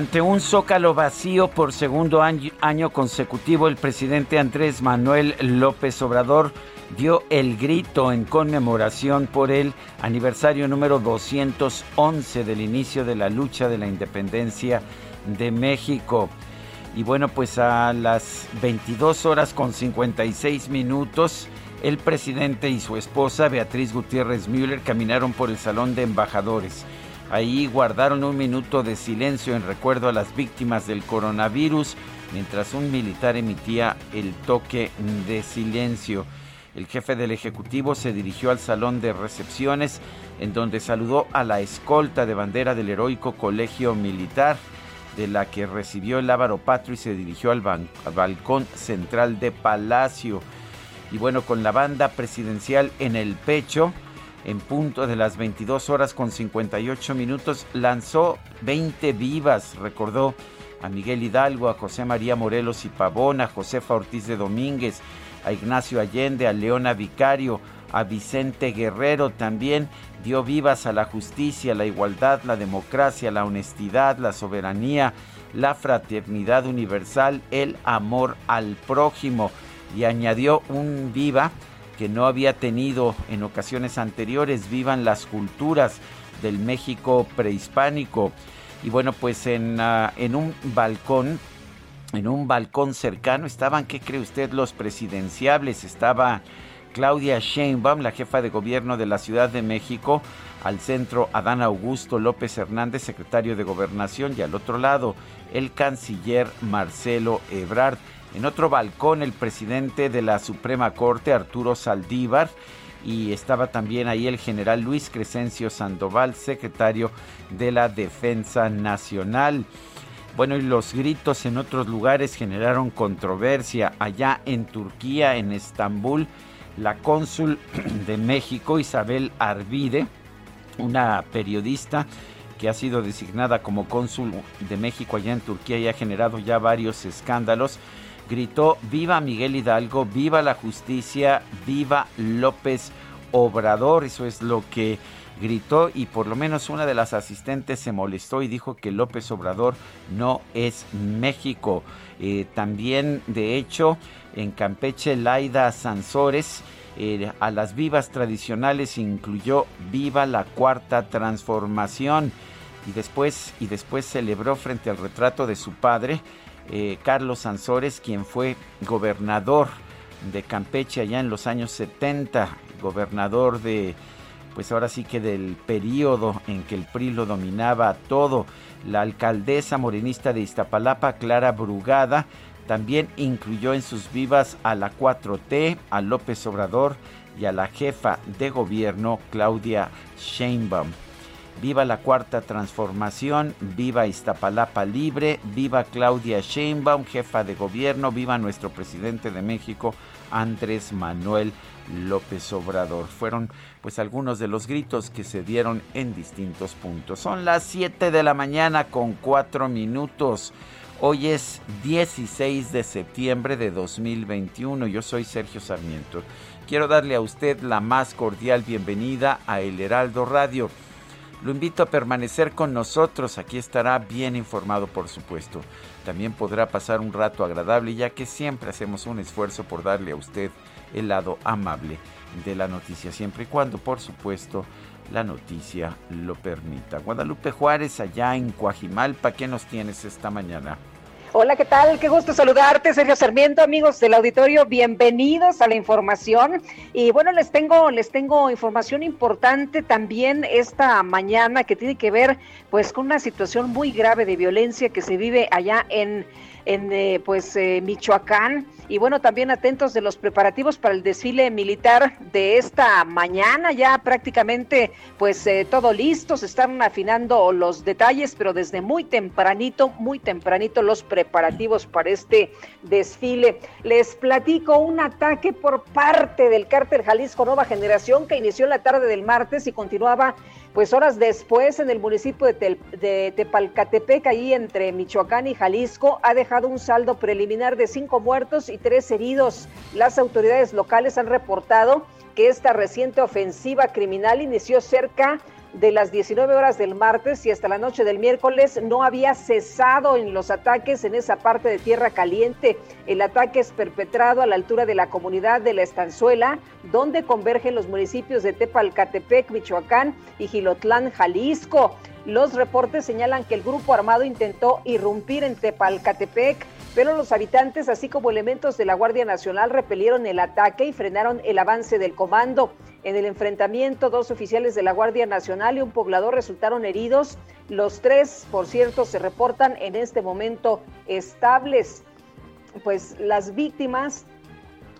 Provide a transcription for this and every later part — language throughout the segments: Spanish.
Ante un zócalo vacío por segundo año, consecutivo, el presidente Andrés Manuel López Obrador dio el grito en conmemoración por el aniversario número 211 del inicio de la lucha de la independencia de México. Y bueno, pues a las 22 horas con 56 minutos, el presidente y su esposa Beatriz Gutiérrez Müller caminaron por el Salón de Embajadores. Ahí guardaron un minuto de silencio en recuerdo a las víctimas del coronavirus mientras un militar emitía el toque de silencio. El jefe del Ejecutivo se dirigió al salón de recepciones en donde saludó a la escolta de bandera del heroico Colegio Militar de la que recibió el Ávaro Patrio y se dirigió al, al balcón central de Palacio. Y bueno, con la banda presidencial en el pecho, en punto de las 22 horas con 58 minutos, lanzó 20 vivas, recordó a Miguel Hidalgo, a José María Morelos y Pavón, a Josefa Ortiz de Domínguez, a Ignacio Allende, a Leona Vicario, a Vicente Guerrero. También dio vivas a la justicia, la igualdad, la democracia, la honestidad, la soberanía, la fraternidad universal, el amor al prójimo. Y añadió un viva que no había tenido en ocasiones anteriores, vivan las culturas del México prehispánico. Y bueno, pues en, ah, en un balcón, en un balcón cercano estaban, ¿qué cree usted? Los presidenciables. Estaba Claudia Sheinbaum, la jefa de gobierno de la Ciudad de México, al centro Adán Augusto López Hernández, secretario de Gobernación, y al otro lado el canciller Marcelo Ebrard. En otro balcón, el presidente de la Suprema Corte, Arturo Saldívar, y estaba también ahí el general Luis Crescencio Sandoval, secretario de la Defensa Nacional. Bueno, y los gritos en otros lugares generaron controversia. Allá en Turquía, en Estambul, la cónsul de México, Isabel Arvide, una periodista que ha sido designada como cónsul de México allá en Turquía y ha generado ya varios escándalos, gritó viva Miguel Hidalgo, viva la justicia, viva López Obrador. Eso es lo que gritó y por lo menos una de las asistentes se molestó y dijo que López Obrador no es México. Eh, también, de hecho, en Campeche, Laida Sansores eh, a las vivas tradicionales incluyó Viva la Cuarta Transformación y después, y después celebró frente al retrato de su padre eh, Carlos Sansores, quien fue gobernador de Campeche allá en los años 70, gobernador de, pues ahora sí que del periodo en que el PRI lo dominaba todo. La alcaldesa morenista de Iztapalapa, Clara Brugada, también incluyó en sus vivas a la 4T, a López Obrador y a la jefa de gobierno, Claudia Sheinbaum. Viva la cuarta transformación, viva Iztapalapa libre, viva Claudia Sheinbaum, jefa de gobierno, viva nuestro presidente de México, Andrés Manuel López Obrador. Fueron pues algunos de los gritos que se dieron en distintos puntos. Son las 7 de la mañana con 4 minutos. Hoy es 16 de septiembre de 2021. Yo soy Sergio Sarmiento. Quiero darle a usted la más cordial bienvenida a El Heraldo Radio lo invito a permanecer con nosotros, aquí estará bien informado por supuesto. También podrá pasar un rato agradable ya que siempre hacemos un esfuerzo por darle a usted el lado amable de la noticia, siempre y cuando por supuesto la noticia lo permita. Guadalupe Juárez, allá en Coajimalpa, ¿qué nos tienes esta mañana? Hola, ¿qué tal? Qué gusto saludarte, Sergio Sarmiento, amigos del auditorio, bienvenidos a la información. Y bueno, les tengo, les tengo información importante también esta mañana que tiene que ver pues con una situación muy grave de violencia que se vive allá en en eh, pues eh, Michoacán y bueno también atentos de los preparativos para el desfile militar de esta mañana. Ya prácticamente pues eh, todo listo. Se están afinando los detalles pero desde muy tempranito muy tempranito los preparativos para este desfile. Les platico un ataque por parte del cártel Jalisco Nueva Generación que inició la tarde del martes y continuaba pues horas después, en el municipio de, Tepalcatepec, ahí entre Michoacán y Jalisco, ha dejado un saldo preliminar de cinco muertos y tres heridos. Las autoridades locales han reportado que esta reciente ofensiva criminal inició cerca de las 19 horas del martes y hasta la noche del miércoles no había cesado en los ataques en esa parte de Tierra Caliente. El ataque es perpetrado a la altura de la comunidad de La Estanzuela, donde convergen los municipios de Tepalcatepec, Michoacán y Gilotlán, Jalisco. Los reportes señalan que el grupo armado intentó irrumpir en Tepalcatepec, pero los habitantes, así como elementos de la Guardia Nacional, repelieron el ataque y frenaron el avance del comando. En el enfrentamiento, dos oficiales de la Guardia Nacional y un poblador resultaron heridos. Los tres, por cierto, se reportan en este momento estables. Pues las víctimas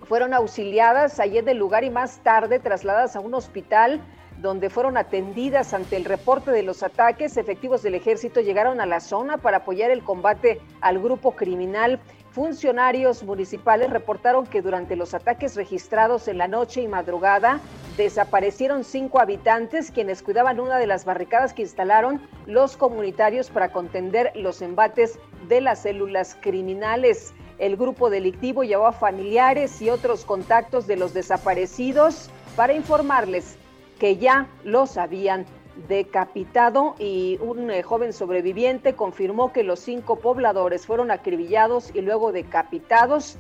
fueron auxiliadas ayer del lugar y más tarde trasladadas a un hospital donde fueron atendidas ante el reporte de los ataques. Efectivos del ejército llegaron a la zona para apoyar el combate al grupo criminal. Funcionarios municipales reportaron que durante los ataques registrados en la noche y madrugada desaparecieron cinco habitantes quienes cuidaban una de las barricadas que instalaron los comunitarios para contender los embates de las células criminales. El grupo delictivo llevó a familiares y otros contactos de los desaparecidos para informarles que ya los habían decapitado y un eh, joven sobreviviente confirmó que los cinco pobladores fueron acribillados y luego decapitados.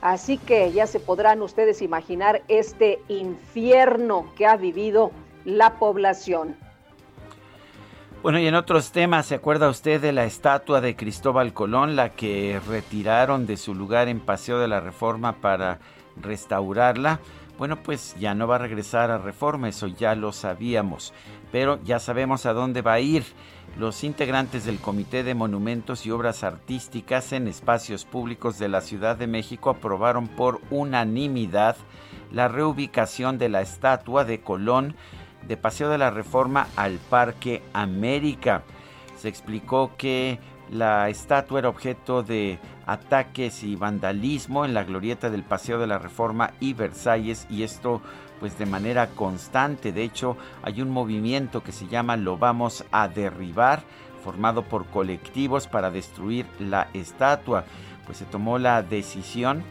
Así que ya se podrán ustedes imaginar este infierno que ha vivido la población. Bueno, y en otros temas, ¿se acuerda usted de la estatua de Cristóbal Colón, la que retiraron de su lugar en Paseo de la Reforma para restaurarla? Bueno, pues ya no va a regresar a reforma, eso ya lo sabíamos, pero ya sabemos a dónde va a ir. Los integrantes del Comité de Monumentos y Obras Artísticas en Espacios Públicos de la Ciudad de México aprobaron por unanimidad la reubicación de la estatua de Colón de Paseo de la Reforma al Parque América. Se explicó que la estatua era objeto de ataques y vandalismo en la glorieta del Paseo de la Reforma y Versalles y esto pues de manera constante. De hecho, hay un movimiento que se llama Lo vamos a derribar, formado por colectivos para destruir la estatua. Pues se tomó la decisión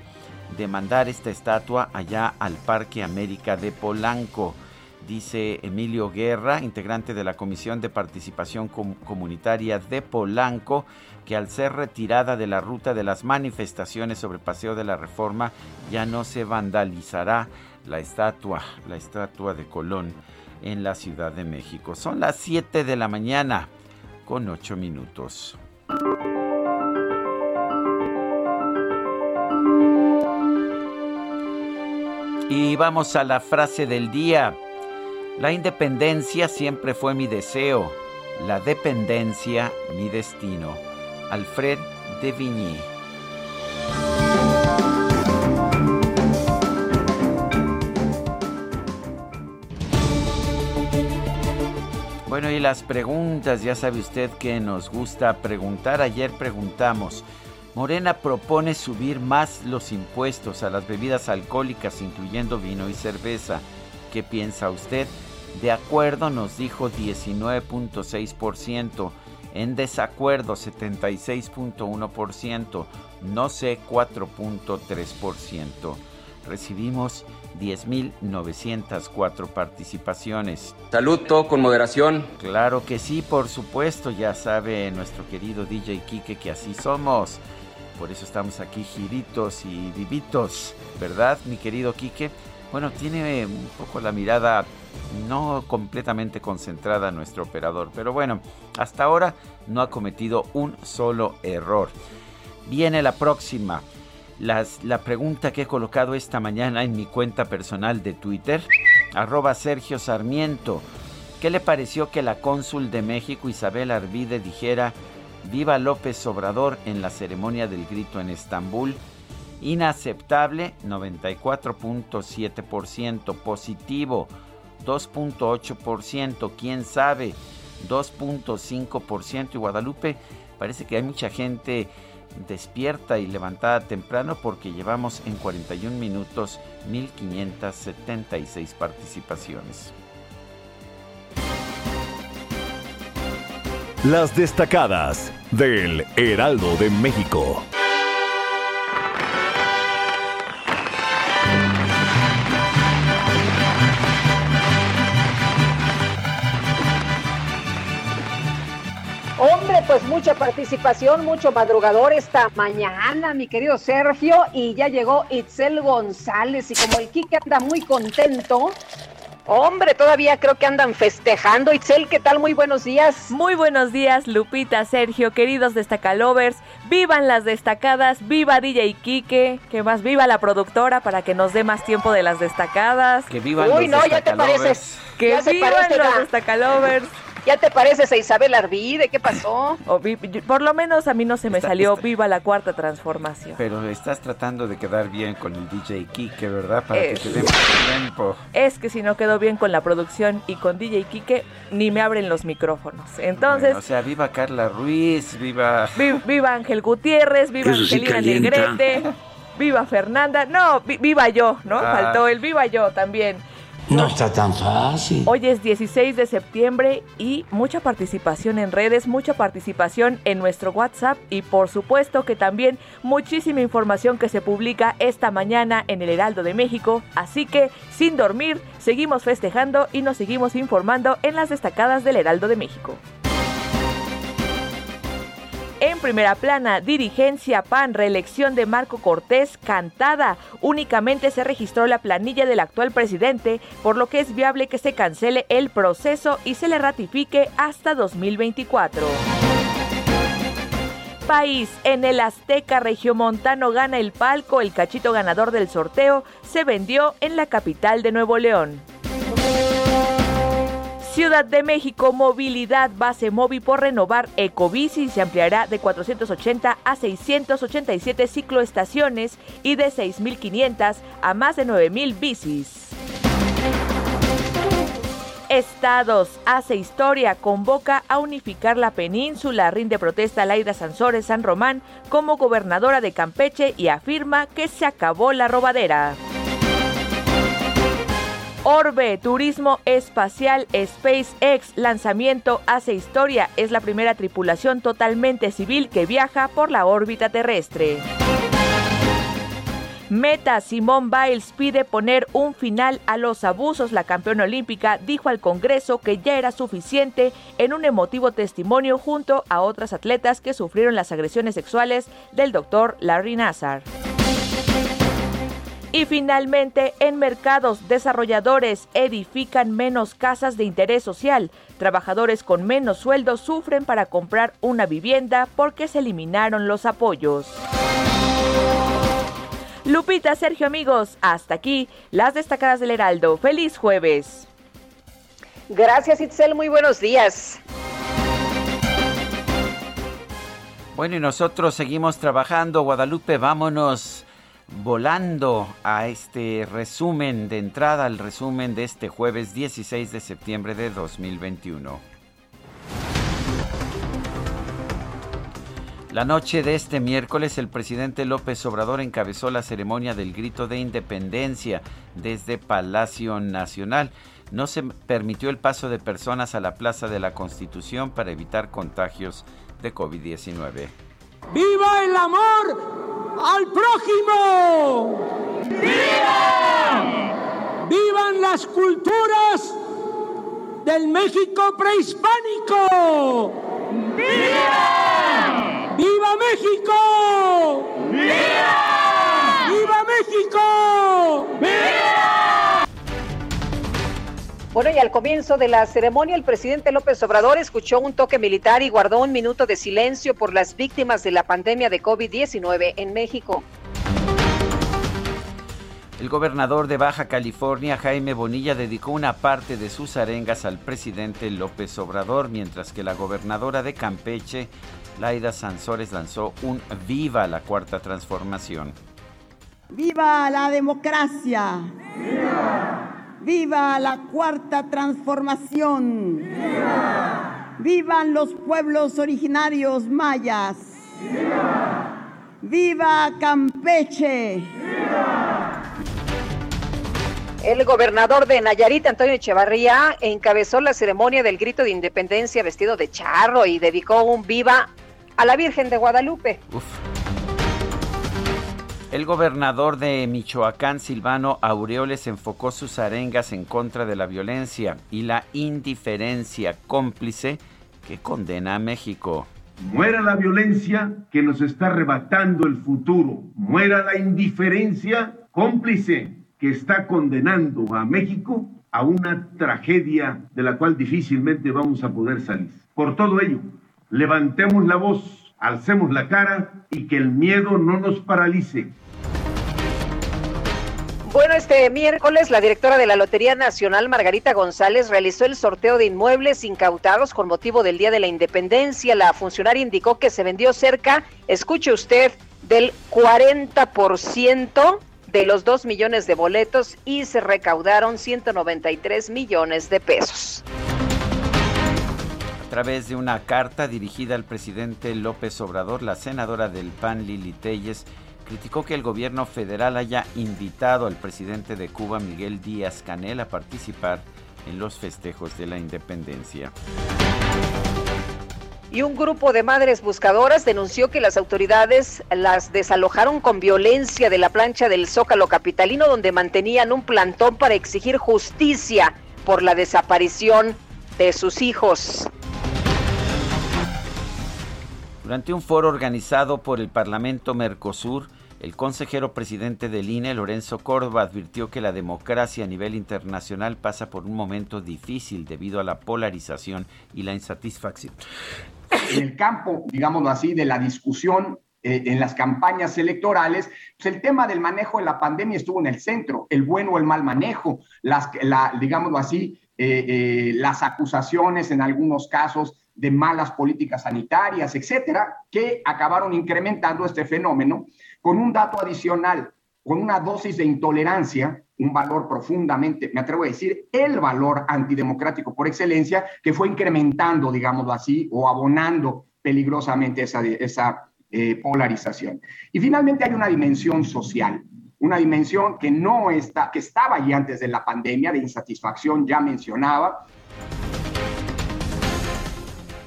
de mandar esta estatua allá al Parque América de Polanco dice Emilio Guerra, integrante de la Comisión de Participación Comunitaria de Polanco, que al ser retirada de la ruta de las manifestaciones sobre Paseo de la Reforma, ya no se vandalizará la estatua, la estatua de Colón en la Ciudad de México. Son las 7 de la mañana con 8 minutos. Y vamos a la frase del día. La independencia siempre fue mi deseo, la dependencia mi destino. Alfred de Vigny. Bueno, y las preguntas, ya sabe usted que nos gusta preguntar. Ayer preguntamos, Morena propone subir más los impuestos a las bebidas alcohólicas, incluyendo vino y cerveza. ¿Qué piensa usted? De acuerdo nos dijo 19.6%, en desacuerdo 76.1%, no sé 4.3%. Recibimos 10.904 participaciones. Salud, todo con moderación. Claro que sí, por supuesto, ya sabe nuestro querido DJ Kike que así somos. Por eso estamos aquí giritos y vivitos, ¿verdad, mi querido Kike? Bueno, tiene un poco la mirada no completamente concentrada nuestro operador. Pero bueno, hasta ahora no ha cometido un solo error. Viene la próxima. la pregunta que he colocado esta mañana en mi cuenta personal de Twitter, arroba Sergio Sarmiento. ¿Qué le pareció que la cónsul de México, Isabel Arvide, dijera Viva López Obrador en la ceremonia del grito en Estambul? Inaceptable, 94.7%. Positivo, 2.8%. ¿Quién sabe? 2.5%. Y Guadalupe, parece que hay mucha gente despierta y levantada temprano porque llevamos en 41 minutos 1.576 participaciones. Las destacadas del Heraldo de México. Pues mucha participación, mucho madrugador esta mañana, mi querido Sergio, y ya llegó Itzel González, y como el Kike anda muy contento, Hombre, todavía creo que andan festejando. Itzel, ¿qué tal? Muy buenos días. Muy buenos días, Lupita, Sergio, queridos destacalovers. Vivan las destacadas, viva DJ Kike, que más viva la productora para que nos dé más tiempo de las destacadas. Que vivan Uy, no, ya te pareces. Que vivan los destacalovers. ¿Ya te pareces a Isabel Arvide? ¿Qué pasó? por lo menos a mí no se me salió viva la cuarta transformación. Pero estás tratando de quedar bien con el DJ Kike, ¿verdad? Para que te más tiempo. Es que si no quedo bien con la producción y con DJ Kike, ni me abren los micrófonos. Entonces... o sea, viva Carla Ruiz, viva... viva Ángel Gutiérrez, viva Angelina Negrete, viva Fernanda. No, viva yo, ¿no? Ah. Faltó el viva yo también. No está tan fácil. Hoy es 16 de septiembre y mucha participación en redes, mucha participación en nuestro WhatsApp y por supuesto que también muchísima información que se publica esta mañana en el Heraldo de México. Así que sin dormir, seguimos festejando y nos seguimos informando en las destacadas del Heraldo de México. En primera plana, dirigencia PAN, reelección de Marco Cortés cantada. Únicamente se registró la planilla del actual presidente, por lo que es viable que se cancele el proceso y se le ratifique hasta 2024 país. En el Azteca Regiomontano gana el palco, el cachito ganador del sorteo se vendió en la capital de Nuevo León. Ciudad de México, movilidad base móvil por renovar Ecobici se ampliará de 480 a 687 cicloestaciones y de 6.500 a más de 9.000 bicis. Estados hace historia, convoca a unificar la península, rinde protesta a Laida Sansores San Román como gobernadora de Campeche y afirma que se acabó la robadera. Orbe, Turismo Espacial SpaceX, lanzamiento hace historia. Es la primera tripulación totalmente civil que viaja por la órbita terrestre. Meta Simone Biles pide poner un final a los abusos. La campeona olímpica dijo al Congreso que ya era suficiente en un emotivo testimonio junto a otras atletas que sufrieron las agresiones sexuales del doctor Larry Nassar. Y finalmente, en mercados desarrolladores edifican menos casas de interés social. Trabajadores con menos sueldo sufren para comprar una vivienda porque se eliminaron los apoyos. Lupita, Sergio, amigos, hasta aquí las destacadas del Heraldo. Feliz jueves. Gracias, Itzel. Muy buenos días. Bueno, y nosotros seguimos trabajando. Guadalupe, vámonos volando a este resumen de entrada, al resumen de este jueves 16 de septiembre de 2021. La noche de este miércoles, el presidente López Obrador encabezó la ceremonia del grito de independencia desde Palacio Nacional. No se permitió el paso de personas a la Plaza de la Constitución para evitar contagios de COVID-19. ¡Viva el amor al prójimo! ¡Viva! ¡Vivan las culturas del México prehispánico! ¡Viva! ¡Viva México! Bueno, y al comienzo de la ceremonia, el presidente López Obrador escuchó un toque militar y guardó un minuto de silencio por las víctimas de la pandemia de COVID-19 en México. El gobernador de Baja California, Jaime Bonilla, dedicó una parte de sus arengas al presidente López Obrador, mientras que la gobernadora de Campeche, Laida Sansores, lanzó un Viva la Cuarta Transformación. ¡Viva la democracia! ¡Viva! ¡Viva la cuarta transformación! ¡Viva! ¡Vivan los pueblos originarios mayas! ¡Viva! ¡Viva Campeche! ¡Viva! El gobernador de Nayarit, Antonio Echevarría, encabezó la ceremonia del grito de independencia vestido de charro y dedicó un viva a la Virgen de Guadalupe. Uf. El gobernador de Michoacán, Silvano Aureoles, enfocó sus arengas en contra de la violencia y la indiferencia cómplice que condena a México. Muera la violencia que nos está arrebatando el futuro. Muera la indiferencia cómplice que está condenando a México a una tragedia de la cual difícilmente vamos a poder salir. Por todo ello, levantemos la voz, alcemos la cara y que el miedo no nos paralice. Bueno, este miércoles la directora de la Lotería Nacional, Margarita González, realizó el sorteo de inmuebles incautados con motivo del Día de la Independencia. La funcionaria indicó que se vendió cerca, escuche usted, del 40% de los 2 millones de boletos y se recaudaron 193 millones de pesos. A través de una carta dirigida al presidente López Obrador, la senadora del PAN, Lili Telles, criticó que el gobierno federal haya invitado al presidente de Cuba, Miguel Díaz Canel, a participar en los festejos de la independencia. Y un grupo de madres buscadoras denunció que las autoridades las desalojaron con violencia de la plancha del Zócalo Capitalino, donde mantenían un plantón para exigir justicia por la desaparición de sus hijos. Durante un foro organizado por el Parlamento Mercosur, el consejero presidente del INE, Lorenzo Córdoba, advirtió que la democracia a nivel internacional pasa por un momento difícil debido a la polarización y la insatisfacción. En el campo, digámoslo así, de la discusión eh, en las campañas electorales, pues el tema del manejo de la pandemia estuvo en el centro, el bueno o el mal manejo, las, digámoslo así, eh, eh, las acusaciones en algunos casos de malas políticas sanitarias, etcétera, que acabaron incrementando este fenómeno con un dato adicional, con una dosis de intolerancia, un valor profundamente, me atrevo a decir, el valor antidemocrático por excelencia, que fue incrementando, digámoslo así, o abonando peligrosamente esa, esa eh, polarización. Y finalmente hay una dimensión social, una dimensión que no está, que estaba allí antes de la pandemia, de insatisfacción, ya mencionaba,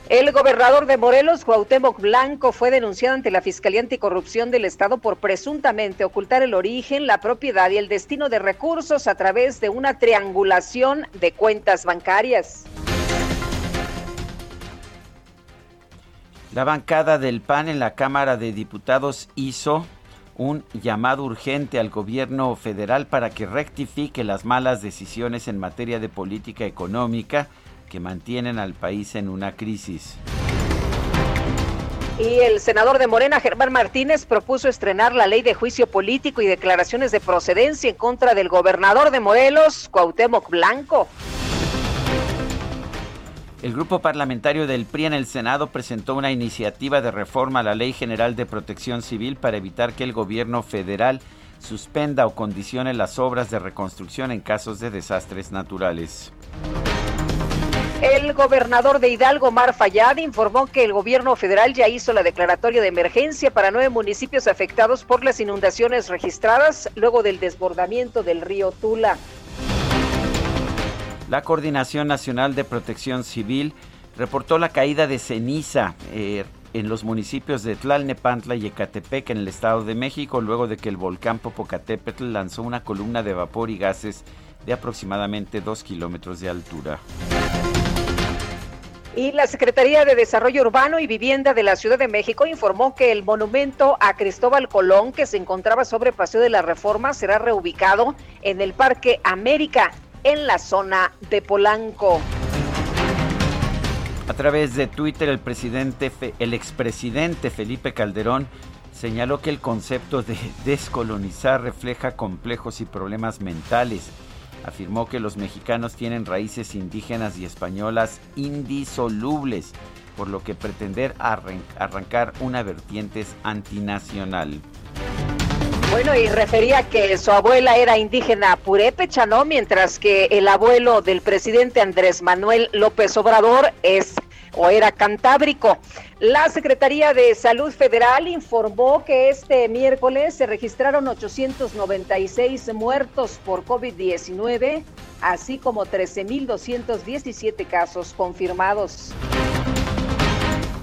el gobernador de Morelos, Cuauhtémoc Blanco, fue denunciado ante la Fiscalía Anticorrupción del Estado por presuntamente ocultar el origen, la propiedad y el destino de recursos a través de una triangulación de cuentas bancarias. La bancada del PAN en la Cámara de Diputados hizo un llamado urgente al gobierno federal para que rectifique las malas decisiones en materia de política económica que mantienen al país en una crisis. Y el senador de Morena, Germán Martínez, propuso estrenar la ley de juicio político y declaraciones de procedencia en contra del gobernador de Morelos, Cuauhtémoc Blanco. El grupo parlamentario del PRI en el Senado presentó una iniciativa de reforma a la Ley General de Protección Civil para evitar que el gobierno federal suspenda o condicione las obras de reconstrucción en casos de desastres naturales. El gobernador de Hidalgo, Mar Fayad, informó que el gobierno federal ya hizo la declaratoria de emergencia para nueve municipios afectados por las inundaciones registradas luego del desbordamiento del río Tula. La Coordinación Nacional de Protección Civil reportó la caída de ceniza eh, en los municipios de Tlalnepantla y Ecatepec en el Estado de México luego de que el volcán Popocatépetl lanzó una columna de vapor y gases de aproximadamente dos kilómetros de altura. Y la Secretaría de Desarrollo Urbano y Vivienda de la Ciudad de México informó que el monumento a Cristóbal Colón, que se encontraba sobre Paseo de la Reforma, será reubicado en el Parque América. en la zona de Polanco. A través de Twitter, el presidente, el expresidente Felipe Calderón señaló que el concepto de descolonizar refleja complejos y problemas mentales. Afirmó que los mexicanos tienen raíces indígenas y españolas indisolubles, por lo que pretender arrancar una vertiente es antinacional. Bueno, y refería que su abuela era indígena purépecha, ¿no? Mientras que el abuelo del presidente Andrés Manuel López Obrador es o era cantábrico. La Secretaría de Salud Federal informó que este miércoles se registraron 896 muertos por COVID-19, así como 13.217 casos confirmados.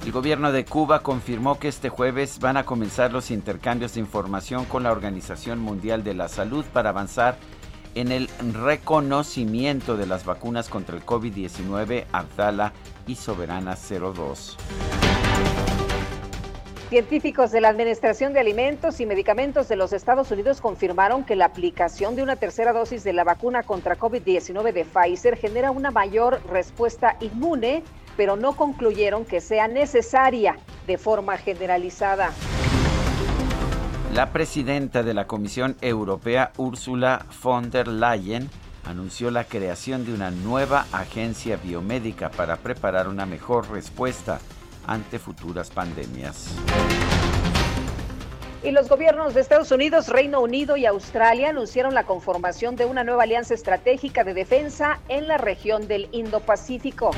El gobierno de Cuba confirmó que este jueves van a comenzar los intercambios de información con la Organización Mundial de la Salud para avanzar en el reconocimiento de las vacunas contra el COVID-19 Abdala y Soberana 02. Científicos de la Administración de Alimentos y Medicamentos de los Estados Unidos confirmaron que la aplicación de una tercera dosis de la vacuna contra COVID-19 de Pfizer genera una mayor respuesta inmune, pero no concluyeron que sea necesaria de forma generalizada. La presidenta de la Comisión Europea, Ursula von der Leyen, anunció la creación de una nueva agencia biomédica para preparar una mejor respuesta ante futuras pandemias. Y los gobiernos de Estados Unidos, Reino Unido y Australia anunciaron la conformación de una nueva alianza estratégica de defensa en la región del Indo-Pacífico.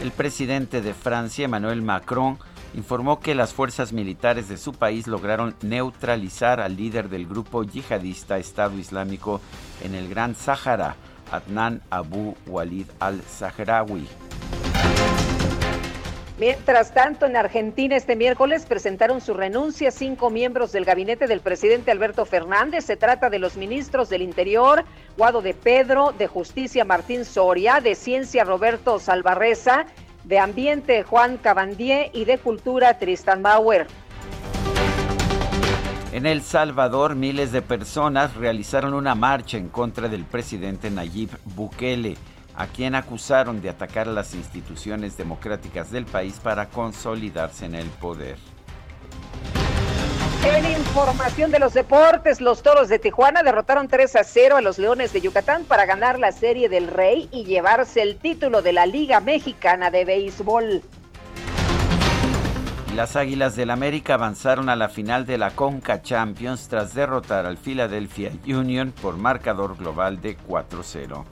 El presidente de Francia, Emmanuel Macron, informó que las fuerzas militares de su país lograron neutralizar al líder del grupo yihadista Estado Islámico en el Gran Sáhara, Adnan Abu Walid al-Sahrawi. Mientras tanto, en Argentina este miércoles presentaron su renuncia cinco miembros del gabinete del presidente Alberto Fernández. Se trata de los ministros del Interior, Guado de Pedro, de Justicia Martín Soria, de Ciencia Roberto Salvarreza de Ambiente Juan Cabandier y de Cultura Tristan Bauer. En El Salvador, miles de personas realizaron una marcha en contra del presidente Nayib Bukele, a quien acusaron de atacar las instituciones democráticas del país para consolidarse en el poder. En información de los deportes, los Toros de Tijuana derrotaron 3 a 0 a los Leones de Yucatán para ganar la Serie del Rey y llevarse el título de la Liga Mexicana de Béisbol. Las Águilas del América avanzaron a la final de la Conca Champions tras derrotar al Philadelphia Union por marcador global de 4-0.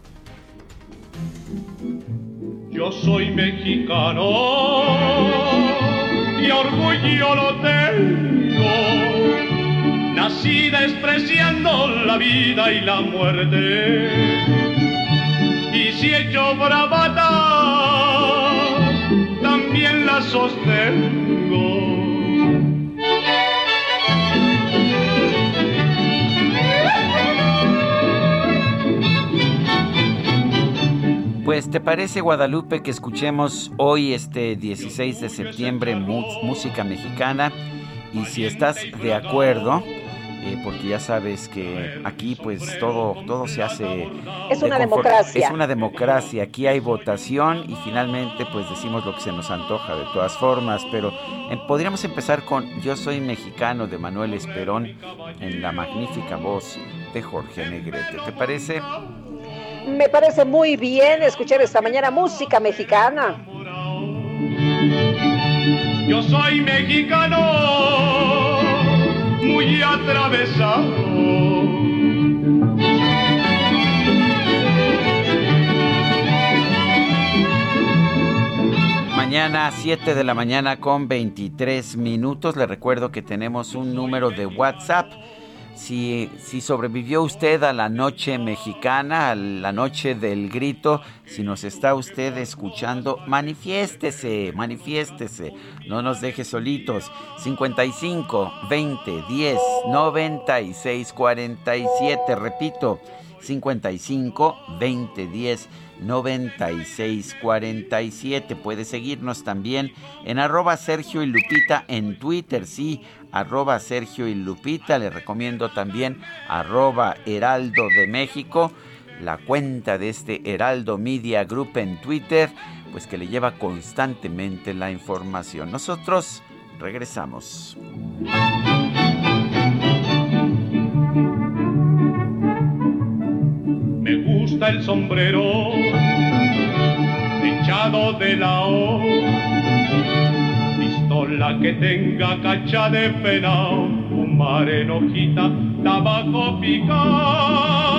Yo soy mexicano y orgullo lo tengo. Nací despreciando la vida y la muerte. Y si he hecho bravata, sostengo. Pues te parece Guadalupe que escuchemos hoy este 16 de septiembre música mexicana y si estás de acuerdo, eh, porque ya sabes que aquí pues todo, todo se hace... Es una democracia. Es una democracia, aquí hay votación y finalmente pues decimos lo que se nos antoja de todas formas, pero eh, podríamos empezar con Yo soy mexicano de Manuel Esperón en la magnífica voz de Jorge Negrete. ¿Te parece? Me parece muy bien escuchar esta mañana música mexicana. Yo soy mexicano, muy atravesado. Mañana 7 de la mañana con 23 minutos. Le recuerdo que tenemos un número de WhatsApp si, si sobrevivió usted a la noche mexicana, a la noche del grito, si nos está usted escuchando, manifiéstese, manifiéstese, no nos deje solitos. 55 20 10 96 47, repito, 55 20 10 96 47. Puede seguirnos también en arroba Sergio y Lupita en Twitter, sí, arroba Sergio y Lupita. Le recomiendo también arroba Heraldo de México. la cuenta de este Heraldo Media Group en Twitter, pues que le lleva constantemente la información. Nosotros regresamos. Me gusta el sombrero echado de la O, pistola que tenga cacha de pena, fumar en hojita, tabaco picado.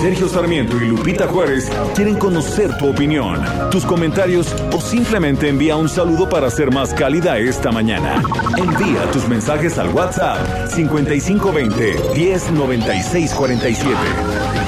Sergio Sarmiento y Lupita Juárez quieren conocer tu opinión, tus comentarios o simplemente envía un saludo para ser más cálida esta mañana. Envía tus mensajes al WhatsApp 5520 109647.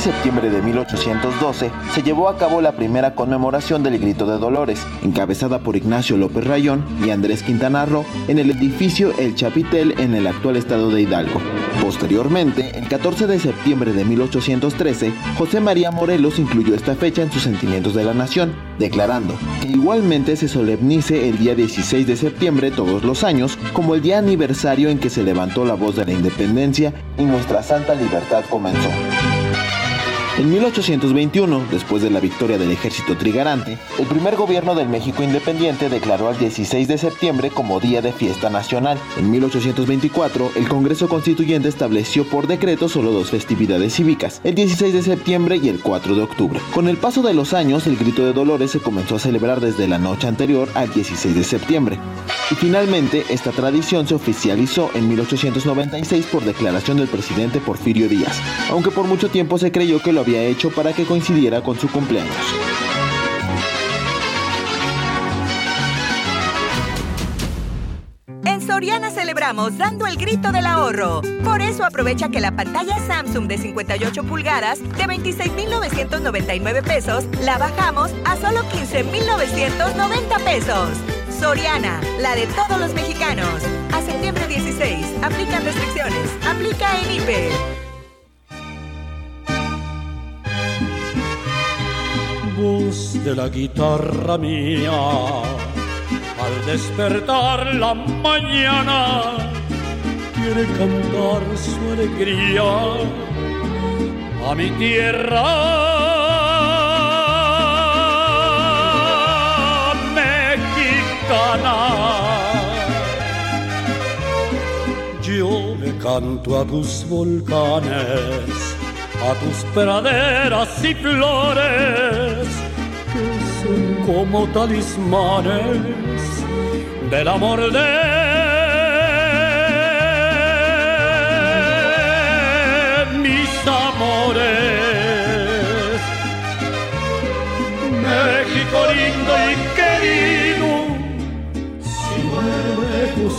Septiembre de 1812 se llevó a cabo la primera conmemoración del Grito de Dolores, encabezada por Ignacio López Rayón y Andrés Quintana Roo en el edificio El Chapitel en el actual estado de Hidalgo. Posteriormente, el 14 de septiembre de 1813, José María Morelos incluyó esta fecha en sus sentimientos de la nación, declarando que igualmente se solemnice el día 16 de septiembre todos los años como el día aniversario en que se levantó la voz de la independencia y nuestra santa libertad comenzó. En 1821, después de la victoria del ejército trigarante, el primer gobierno del México independiente declaró al 16 de septiembre como Día de Fiesta Nacional. En 1824, el Congreso Constituyente estableció por decreto solo dos festividades cívicas, el 16 de septiembre y el 4 de octubre. Con el paso de los años, el Grito de Dolores se comenzó a celebrar desde la noche anterior al 16 de septiembre. Y finalmente, esta tradición se oficializó en 1896 por declaración del presidente Porfirio Díaz, aunque por mucho tiempo se creyó que lo había hecho para que coincidiera con su cumpleaños. En Soriana celebramos dando el grito del ahorro. Por eso aprovecha que la pantalla Samsung de 58 pulgadas de 26.999 pesos la bajamos a solo 15.990 pesos. Soriana, la de todos los mexicanos. A septiembre 16, aplican restricciones. Aplica en IPE. De la guitarra mía. Al despertar la mañana, quiere cantar su alegría a mi tierra mexicana. Yo le canto a tus volcanes a tus praderas y flores que son como talismanes del amor de mis amores. México lindo y querido, si muero lejos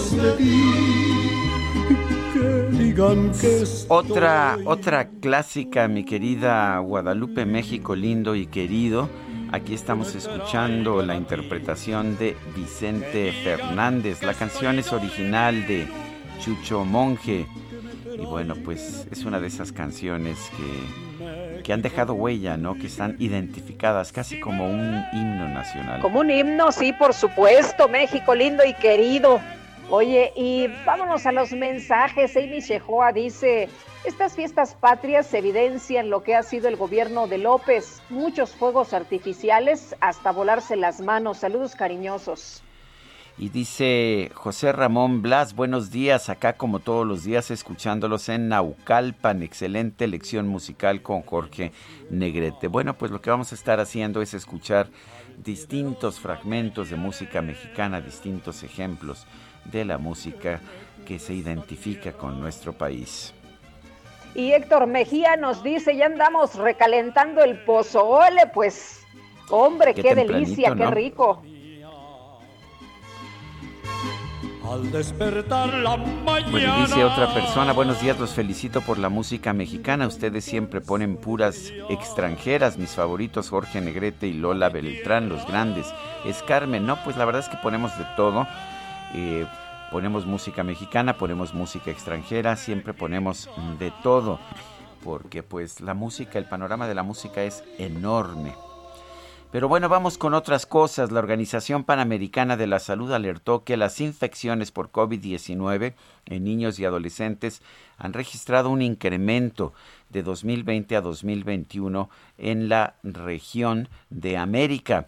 otra, otra clásica, mi querida Guadalupe, México lindo y querido. Aquí estamos escuchando la interpretación de Vicente Fernández. La canción es original de Chucho Monje. Y bueno, pues es una de esas canciones que, que han dejado huella, ¿no? Que están identificadas casi como un himno nacional. Como un himno, sí, por supuesto. México lindo y querido. Oye, y vámonos a los mensajes. Amy Shehoa dice, estas fiestas patrias evidencian lo que ha sido el gobierno de López. Muchos fuegos artificiales hasta volarse las manos. Saludos cariñosos. Y dice José Ramón Blas, buenos días, acá como todos los días escuchándolos en Naucalpan, excelente lección musical con Jorge Negrete. Bueno, pues lo que vamos a estar haciendo es escuchar distintos fragmentos de música mexicana, distintos ejemplos de la música que se identifica con nuestro país. Y Héctor Mejía nos dice, ya andamos recalentando el pozole, pues, hombre, qué, delicia, qué rico. al despertar la mañana. Bueno, dice otra persona, buenos días, los felicito por la música mexicana. Ustedes siempre ponen puras extranjeras, mis favoritos Jorge Negrete y Lola Beltrán, los grandes. Es Carmen, no, pues la verdad es que ponemos de todo. Eh, ponemos música mexicana, ponemos música extranjera, siempre ponemos de todo. Porque pues la música, el panorama de la música es enorme. Pero bueno, vamos con otras cosas. La Organización Panamericana de la Salud alertó que las infecciones por COVID-19 en niños y adolescentes han registrado un incremento de 2020 a 2021 en la región de América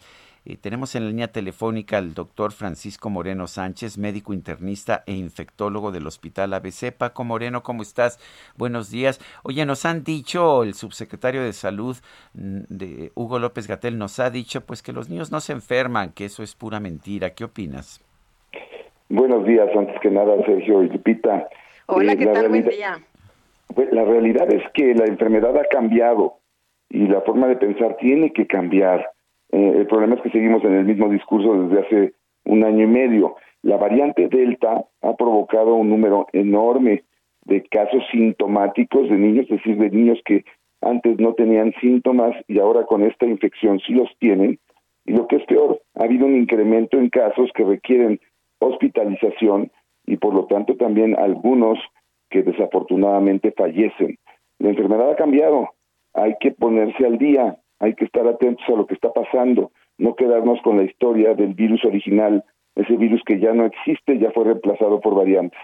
tenemos en la línea telefónica al doctor Francisco Moreno Sánchez, médico internista e infectólogo del Hospital ABC. Paco Moreno, ¿cómo estás? Buenos días. Oye, nos han dicho, el subsecretario de Salud mm, de Hugo López Gatel nos ha dicho pues que los niños no se enferman, que eso es pura mentira. ¿Qué opinas? Buenos días, antes que nada, Sergio y Lupita. Hola, eh, ¿qué tal? Buen día. Pues, la realidad es que la enfermedad ha cambiado y la forma de pensar tiene que cambiar eh, el problema es que seguimos en el mismo discurso desde hace un año y medio. La variante Delta ha provocado un número enorme de casos sintomáticos de niños, es decir, de niños que antes no tenían síntomas y ahora con esta infección sí los tienen. Y lo que es peor, ha habido un incremento en casos que requieren hospitalización y por lo tanto también algunos que desafortunadamente fallecen. La enfermedad ha cambiado, hay que ponerse al día, hay que estar atentos a lo que está pasando, no quedarnos con la historia del virus original, ese virus que ya no existe, ya fue reemplazado por variantes.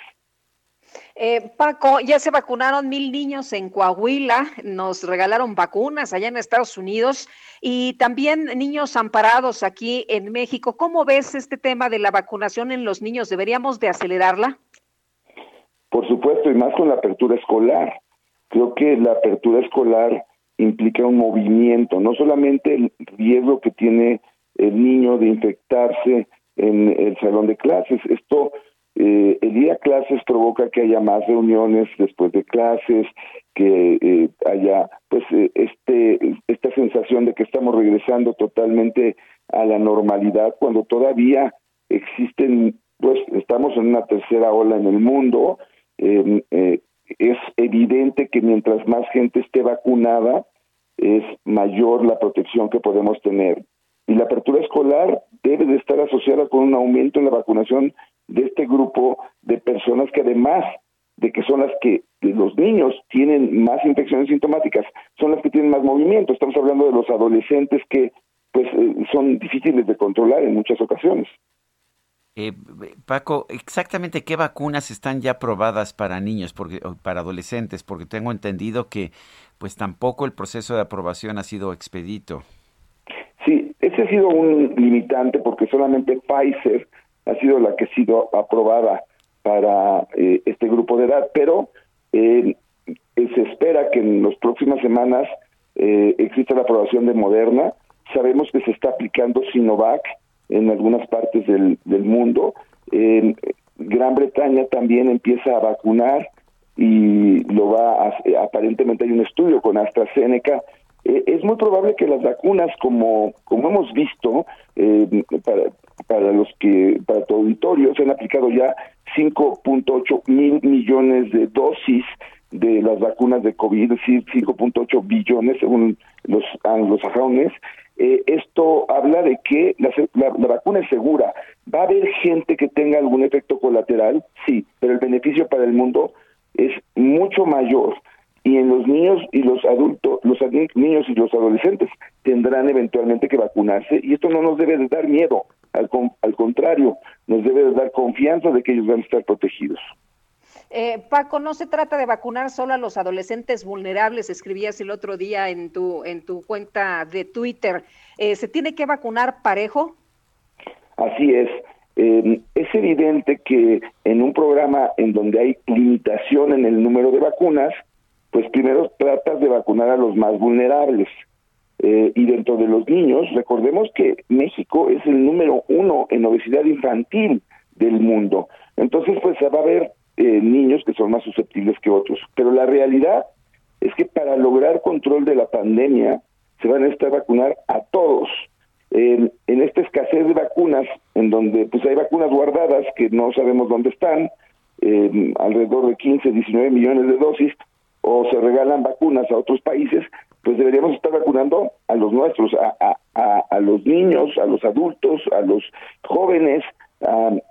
Eh, Paco, ya se vacunaron mil niños en Coahuila, nos regalaron vacunas allá en Estados Unidos y también niños amparados aquí en México. ¿Cómo ves este tema de la vacunación en los niños? ¿Deberíamos de acelerarla? Por supuesto, y más con la apertura escolar. Creo que la apertura escolar implica un movimiento, no solamente el riesgo que tiene el niño de infectarse en el salón de clases, esto eh, el ir a clases provoca que haya más reuniones después de clases, que eh, haya pues eh, este esta sensación de que estamos regresando totalmente a la normalidad cuando todavía existen pues estamos en una tercera ola en el mundo. Eh, es evidente que mientras más gente esté vacunada, es mayor la protección que podemos tener. Y la apertura escolar debe de estar asociada con un aumento en la vacunación de este grupo de personas que además de que son las que los niños tienen más infecciones sintomáticas, son las que tienen más movimiento. Estamos hablando de los adolescentes que pues eh, son difíciles de controlar en muchas ocasiones. Eh, Paco, exactamente qué vacunas están ya aprobadas para niños, para adolescentes, porque tengo entendido que pues tampoco el proceso de aprobación ha sido expedito. Sí, ese ha sido un limitante porque solamente Pfizer ha sido la que ha sido aprobada para eh, este grupo de edad, pero eh, se espera que en las próximas semanas exista la aprobación de Moderna. Sabemos que se está aplicando Sinovac en algunas partes del, del mundo. En Gran Bretaña también empieza a vacunar y lo va a, aparentemente hay un estudio con AstraZeneca. Eh, es muy probable que las vacunas, como, como hemos visto, eh, para, para los que, para tu auditorio, se han aplicado ya 5.8 mil millones de dosis de las vacunas de COVID, es decir, 5.8 billones según los anglosajones, eh, esto habla de que la, vacuna es segura. ¿Va a haber gente que tenga algún efecto colateral? Sí, pero el beneficio para el mundo es mucho mayor. Y en los niños y los adultos, los niños y los adolescentes tendrán eventualmente que vacunarse y esto no nos debe de dar miedo, al, al contrario, nos debe de dar confianza de que ellos van a estar protegidos. Eh, Paco, no se trata de vacunar solo a los adolescentes vulnerables, escribías el otro día en tu, en tu cuenta de Twitter. Eh, ¿Se tiene que vacunar parejo? Así es. Eh, es evidente que en un programa en donde hay limitación en el número de vacunas, pues primero tratas de vacunar a los más vulnerables. y dentro de los niños, recordemos que México es el número uno en obesidad infantil del mundo. Entonces, pues se va a ver eh, niños que son más susceptibles que otros. Pero la realidad es que para lograr control de la pandemia se van a estar vacunar a todos. en esta escasez de vacunas, en donde pues hay vacunas guardadas que no sabemos dónde están, alrededor de 15, 19 millones de dosis, o se regalan vacunas a otros países, pues deberíamos estar vacunando a los nuestros, a los niños, a los adultos, a los jóvenes.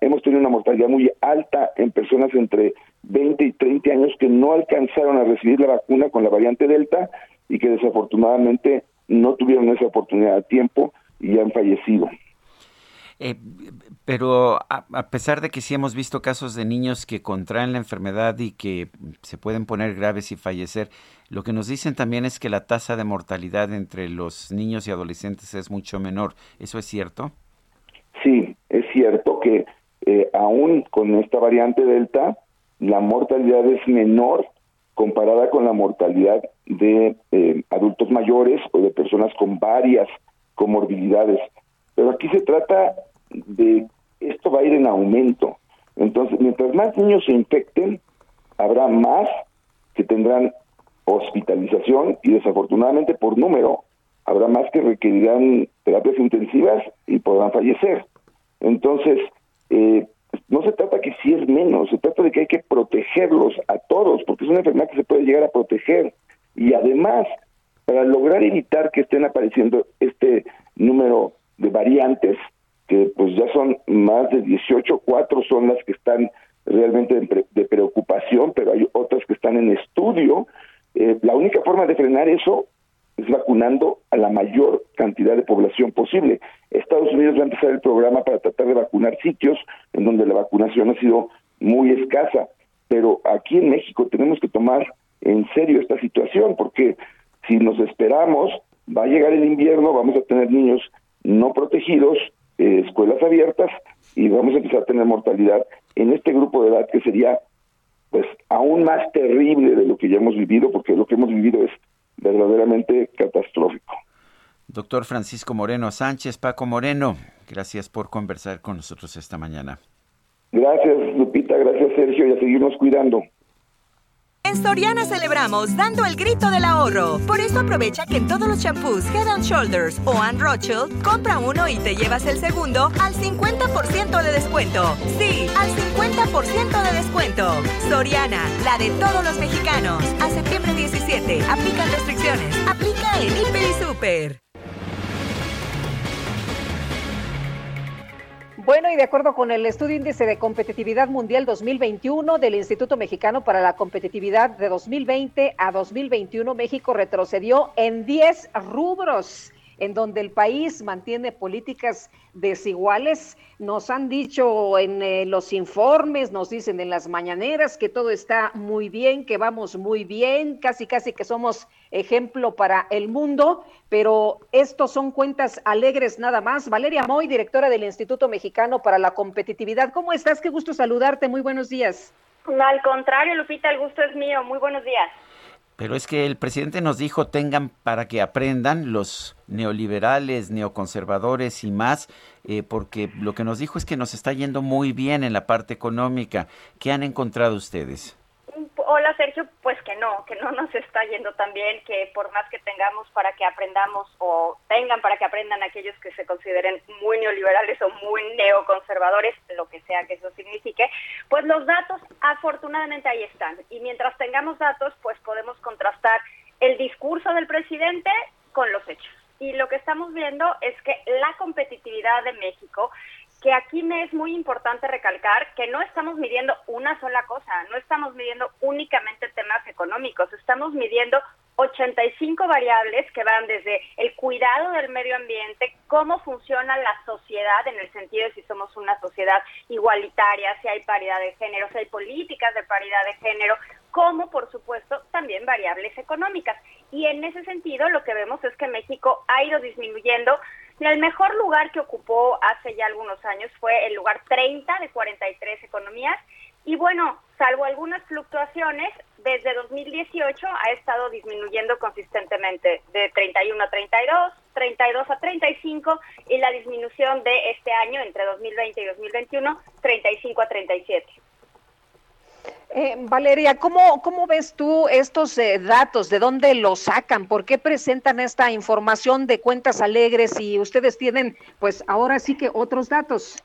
Hemos tenido una mortalidad muy alta en personas entre 20 y 30 años que no alcanzaron a recibir la vacuna con la variante Delta y que desafortunadamente no tuvieron esa oportunidad a tiempo y han fallecido. Eh, pero a, pesar de que sí hemos visto casos de niños que contraen la enfermedad y que se pueden poner graves y fallecer, lo que nos dicen también es que la tasa de mortalidad entre los niños y adolescentes es mucho menor. ¿Eso es cierto? Sí, cierto que eh, aún con esta variante Delta, la mortalidad es menor comparada con la mortalidad de eh, adultos mayores o de personas con varias comorbilidades. Pero aquí se trata de esto va a ir en aumento. Entonces, mientras más niños se infecten, habrá más que tendrán hospitalización y desafortunadamente por número habrá más que requerirán terapias intensivas y podrán fallecer. Entonces, eh, no se trata que si es menos, se trata de que hay que protegerlos a todos, porque es una enfermedad que se puede llegar a proteger. Y además, para lograr evitar que estén apareciendo este número de variantes, que pues ya son más de 18, cuatro son las que están realmente de, preocupación, pero hay otras que están en estudio. Eh, la única forma de frenar eso es vacunando a la mayor cantidad de población posible. Estados Unidos va a empezar el programa para tratar de vacunar sitios en donde la vacunación ha sido muy escasa, pero aquí en México tenemos que tomar en serio esta situación porque si nos esperamos, va a llegar el invierno, vamos a tener niños no protegidos, eh, escuelas abiertas y vamos a empezar a tener mortalidad en este grupo de edad que sería pues aún más terrible de lo que ya hemos vivido porque lo que hemos vivido es verdaderamente catastrófico. Doctor Francisco Moreno Sánchez, Paco Moreno, gracias por conversar con nosotros esta mañana. Gracias Lupita, gracias Sergio y a seguirnos cuidando. En Soriana celebramos dando el grito del ahorro. Por eso aprovecha que en todos los champús Head and Shoulders o Ann Rothschild, compra uno y te llevas el segundo al 50% de descuento. Sí, al 50% de descuento. Soriana, la de todos los mexicanos. A septiembre 17, aplican restricciones. Aplica en Hiper y Super. Bueno, y de acuerdo con el estudio índice de competitividad mundial 2021 del Instituto Mexicano para la Competitividad de 2020 a 2021, México retrocedió en 10 rubros en donde el país mantiene políticas desiguales. Nos han dicho en eh, los informes, nos dicen en las mañaneras que todo está muy bien, que vamos muy bien, casi casi que somos ejemplo para el mundo, pero estos son cuentas alegres nada más. Valeria Moy, directora del Instituto Mexicano para la Competitividad. ¿Cómo estás? Qué gusto saludarte. Muy buenos días. al contrario, Lupita, el gusto es mío. Muy buenos días. Pero es que el presidente nos dijo tengan para que aprendan los neoliberales, neoconservadores y más, eh, porque lo que nos dijo es que nos está yendo muy bien en la parte económica. ¿Qué han encontrado ustedes? Hola Sergio, pues que no, que no nos está yendo tan bien, que por más que tengamos para que aprendamos o tengan para que aprendan aquellos que se consideren muy neoliberales o muy neoconservadores, lo que sea que eso signifique, pues los datos afortunadamente ahí están. Y mientras tengamos datos, pues podemos contrastar el discurso del presidente con los hechos. Y lo que estamos viendo es que la competitividad de México que aquí me es muy importante recalcar que no estamos midiendo una sola cosa, no estamos midiendo únicamente temas económicos, estamos midiendo 85 variables que van desde el cuidado del medio ambiente, cómo funciona la sociedad en el sentido de si somos una sociedad igualitaria, si hay paridad de género, si hay políticas de paridad de género, como por supuesto también variables económicas. Y en ese sentido lo que vemos es que México ha ido disminuyendo el mejor lugar que ocupó hace ya algunos años fue el lugar 30 de 43 economías y bueno, salvo algunas fluctuaciones, desde 2018 ha estado disminuyendo consistentemente de 31 a 32, 32 a 35 y la disminución de este año entre 2020 y 2021 35 a 37. Eh, Valeria, ¿cómo, ¿cómo ves tú estos eh, datos? ¿De dónde los sacan? ¿Por qué presentan esta información de cuentas alegres si ustedes tienen, pues ahora sí que otros datos?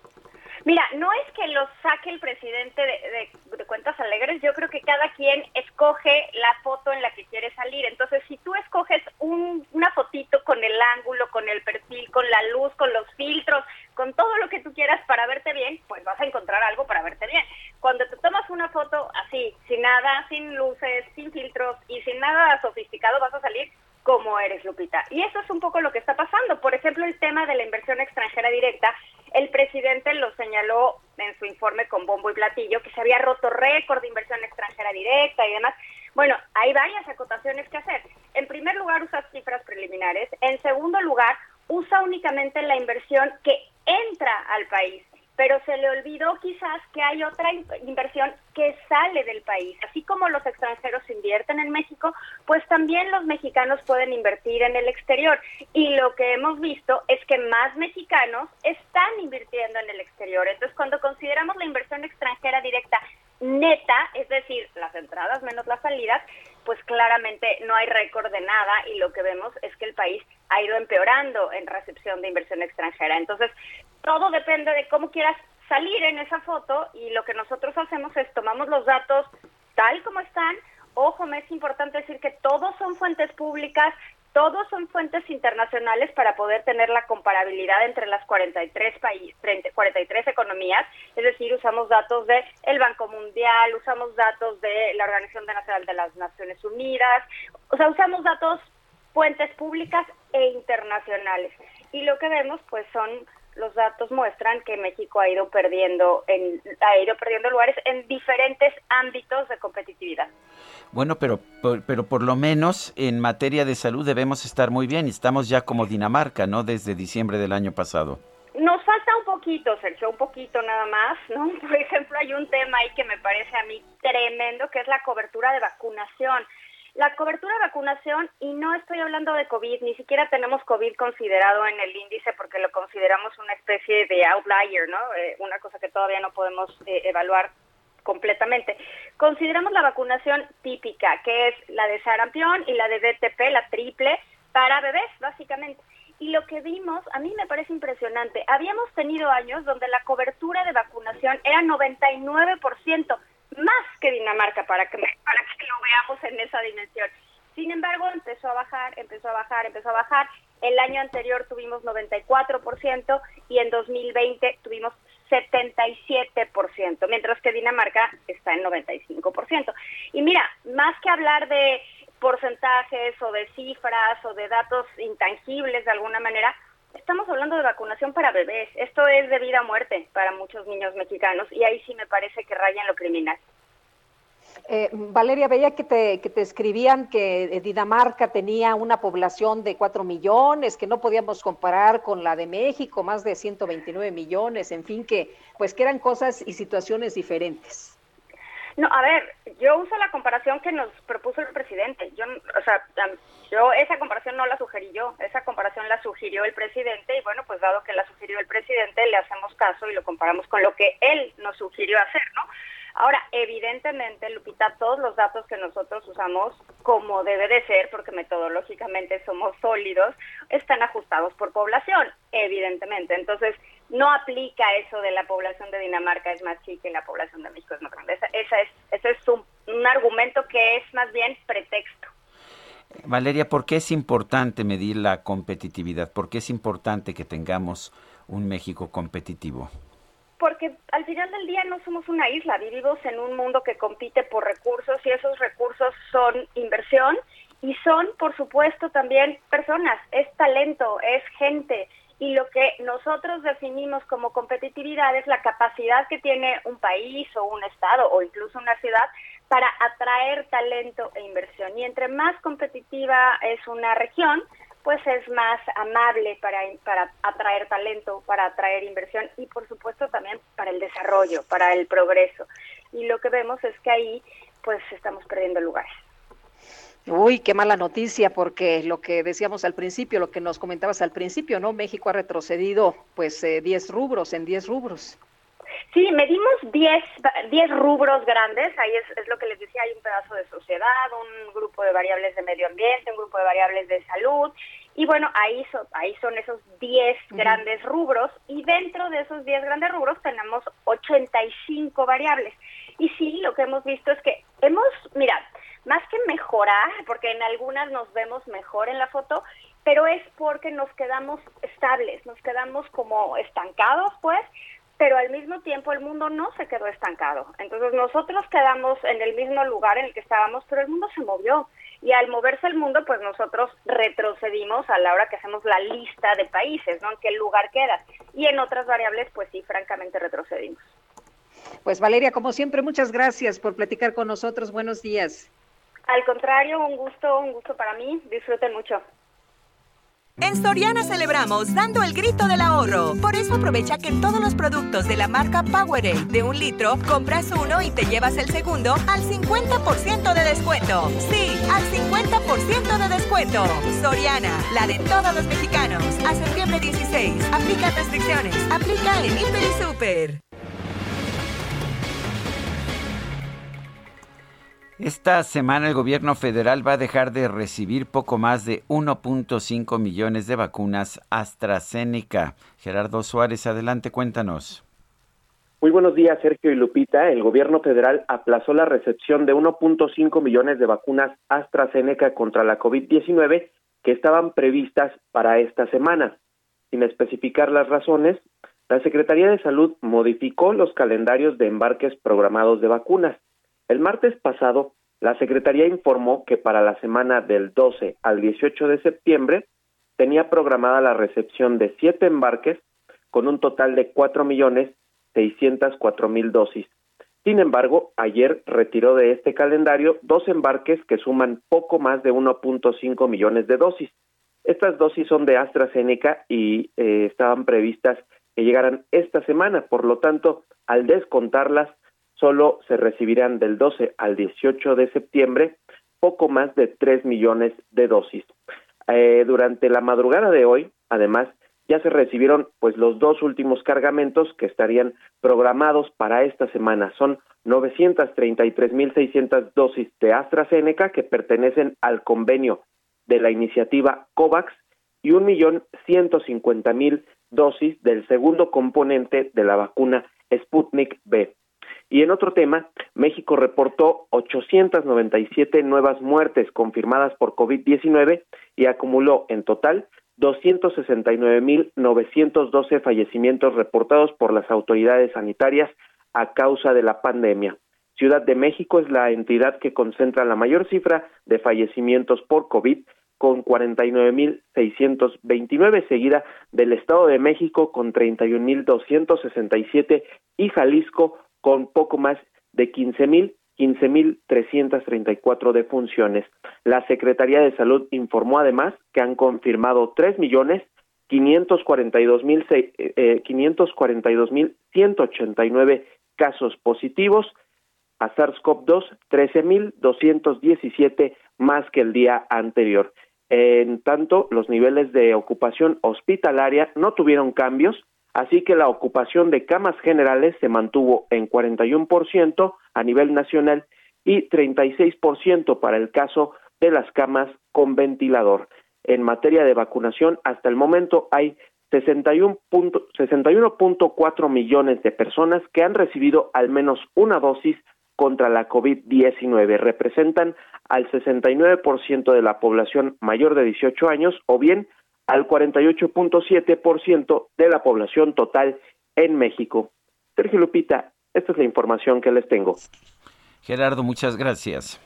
Mira, no es que los saque el presidente de, cuentas alegres, yo creo que cada quien escoge la foto en la que quiere salir. Entonces, si tú escoges una fotito con el ángulo, con el perfil, con la luz, con los filtros, con todo lo que tú quieras para verte bien, pues vas a encontrar algo para verte bien. Cuando te tomas una foto así, sin nada, sin luces, sin filtros y sin nada sofisticado, vas a salir como eres, Lupita. Y eso es un poco lo que está pasando. Por ejemplo, el tema de la inversión extranjera directa, el presidente lo señaló en su informe con bombo y platillo, que se había roto récord de inversión extranjera directa y demás. Bueno, hay varias acotaciones que hacer. En primer lugar, usa cifras preliminares. En segundo lugar, usa únicamente la inversión que entra al país pero se le olvidó quizás que hay otra inversión que sale del país. Así como los extranjeros invierten en México, pues también los mexicanos pueden invertir en el exterior. Y lo que hemos visto es que más mexicanos están invirtiendo en el exterior. Entonces, cuando consideramos la inversión extranjera directa neta, es decir, las entradas menos las salidas, pues claramente no hay récord de nada y lo que vemos es que el país ha ido empeorando en recepción de inversión extranjera. Entonces, todo depende de cómo quieras salir en esa foto y lo que nosotros hacemos es tomamos los datos tal como están. Ojo, me es importante decir que todos son fuentes públicas, todos son fuentes internacionales para poder tener la comparabilidad entre las 43 países, 43 economías, es decir, usamos datos de el Banco Mundial, usamos datos de la Organización Nacional de las Naciones Unidas, o sea, usamos datos fuentes públicas e internacionales. Y lo que vemos pues son los datos muestran que México ha ido perdiendo en, ha ido perdiendo lugares en diferentes ámbitos de competitividad. Bueno, pero pero por lo menos en materia de salud debemos estar muy bien. Estamos ya como Dinamarca, ¿no? Desde diciembre del año pasado. Nos falta un poquito, Sergio, un poquito nada más, ¿no? Por ejemplo, hay un tema ahí que me parece a mí tremendo, que es la cobertura de vacunación. La cobertura de vacunación, y no estoy hablando de COVID, ni siquiera tenemos COVID considerado en el índice porque lo consideramos una especie de outlier, ¿no? Eh, una cosa que todavía no podemos eh, evaluar completamente. Consideramos la vacunación típica, que es la de sarampión y la de DTP, la triple, para bebés, básicamente. Y lo que vimos, a mí me parece impresionante. Habíamos tenido años donde la cobertura de vacunación era 99% más que Dinamarca para que, para que lo veamos en esa dimensión. Sin embargo, empezó a bajar, empezó a bajar, empezó a bajar. El año anterior tuvimos 94% y en 2020 tuvimos 77%, mientras que Dinamarca está en 95%. Y mira, más que hablar de porcentajes o de cifras o de datos intangibles de alguna manera, estamos hablando de vacunación para bebés. Esto es de vida o muerte para muchos niños mexicanos y ahí sí me parece que rayan lo criminal. Eh, Valeria, veía que te, que te escribían que Dinamarca tenía una población de 4 millones, que no podíamos comparar con la de México, más de 129 millones, en fin, que pues que eran cosas y situaciones diferentes. No, a ver, yo uso la comparación que nos propuso el presidente. Yo, o sea, yo esa comparación no la sugerí yo, esa comparación la sugirió el presidente y bueno, pues dado que la sugirió el presidente, le hacemos caso y lo comparamos con lo que él nos sugirió hacer, ¿no? Ahora, evidentemente, Lupita, todos los datos que nosotros usamos, como debe de ser, porque metodológicamente somos sólidos, están ajustados por población, evidentemente. Entonces, no aplica eso de la población de Dinamarca es más chica y la población de México es más grande. Esa, es, ese es un, argumento que es más bien pretexto. Valeria, ¿por qué es importante medir la competitividad? ¿Por qué es importante que tengamos un México competitivo? Porque al final del día no somos una isla, vivimos en un mundo que compite por recursos y esos recursos son inversión y son, por supuesto, también personas, es talento, es gente, y lo que nosotros definimos como competitividad es la capacidad que tiene un país o un estado o incluso una ciudad para atraer talento e inversión. Y entre más competitiva es una región, pues es más amable para, para atraer talento, para atraer inversión y por supuesto también para el desarrollo, para el progreso. Y lo que vemos es que ahí pues estamos perdiendo lugares. Uy, qué mala noticia, porque lo que decíamos al principio, lo que nos comentabas al principio, ¿no? México ha retrocedido pues 10 eh, rubros, en 10 rubros. Sí, medimos 10, 10 rubros grandes, ahí es, es, lo que les decía, hay un pedazo de sociedad, un grupo de variables de medio ambiente, un grupo de variables de salud, y bueno, ahí, ahí son esos 10 grandes rubros, y dentro de esos 10 grandes rubros tenemos 85 variables. Y sí, lo que hemos visto es que hemos, mira, más que mejorar, porque en algunas nos vemos mejor en la foto, pero es porque nos quedamos estables, nos quedamos como estancados, pues, pero al mismo tiempo el mundo no se quedó estancado. Entonces nosotros quedamos en el mismo lugar en el que estábamos, pero el mundo se movió. Y al moverse el mundo, pues nosotros retrocedimos a la hora que hacemos la lista de países, ¿no? En qué lugar quedas. Y en otras variables, pues sí, francamente retrocedimos. Pues Valeria, como siempre, muchas gracias por platicar con nosotros. Buenos días. Al contrario, un gusto, un gusto para mí. Disfruten mucho. En Soriana celebramos dando el grito del ahorro. Por eso aprovecha que en todos los productos de la marca Powerade de un litro, compras uno y te llevas el segundo al 50% de descuento. Sí, al 50% de descuento. Soriana, la de todos los mexicanos. A septiembre 16. Aplica restricciones. Aplica en Hiper y Super. Esta semana el gobierno federal va a dejar de recibir poco más de 1.5 millones de vacunas AstraZeneca. Gerardo Suárez, adelante, cuéntanos. Muy buenos días, Sergio y Lupita. El gobierno federal aplazó la recepción de 1.5 millones de vacunas AstraZeneca contra la COVID-19 que estaban previstas para esta semana. Sin especificar las razones, la Secretaría de Salud modificó los calendarios de embarques programados de vacunas. El martes pasado, la Secretaría informó que para la semana del 12 al 18 de septiembre tenía programada la recepción de siete embarques con un total de cuatro millones seiscientas cuatro mil dosis. Sin embargo, ayer retiró de este calendario dos embarques que suman poco más de 1.5 millones de dosis. Estas dosis son de AstraZeneca y eh, estaban previstas que llegaran esta semana, por lo tanto, al descontarlas, solo se recibirán del 12 al 18 de septiembre poco más de 3 millones de dosis. Eh, durante la madrugada de hoy, además, ya se recibieron pues los dos últimos cargamentos que estarían programados para esta semana. Son 933.600 dosis de AstraZeneca que pertenecen al convenio de la iniciativa COVAX y 1.150.000 dosis del segundo componente de la vacuna Sputnik B. Y en otro tema, México reportó 897 nuevas muertes confirmadas por COVID-19 y acumuló en total 269.912 fallecimientos reportados por las autoridades sanitarias a causa de la pandemia. Ciudad de México es la entidad que concentra la mayor cifra de fallecimientos por COVID con 49.629, seguida del Estado de México con 31.267 y Jalisco con poco más de 15 mil 15.334 defunciones. La Secretaría de Salud informó además que han confirmado 3 millones 542 mil 542 mil 189 casos positivos a SARS-CoV-2, 13 mil 217 más que el día anterior. En tanto, los niveles de ocupación hospitalaria no tuvieron cambios, así que la ocupación de camas generales se mantuvo en 41% a nivel nacional y 36% para el caso de las camas con ventilador. En materia de vacunación, hasta el momento hay 61.4 millones de personas que han recibido al menos una dosis contra la COVID-19. Representan al 69% de la población mayor de 18 años o bien al 48.7% de la población total en México. Sergio Lupita, esta es la información que les tengo. Gerardo, muchas gracias.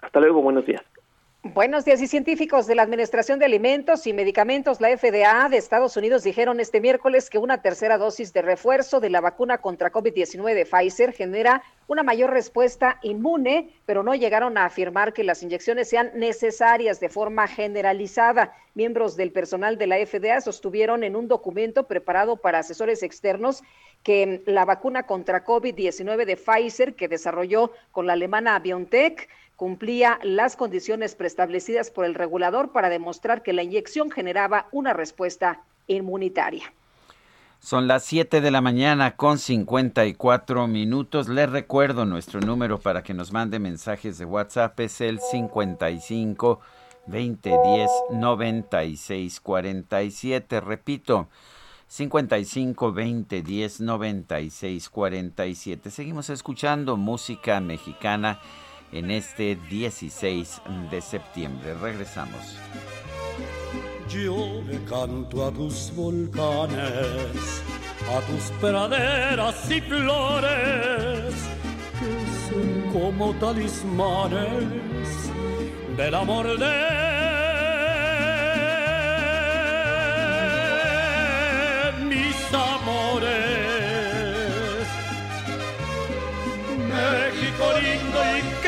Hasta luego, buenos días. Buenos días. Y científicos de la Administración de Alimentos y Medicamentos, la FDA de Estados Unidos, dijeron este miércoles que una tercera dosis de refuerzo de la vacuna contra COVID-19 de Pfizer genera una mayor respuesta inmune, pero no llegaron a afirmar que las inyecciones sean necesarias de forma generalizada. Miembros del personal de la FDA sostuvieron en un documento preparado para asesores externos que la vacuna contra COVID-19 de Pfizer, que desarrolló con la alemana BioNTech, cumplía las condiciones preestablecidas por el regulador para demostrar que la inyección generaba una respuesta inmunitaria. Son las 7 de la mañana con 54 minutos. Les recuerdo nuestro número para que nos mande mensajes de WhatsApp es el 55 2010 96 47. Repito, 55 2010 96 47. Seguimos escuchando música mexicana en este 16 de septiembre. Regresamos. Yo le canto a tus volcanes, a tus praderas y flores, que son como talismanes del amor de mis amores. México lindo y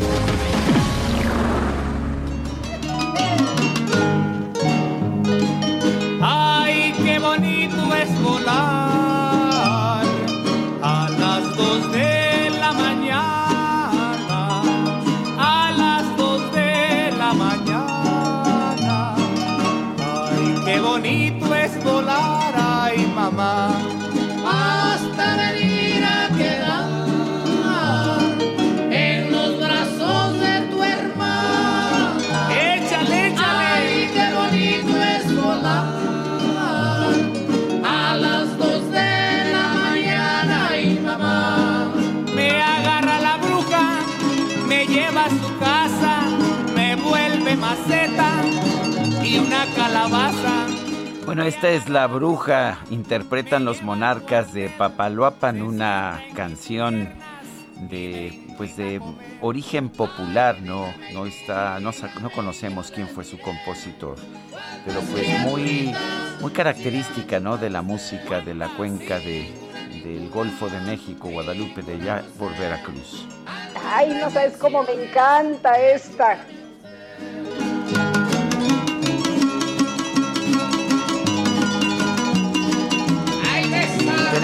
Calabaza. Bueno, esta es La Bruja, interpretan los monarcas de Papaloapan, una canción de pues de origen popular, no no está no, no conocemos quién fue su compositor, pero pues muy muy característica, ¿no? de la música de la cuenca de del Golfo de México, Guadalupe de allá por Veracruz. Ay, no sabes cómo me encanta esta.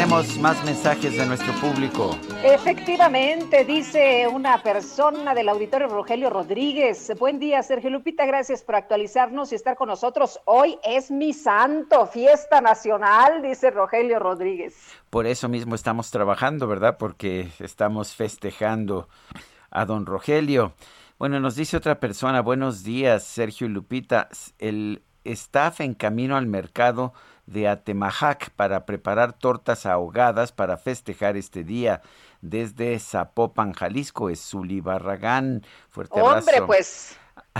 Tenemos más mensajes de nuestro público. Efectivamente, dice una persona del auditorio Rogelio Rodríguez. Buen día, Sergio Lupita, gracias por actualizarnos y estar con nosotros. Hoy es mi santo, fiesta nacional, dice Rogelio Rodríguez. Por eso mismo estamos trabajando, ¿verdad? Porque estamos festejando a don Rogelio. Bueno, nos dice otra persona, buenos días, Sergio Lupita. El staff en camino al mercado de Atemajac para preparar tortas ahogadas para festejar este día. Desde Zapopan, Jalisco, es Zuli Barragán. Fuerte Hombre, pues.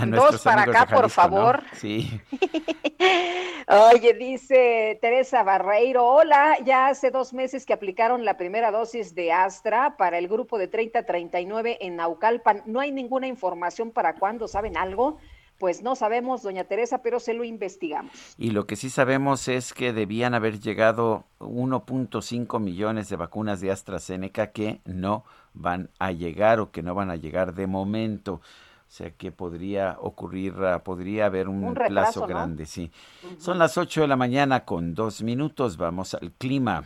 dos para acá, por favor. Sí. Oye, dice Teresa Barreiro, hola, ya hace dos meses que aplicaron la primera dosis de Astra para el grupo de 30-39 en Naucalpan. No hay ninguna información para cuándo, ¿saben algo? Pues no sabemos, doña Teresa, pero se lo investigamos. Y lo que sí sabemos es que debían haber llegado 1.5 millones de vacunas de AstraZeneca que no van a llegar o que no van a llegar de momento. O sea que podría ocurrir, ah, podría haber un, plazo grande, sí. Son las 8 de la mañana con dos minutos. Vamos al clima.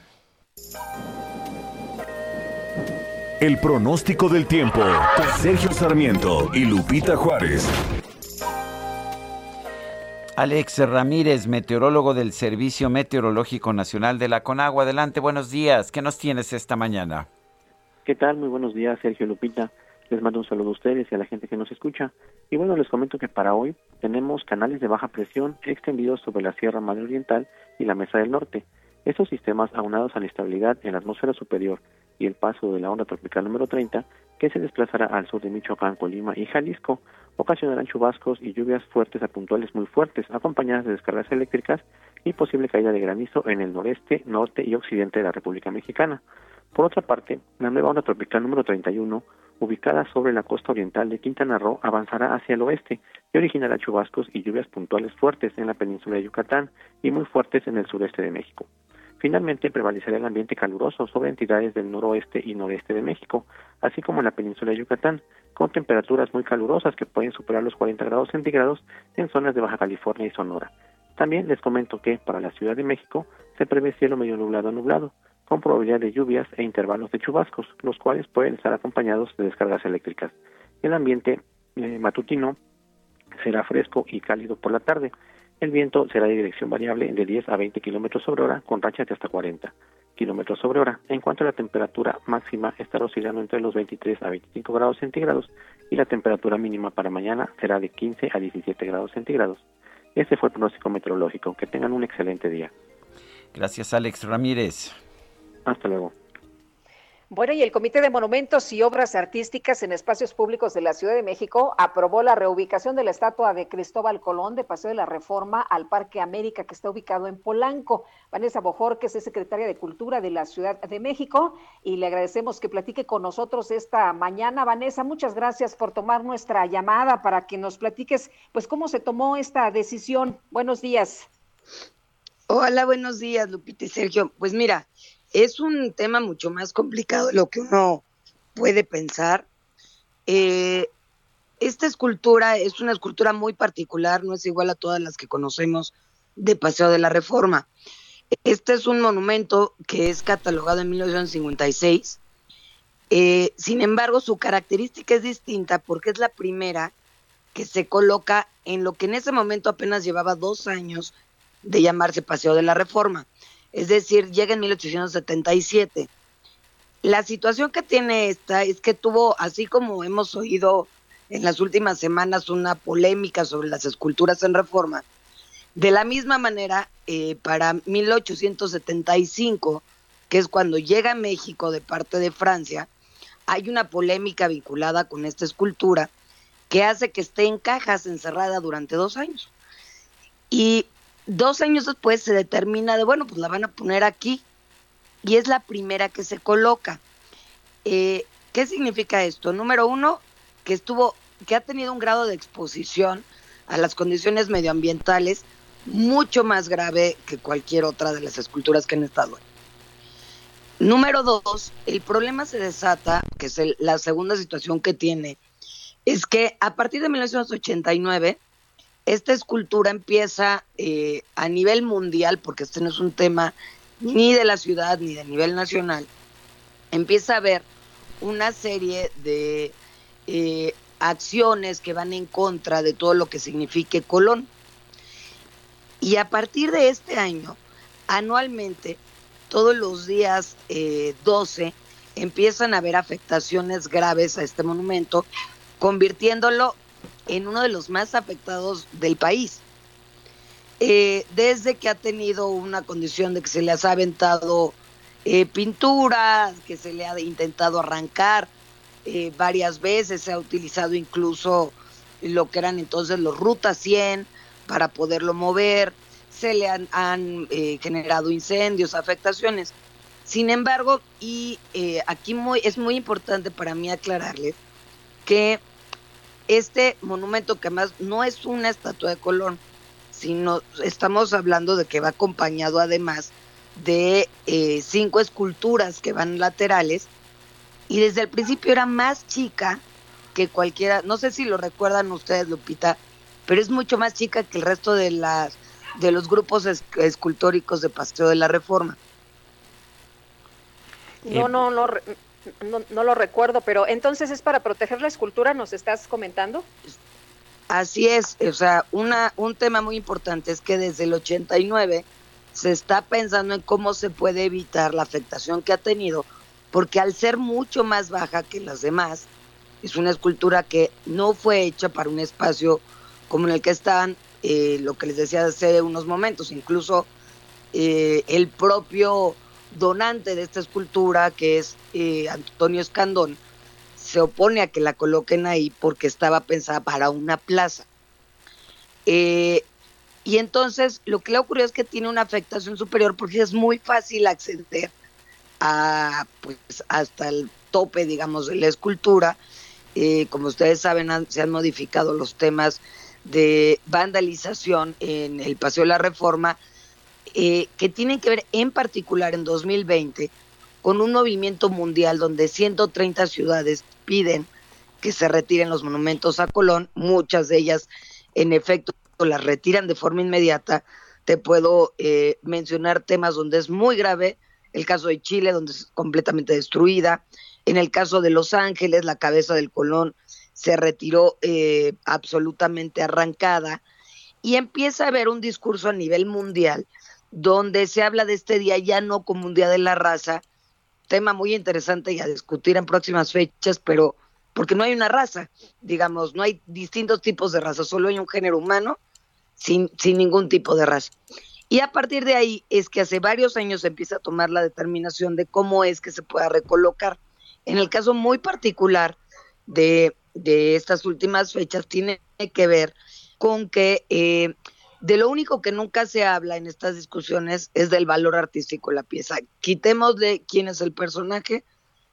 El pronóstico del tiempo. Sergio Sarmiento y Lupita Juárez. Alex Ramírez, meteorólogo del Servicio Meteorológico Nacional de la Conagua. Adelante, buenos días. ¿Qué nos tienes esta mañana? ¿Qué tal? Muy buenos días, Sergio Lupita. Les mando un saludo a ustedes y a la gente que nos escucha. Y bueno, les comento que para hoy tenemos canales de baja presión extendidos sobre la Sierra Madre Oriental y la Mesa del Norte. Estos sistemas, aunados a la estabilidad en la atmósfera superior y el paso de la onda tropical número 30, que se desplazará al sur de Michoacán, Colima y Jalisco, ocasionarán chubascos y lluvias fuertes a puntuales muy fuertes, acompañadas de descargas eléctricas y posible caída de granizo en el noreste, norte y occidente de la República Mexicana. Por otra parte, la nueva onda tropical número 31 ubicada sobre la costa oriental de Quintana Roo, avanzará hacia el oeste y originará chubascos y lluvias puntuales fuertes en la península de Yucatán y muy fuertes en el sureste de México. Finalmente prevalecerá el ambiente caluroso sobre entidades del noroeste y noreste de México, así como en la península de Yucatán, con temperaturas muy calurosas que pueden superar los 40 grados centígrados en zonas de Baja California y Sonora. También les comento que para la Ciudad de México se prevé cielo medio nublado nublado, con probabilidad de lluvias e intervalos de chubascos, los cuales pueden estar acompañados de descargas eléctricas. El ambiente eh, matutino será fresco y cálido por la tarde. El viento será de dirección variable de 10 a 20 kilómetros sobre hora, con rachas de hasta 40 kilómetros sobre hora. En cuanto a la temperatura máxima, estará oscilando entre los 23 a 25 grados centígrados y la temperatura mínima para mañana será de 15 a 17 grados centígrados. Este fue el pronóstico meteorológico. Que tengan un excelente día. Gracias, Alex Ramírez. Hasta luego. Bueno, y el Comité de Monumentos y Obras Artísticas en Espacios Públicos de la Ciudad de México aprobó la reubicación de la estatua de Cristóbal Colón de Paseo de la Reforma al Parque América, que está ubicado en Polanco. Vanessa Bojor, que es secretaria de Cultura de la Ciudad de México, y le agradecemos que platique con nosotros esta mañana. Vanessa, muchas gracias por tomar nuestra llamada para que nos platiques, pues, cómo se tomó esta decisión. Buenos días. Hola, buenos días, Lupita y Sergio. Pues mira, es un tema mucho más complicado de lo que uno puede pensar. Eh, esta escultura es una escultura muy particular, no es igual a todas las que conocemos de Paseo de la Reforma. Este es un monumento que es catalogado en 1956. Eh, sin embargo, su característica es distinta porque es la primera que se coloca en lo que en ese momento apenas llevaba dos años de llamarse Paseo de la Reforma es decir, llega en 1877. La situación que tiene esta es que tuvo, así como hemos oído en las últimas semanas una polémica sobre las esculturas en reforma, de la misma manera, eh, para 1875, que es cuando llega a México de parte de Francia, hay una polémica vinculada con esta escultura que hace que esté en cajas encerrada durante dos años. Y Dos años después se determina de, bueno, pues la van a poner aquí. Y es la primera que se coloca. Eh, ¿Qué significa esto? Número uno, que estuvo, que ha tenido un grado de exposición a las condiciones medioambientales mucho más grave que cualquier otra de las esculturas que han estado ahí. Número dos, el problema se desata, que es la segunda situación que tiene, es que a partir de 1989 esta escultura empieza eh, a nivel mundial, porque este no es un tema ni de la ciudad ni de nivel nacional, empieza a haber una serie de eh, acciones que van en contra de todo lo que signifique Colón. Y a partir de este año, anualmente, todos los días 12, eh, empiezan a haber afectaciones graves a este monumento, convirtiéndolo en uno de los más afectados del país. Eh, desde que ha tenido una condición de que se le ha aventado eh, pintura, que se le ha intentado arrancar eh, varias veces, se ha utilizado incluso lo que eran entonces los Ruta 100 para poderlo mover, se le han, generado incendios, afectaciones. Sin embargo, y aquí muy, es muy importante para mí aclararles que este monumento que además no es una estatua de Colón, sino estamos hablando de que va acompañado además de eh, cinco esculturas que van laterales y desde el principio era más chica que cualquiera, no sé si lo recuerdan ustedes Lupita, pero es mucho más chica que el resto de las de los grupos escultóricos de Paseo de la Reforma. No, no, no, no, no lo recuerdo, pero entonces es para proteger la escultura, ¿nos estás comentando? Así es, o sea, una, un tema muy importante es que desde el 89 se está pensando en cómo se puede evitar la afectación que ha tenido, porque al ser mucho más baja que las demás, es una escultura que no fue hecha para un espacio como en el que están, eh, lo que les decía hace unos momentos, incluso eh, el propio donante de esta escultura, que es eh, Antonio Escandón, se opone a que la coloquen ahí porque estaba pensada para una plaza. Eh, y entonces lo que le ocurrió es que tiene una afectación superior porque es muy fácil acceder a, pues, hasta el tope, digamos, de la escultura. Eh, como ustedes saben, se han modificado los temas de vandalización en el Paseo de la Reforma, eh, que tienen que ver en particular en 2020 con un movimiento mundial donde 130 ciudades piden que se retiren los monumentos a Colón, muchas de ellas en efecto las retiran de forma inmediata. Te puedo eh, mencionar temas donde es muy grave, el caso de Chile, donde es completamente destruida, en el caso de Los Ángeles, la cabeza del Colón se retiró eh, absolutamente arrancada. Y empieza a haber un discurso a nivel mundial donde se habla de este día ya no como un día de la raza, tema muy interesante y a discutir en próximas fechas, pero porque no hay una raza, digamos, no hay distintos tipos de raza, solo hay un género humano sin, sin ningún tipo de raza. Y a partir de ahí es que hace varios años se empieza a tomar la determinación de cómo es que se pueda recolocar. En el caso muy particular de, de estas últimas fechas tiene que ver con que eh, de lo único que nunca se habla en estas discusiones es del valor artístico de la pieza. Quitemos de quién es el personaje,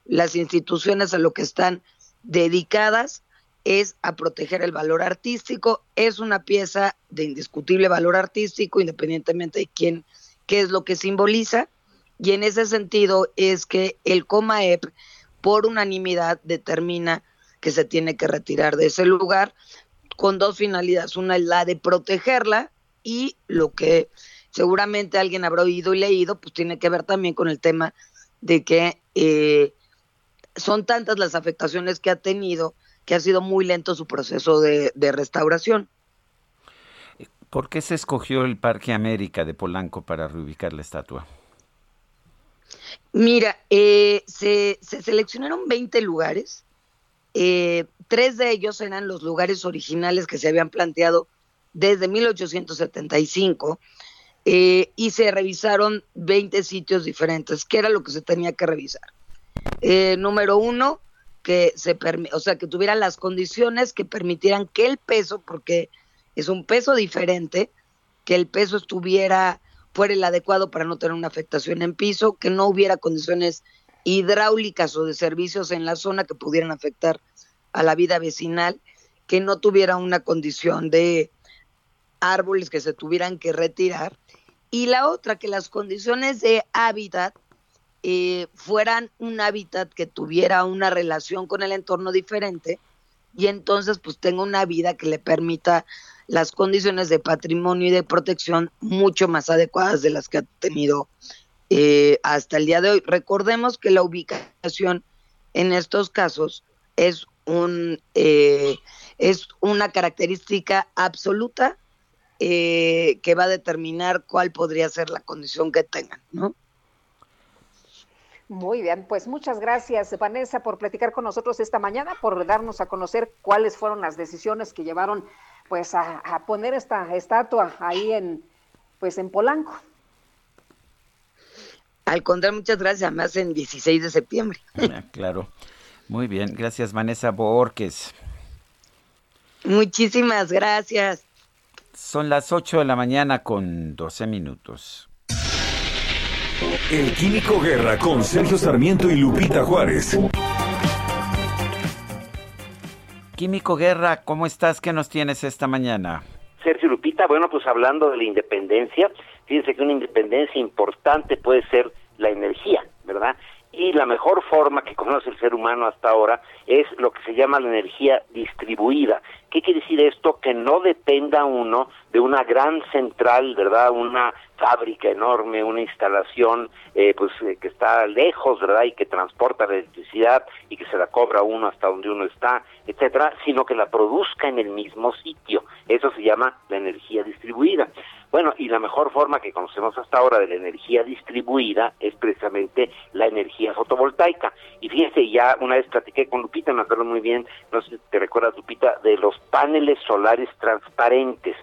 las instituciones a lo que están dedicadas es a proteger el valor artístico. Es una pieza de indiscutible valor artístico, independientemente de quién, qué es lo que simboliza. Y en ese sentido es que el COMAEP, por unanimidad, determina que se tiene que retirar de ese lugar con dos finalidades. Una es la de protegerla y lo que seguramente alguien habrá oído y leído, pues tiene que ver también con el tema de que eh, son tantas las afectaciones que ha tenido que ha sido muy lento su proceso de, restauración. ¿Por qué se escogió el Parque América de Polanco para reubicar la estatua? Mira, eh, se, seleccionaron 20 lugares. Eh, tres de ellos eran los lugares originales que se habían planteado desde 1875 eh, y se revisaron 20 sitios diferentes, que era lo que se tenía que revisar. Eh, número uno, que se o sea, que tuvieran las condiciones que permitieran que el peso, porque es un peso diferente, que el peso estuviera fuera el adecuado para no tener una afectación en piso, que no hubiera condiciones hidráulicas o de servicios en la zona que pudieran afectar a la vida vecinal, que no tuviera una condición de árboles que se tuvieran que retirar, y la otra, que las condiciones de hábitat eh, fueran un hábitat que tuviera una relación con el entorno diferente y entonces pues tenga una vida que le permita las condiciones de patrimonio y de protección mucho más adecuadas de las que ha tenido eh, hasta el día de hoy. Recordemos que la ubicación en estos casos es un eh, es una característica absoluta que va a determinar cuál podría ser la condición que tengan, ¿no? Muy bien, pues muchas gracias Vanessa por platicar con nosotros esta mañana, por darnos a conocer cuáles fueron las decisiones que llevaron pues a, poner esta estatua ahí en pues en Polanco. Al contrario, muchas gracias, más en 16 de septiembre. Ah, claro. Muy bien, gracias Vanessa Borges. Muchísimas gracias. Son las 8 de la mañana con 12 minutos. El Químico Guerra con Sergio Sarmiento y Lupita Juárez. Químico Guerra, ¿cómo estás? ¿Qué nos tienes esta mañana? Sergio Lupita, bueno, pues hablando de la independencia, fíjense que una independencia importante puede ser la energía, ¿verdad? Y la mejor forma que conoce el ser humano hasta ahora es lo que se llama la energía distribuida. ¿Qué quiere decir esto? Que no dependa uno de una gran central, ¿verdad? Una fábrica enorme, una instalación eh, pues eh, que está lejos, ¿verdad? Y que transporta la electricidad y que se la cobra uno hasta donde uno está, etcétera, sino que la produzca en el mismo sitio. Eso se llama la energía distribuida. Bueno, y la mejor forma que conocemos hasta ahora de la energía distribuida es precisamente la energía fotovoltaica. Y fíjense, ya una vez platiqué con Lupita, me acuerdo muy bien, no sé si te recuerdas Lupita, de los paneles solares transparentes.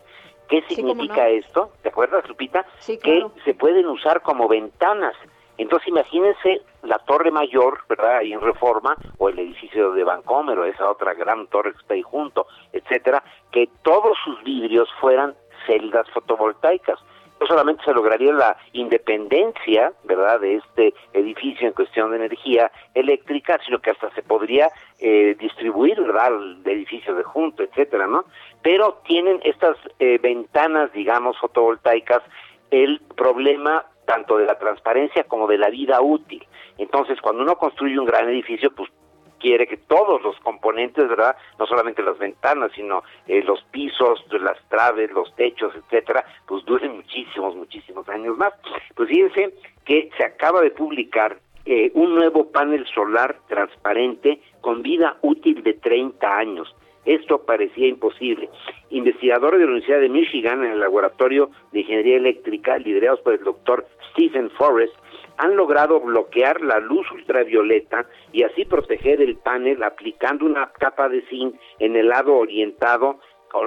¿Qué significa esto? ¿Te acuerdas, Lupita? Que se pueden usar como ventanas. Entonces imagínense la torre mayor, ¿verdad? Ahí en Reforma, o el edificio de Bancomer, o esa otra gran torre que está ahí junto, etcétera, que todos sus vidrios fueran celdas fotovoltaicas. no solamente se lograría la independencia, ¿verdad?, de este edificio en cuestión de energía eléctrica, sino que hasta se podría eh, distribuir, ¿verdad?, el edificio de junto, etcétera, ¿no? Pero tienen estas eh, ventanas, digamos, fotovoltaicas, el problema tanto de la transparencia como de la vida útil. Entonces, cuando uno construye un gran edificio, pues quiere que todos los componentes, ¿verdad? No solamente las ventanas, sino eh, los pisos, las traves, los techos, etcétera, pues duren muchísimos, muchísimos años más. Pues fíjense que se acaba de publicar eh, un nuevo panel solar transparente con vida útil de 30 años. Esto parecía imposible. Investigadores de la Universidad de Michigan en el Laboratorio de Ingeniería Eléctrica, liderados por el doctor Stephen Forrest, han logrado bloquear la luz ultravioleta y así proteger el panel aplicando una capa de zinc en el lado orientado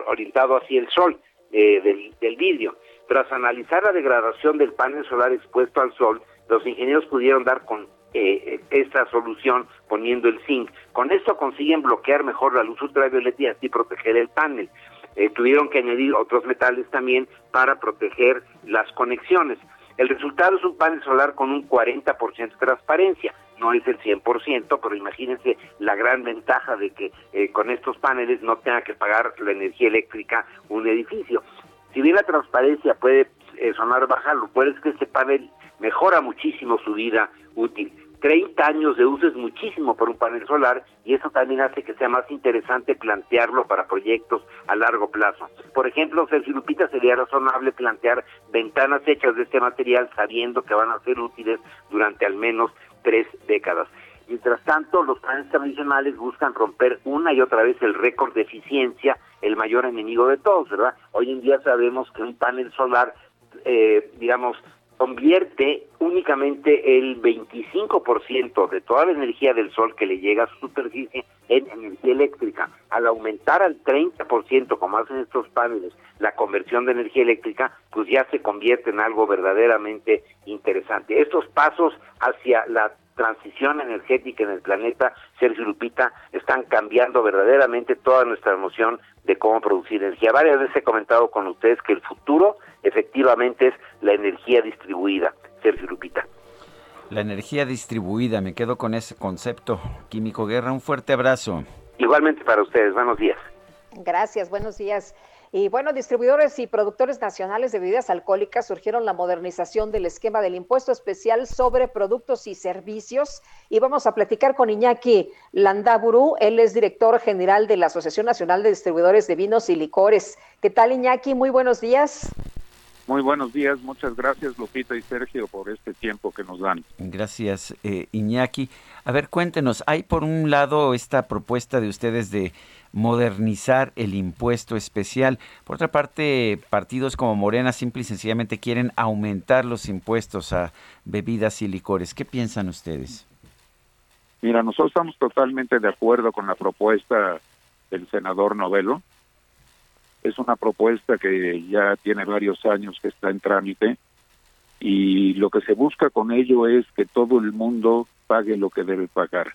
orientado hacia el sol eh, del, vidrio. Tras analizar la degradación del panel solar expuesto al sol, los ingenieros pudieron dar con eh, esta solución poniendo el zinc. Con esto consiguen bloquear mejor la luz ultravioleta y así proteger el panel. Eh, tuvieron que añadir otros metales también para proteger las conexiones. El resultado es un panel solar con un 40% de transparencia. No es el 100%, pero imagínense la gran ventaja de que eh, con estos paneles no tenga que pagar la energía eléctrica un edificio. Si bien la transparencia puede eh, sonar baja, lo cual es que este panel mejora muchísimo su vida útil. 30 años de uso es muchísimo por un panel solar y eso también hace que sea más interesante plantearlo para proyectos a largo plazo. Por ejemplo, Sergio Lupita, sería razonable plantear ventanas hechas de este material sabiendo que van a ser útiles durante al menos tres décadas. Mientras tanto, los paneles tradicionales buscan romper una y otra vez el récord de eficiencia, el mayor enemigo de todos, ¿verdad? Hoy en día sabemos que un panel solar, eh, digamos, convierte únicamente el 25% de toda la energía del sol que le llega a su superficie en energía eléctrica. Al aumentar al 30%, como hacen estos paneles, la conversión de energía eléctrica, pues ya se convierte en algo verdaderamente interesante. Estos pasos hacia la transición energética en el planeta, Sergio Lupita, están cambiando verdaderamente toda nuestra noción de cómo producir energía. Varias veces he comentado con ustedes que el futuro efectivamente es la energía distribuida. Sergio Lupita. La energía distribuida, me quedo con ese concepto. Químico Guerra, un fuerte abrazo. Igualmente para ustedes, buenos días. Gracias, buenos días. Y bueno, distribuidores y productores nacionales de bebidas alcohólicas surgieron la modernización del esquema del impuesto especial sobre productos y servicios. Y vamos a platicar con Iñaki Landaburu, él es director general de la Asociación Nacional de Distribuidores de Vinos y Licores. ¿Qué tal, Iñaki? Muy buenos días. Muy buenos días, muchas gracias Lupita y Sergio por este tiempo que nos dan. Gracias eh, Iñaki. A ver, cuéntenos, hay por un lado esta propuesta de ustedes de modernizar el impuesto especial. Por otra parte, partidos como Morena simple y sencillamente quieren aumentar los impuestos a bebidas y licores. ¿Qué piensan ustedes? Mira, nosotros estamos totalmente de acuerdo con la propuesta del senador Novelo es una propuesta que ya tiene varios años que está en trámite y lo que se busca con ello es que todo el mundo pague lo que debe pagar.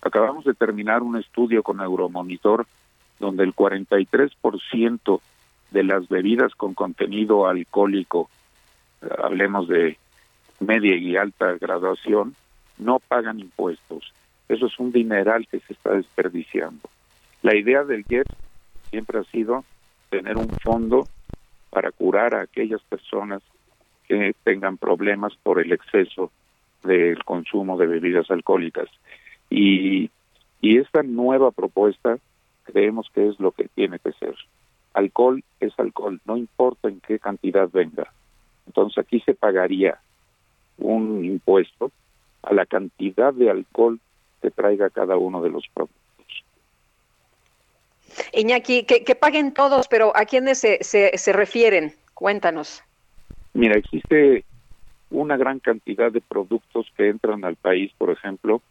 Acabamos de terminar un estudio con Euromonitor donde el 43% de las bebidas con contenido alcohólico, hablemos de media y alta graduación, no pagan impuestos. Eso es un dineral que se está desperdiciando. La idea del GET siempre ha sido tener un fondo para curar a aquellas personas que tengan problemas por el exceso del consumo de bebidas alcohólicas. Y, y esta nueva propuesta creemos que es lo que tiene que ser. Alcohol es alcohol, no importa en qué cantidad venga. Entonces aquí se pagaría un impuesto a la cantidad de alcohol que traiga cada uno de los productos. Iñaki, que, paguen todos, pero ¿a quiénes se, se, refieren? Cuéntanos. Mira, existe una gran cantidad de productos que entran al país, por ejemplo,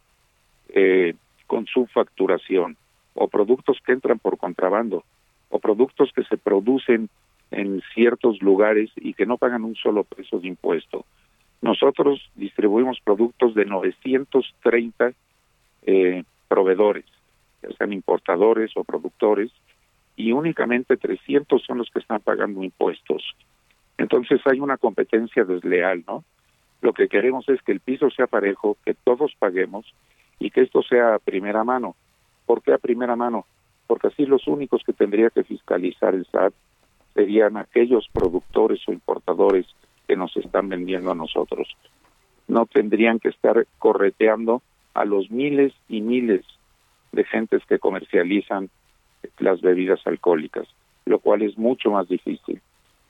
eh, con su facturación, o productos que entran por contrabando, o productos que se producen en ciertos lugares y que no pagan un solo peso de impuesto. Nosotros distribuimos productos de 930 eh, proveedores sean importadores o productores, y únicamente 300 son los que están pagando impuestos. Entonces hay una competencia desleal, ¿no? Lo que queremos es que el piso sea parejo, que todos paguemos y que esto sea a primera mano. ¿Por qué a primera mano? Porque así los únicos que tendría que fiscalizar el SAT serían aquellos productores o importadores que nos están vendiendo a nosotros. No tendrían que estar correteando a los miles y miles de gentes que comercializan las bebidas alcohólicas, lo cual es mucho más difícil.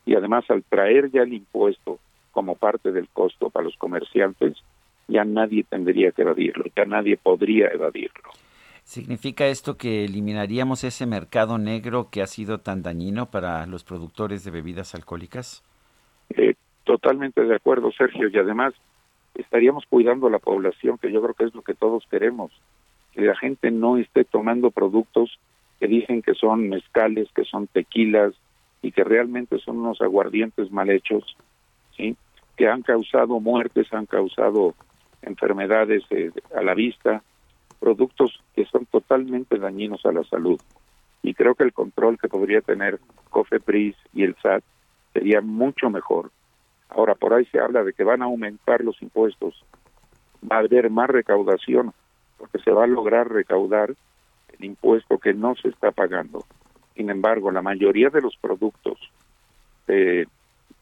Y además al traer ya el impuesto como parte del costo para los comerciantes, ya nadie tendría que evadirlo, ya nadie podría evadirlo. ¿Significa esto que eliminaríamos ese mercado negro que ha sido tan dañino para los productores de bebidas alcohólicas? Eh, totalmente de acuerdo, Sergio, y además estaríamos cuidando a la población, que yo creo que es lo que todos queremos, que la gente no esté tomando productos que dicen que son mezcales, que son tequilas y que realmente son unos aguardientes mal hechos, ¿sí? que han causado muertes, han causado enfermedades eh, a la vista, productos que son totalmente dañinos a la salud. Y creo que el control que podría tener COFEPRIS y el SAT sería mucho mejor. Ahora, por ahí se habla de que van a aumentar los impuestos, va a haber más recaudación, porque se va a lograr recaudar el impuesto que no se está pagando. Sin embargo, la mayoría de los productos de,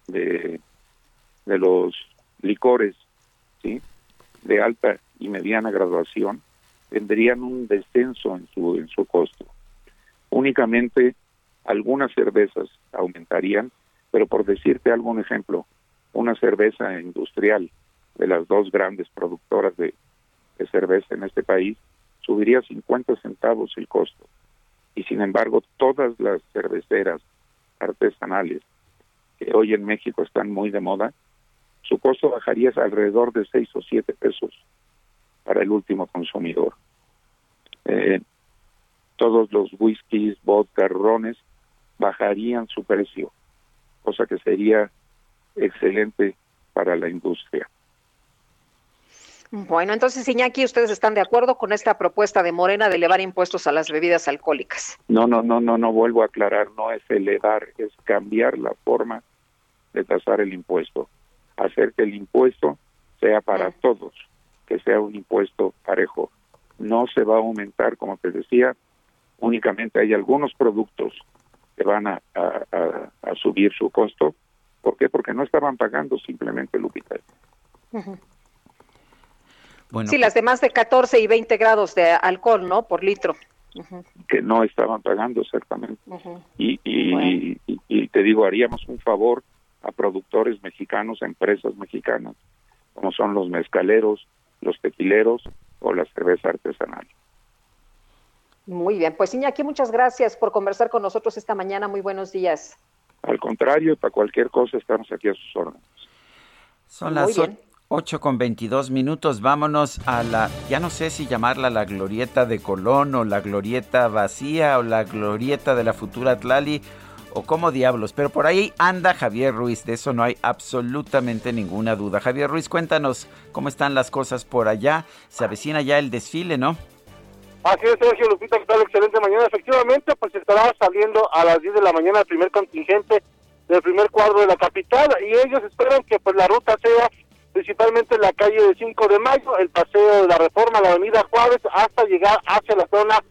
de, los licores, de alta y mediana graduación, tendrían un descenso en su, en su costo. Únicamente algunas cervezas aumentarían, pero por decirte algún ejemplo, una cerveza industrial de las dos grandes productoras de, de cerveza en este país subiría 50 centavos el costo. Y sin embargo, todas las cerveceras artesanales que hoy en México están muy de moda, su costo bajaría alrededor de 6 o 7 pesos para el último consumidor. Eh, todos los whiskies, vodka, rones bajarían su precio, cosa que sería excelente para la industria. Bueno, entonces, Iñaki, ¿ustedes están de acuerdo con esta propuesta de Morena de elevar impuestos a las bebidas alcohólicas? No, no, no, no, no vuelvo a aclarar, no es elevar, es cambiar la forma de tasar el impuesto, hacer que el impuesto sea para todos, que sea un impuesto parejo. No se va a aumentar, como te decía, únicamente hay algunos productos que van a, a, subir su costo. ¿Por qué? Porque no estaban pagando simplemente, Lupita sí, las de más de 14 y 20 grados de alcohol, ¿no? Por litro. Que no estaban pagando exactamente. y, y, y, te digo, haríamos un favor a productores mexicanos, a empresas mexicanas, como son los mezcaleros, los tequileros o la cerveza artesanal. Muy bien, pues Iñaki, muchas gracias por conversar con nosotros esta mañana. Muy buenos días. Al contrario, para cualquier cosa estamos aquí a sus órdenes. Son las 8 con 22 minutos, vámonos a la, ya no sé si llamarla la glorieta de Colón o la glorieta vacía o la glorieta de la futura Tlali o como diablos, pero por ahí anda Javier Ruiz, de eso no hay absolutamente ninguna duda. Javier Ruiz, cuéntanos cómo están las cosas por allá, se avecina ya el desfile, ¿no? Así es, Sergio Lupita, ¿qué tal? Excelente mañana. Efectivamente, pues estará saliendo a las 10 de la mañana el primer contingente del primer cuadro de la capital y ellos esperan que pues la ruta sea principalmente en la calle de 5 de mayo, el paseo de la Reforma, la avenida Juárez, hasta llegar hacia la zona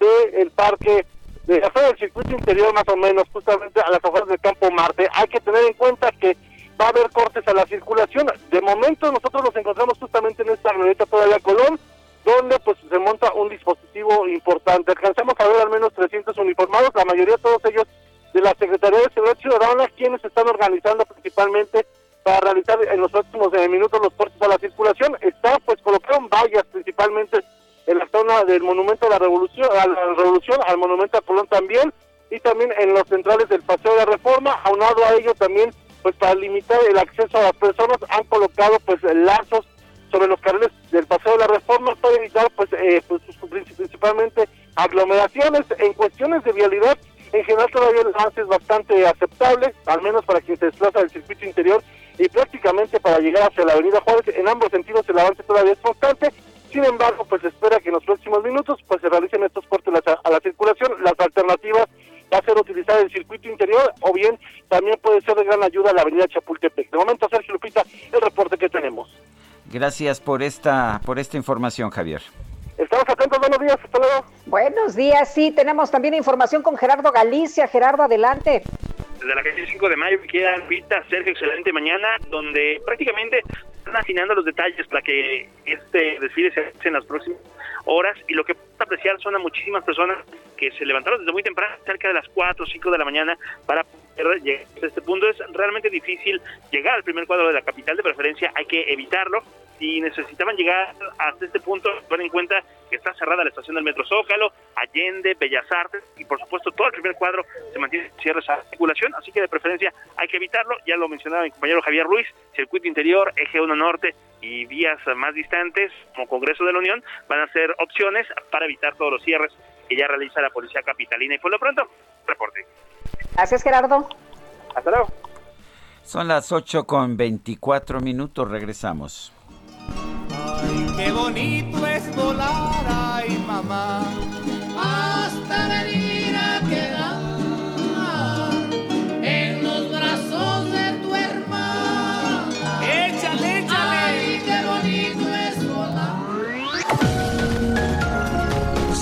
del parque, de zona del circuito interior más o menos, justamente a las afueras del campo Marte. Hay que tener en cuenta que va a haber cortes a la circulación. De momento nosotros nos encontramos justamente en esta glorieta todavía Colón, donde pues se monta un dispositivo importante. Alcanzamos a ver al menos 300 uniformados, la mayoría todos ellos de la Secretaría de Seguridad Ciudadana, quienes están organizando principalmente para realizar en los próximos minutos los cortes a la circulación. Está, pues, colocaron vallas principalmente en la zona del Monumento a la Revolución, a la al Monumento a Colón también, y también en los centrales del Paseo de la Reforma. Aunado a ello también, pues, para limitar el acceso a personas, han colocado, pues, lazos sobre los carriles del Paseo de la Reforma para evitar, pues, eh, pues principalmente aglomeraciones. En cuestiones de vialidad, en general todavía el avance es bastante aceptable, al menos para quien se desplaza del circuito interior y prácticamente para llegar hacia la Avenida Juárez, en ambos sentidos el avance todavía es constante, sin embargo, pues se espera que en los próximos minutos pues se realicen estos cortes a la circulación, las alternativas va a ser utilizar el circuito interior o bien también puede ser de gran ayuda la avenida Chapultepec. De momento, Sergio Lupita, el reporte que tenemos. Gracias por esta, por esta información, Javier. Estamos atentos, buenos días, hasta luego. Buenos días, sí, tenemos también información con Gerardo Galicia. Gerardo, adelante. Desde la calle 5 de mayo, queda Vita, Sergio, excelente mañana, donde prácticamente están afinando los detalles para que este desfile se haga en las próximas horas y lo que puedo apreciar son a muchísimas personas que se levantaron desde muy temprano, cerca de las 4 o 5 de la mañana, para poder llegar a este punto. Es realmente difícil llegar al primer cuadro de la capital, de preferencia hay que evitarlo. Si necesitaban llegar hasta este punto, ten en cuenta que está cerrada la estación del Metro Zócalo, Allende, Bellas Artes y por supuesto todo el primer cuadro se mantiene cierre esa circulación, así que de preferencia hay que evitarlo. Ya lo mencionaba mi compañero Javier Ruiz, circuito interior, eje 1 norte y vías más distantes como Congreso de la Unión van a ser opciones para evitar todos los cierres que ya realiza la Policía Capitalina. Y por lo pronto, reporte. Gracias, Gerardo. Hasta luego. Son las 8 con 24 minutos, regresamos. Ay, qué bonito es volar, ay mamá, hasta venir a quedar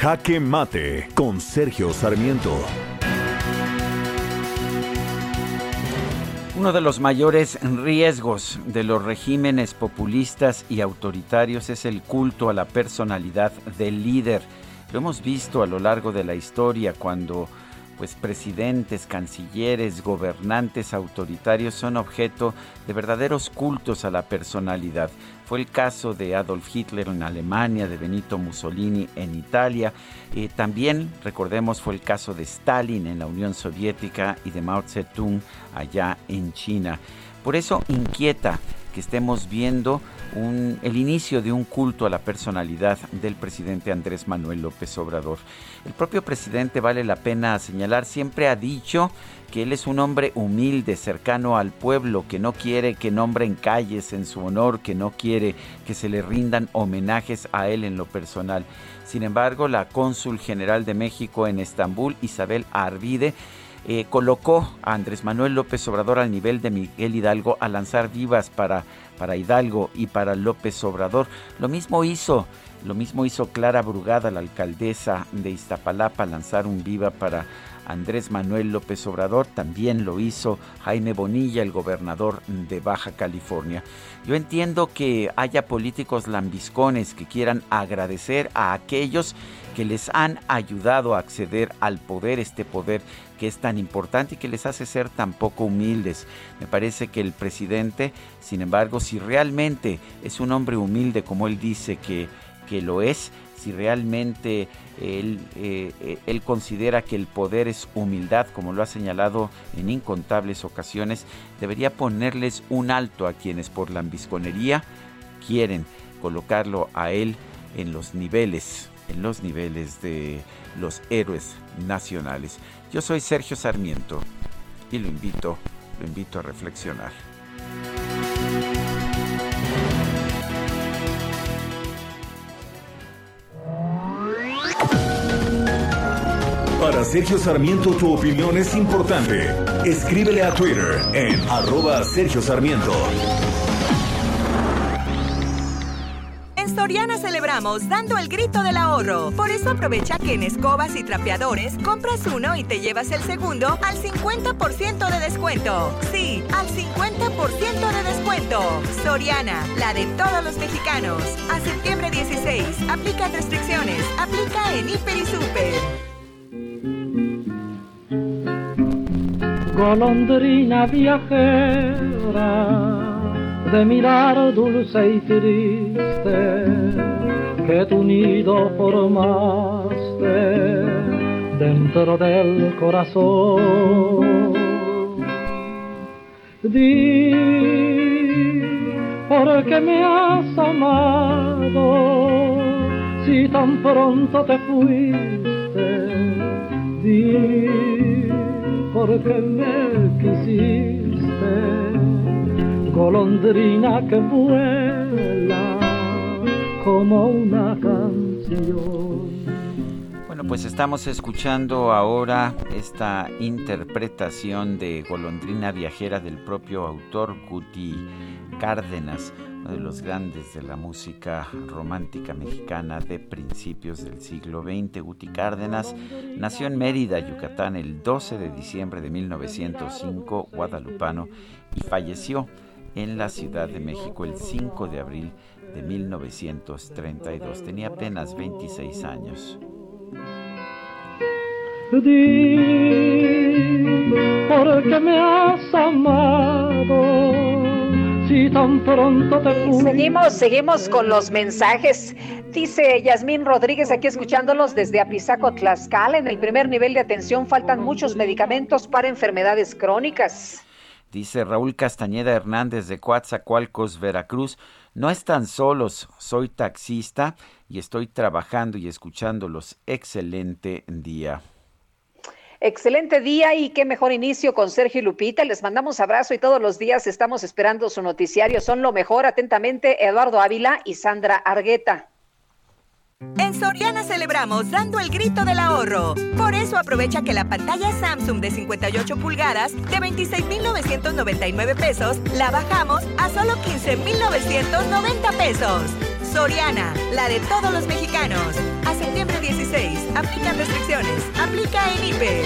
Jaque Mate con Sergio Sarmiento. Uno de los mayores riesgos de los regímenes populistas y autoritarios es el culto a la personalidad del líder. Lo hemos visto a lo largo de la historia cuando pues presidentes, cancilleres, gobernantes autoritarios son objeto de verdaderos cultos a la personalidad. Fue el caso de Adolf Hitler en Alemania, de Benito Mussolini en Italia. Eh, también, recordemos, fue el caso de Stalin en la Unión Soviética y de Mao Zedong allá en China. Por eso inquieta que estemos viendo el inicio de un culto a la personalidad del presidente Andrés Manuel López Obrador. El propio presidente, vale la pena señalar, siempre ha dicho que él es un hombre humilde, cercano al pueblo, que no quiere que nombren calles en su honor, que no quiere que se le rindan homenajes a él en lo personal. Sin embargo, la cónsul general de México en Estambul, Isabel Arvide, eh, colocó a Andrés Manuel López Obrador al nivel de Miguel Hidalgo a lanzar vivas para, para Hidalgo y para López Obrador. Lo mismo hizo, lo mismo hizo Clara Brugada, la alcaldesa de Iztapalapa, lanzar un viva para Andrés Manuel López Obrador, también lo hizo Jaime Bonilla, el gobernador de Baja California. Yo entiendo que haya políticos lambiscones que quieran agradecer a aquellos que les han ayudado a acceder al poder, este poder que es tan importante y que les hace ser tan poco humildes. Me parece que el presidente, sin embargo, si realmente es un hombre humilde como él dice que, que lo es, si realmente él, eh, él, considera que el poder es humildad, como lo ha señalado en incontables ocasiones, debería ponerles un alto a quienes por la ambisconería quieren colocarlo a él en los niveles, en los niveles de los héroes nacionales. Yo soy Sergio Sarmiento y lo invito, lo invito a reflexionar. Para Sergio Sarmiento tu opinión es importante. Escríbele a Twitter en arroba Sergio Sarmiento. En Soriana celebramos dando el grito del ahorro. Por eso aprovecha que en escobas y trapeadores compras uno y te llevas el segundo al 50% de descuento. Sí, al 50% de descuento. Soriana, la de todos los mexicanos. A septiembre 16, aplica restricciones. Aplica en Hiper y Super. golondrina viajera, de mirar dulce y triste, que tu nido formaste dentro del corazón. Di porque me has amado. Si tan pronto te fuiste, di porque me quisiste, golondrina que vuela como una canción. Bueno, pues estamos escuchando ahora esta interpretación de Golondrina Viajera del propio autor Guti Cárdenas, uno de los grandes de la música romántica mexicana de principios del siglo XX. Guti Cárdenas nació en Mérida, Yucatán, el 12 de diciembre de 1905, guadalupano, y falleció en la Ciudad de México el 5 de abril de 1932. Tenía apenas 26 años. Di porque me has amado. Si tan pronto te Y seguimos, seguimos con los mensajes. Dice Yasmín Rodríguez aquí escuchándolos desde Apizaco, Tlaxcala. En el primer nivel de atención faltan muchos medicamentos para enfermedades crónicas. Dice Raúl Castañeda Hernández de Coatzacoalcos, Veracruz. No están solos, soy taxista y estoy trabajando y escuchándolos. Excelente día. Excelente día y qué mejor inicio con Sergio Lupita. Les mandamos abrazo y todos los días estamos esperando su noticiario. Son lo mejor. Atentamente, Eduardo Ávila y Sandra Argueta. En Soriana celebramos dando el grito del ahorro. Por eso aprovecha que la pantalla Samsung de 58 pulgadas de 26,999 pesos la bajamos a solo 15,990 pesos. Soriana, la de todos los mexicanos. A septiembre 16, aplican restricciones. Aplica en IPE.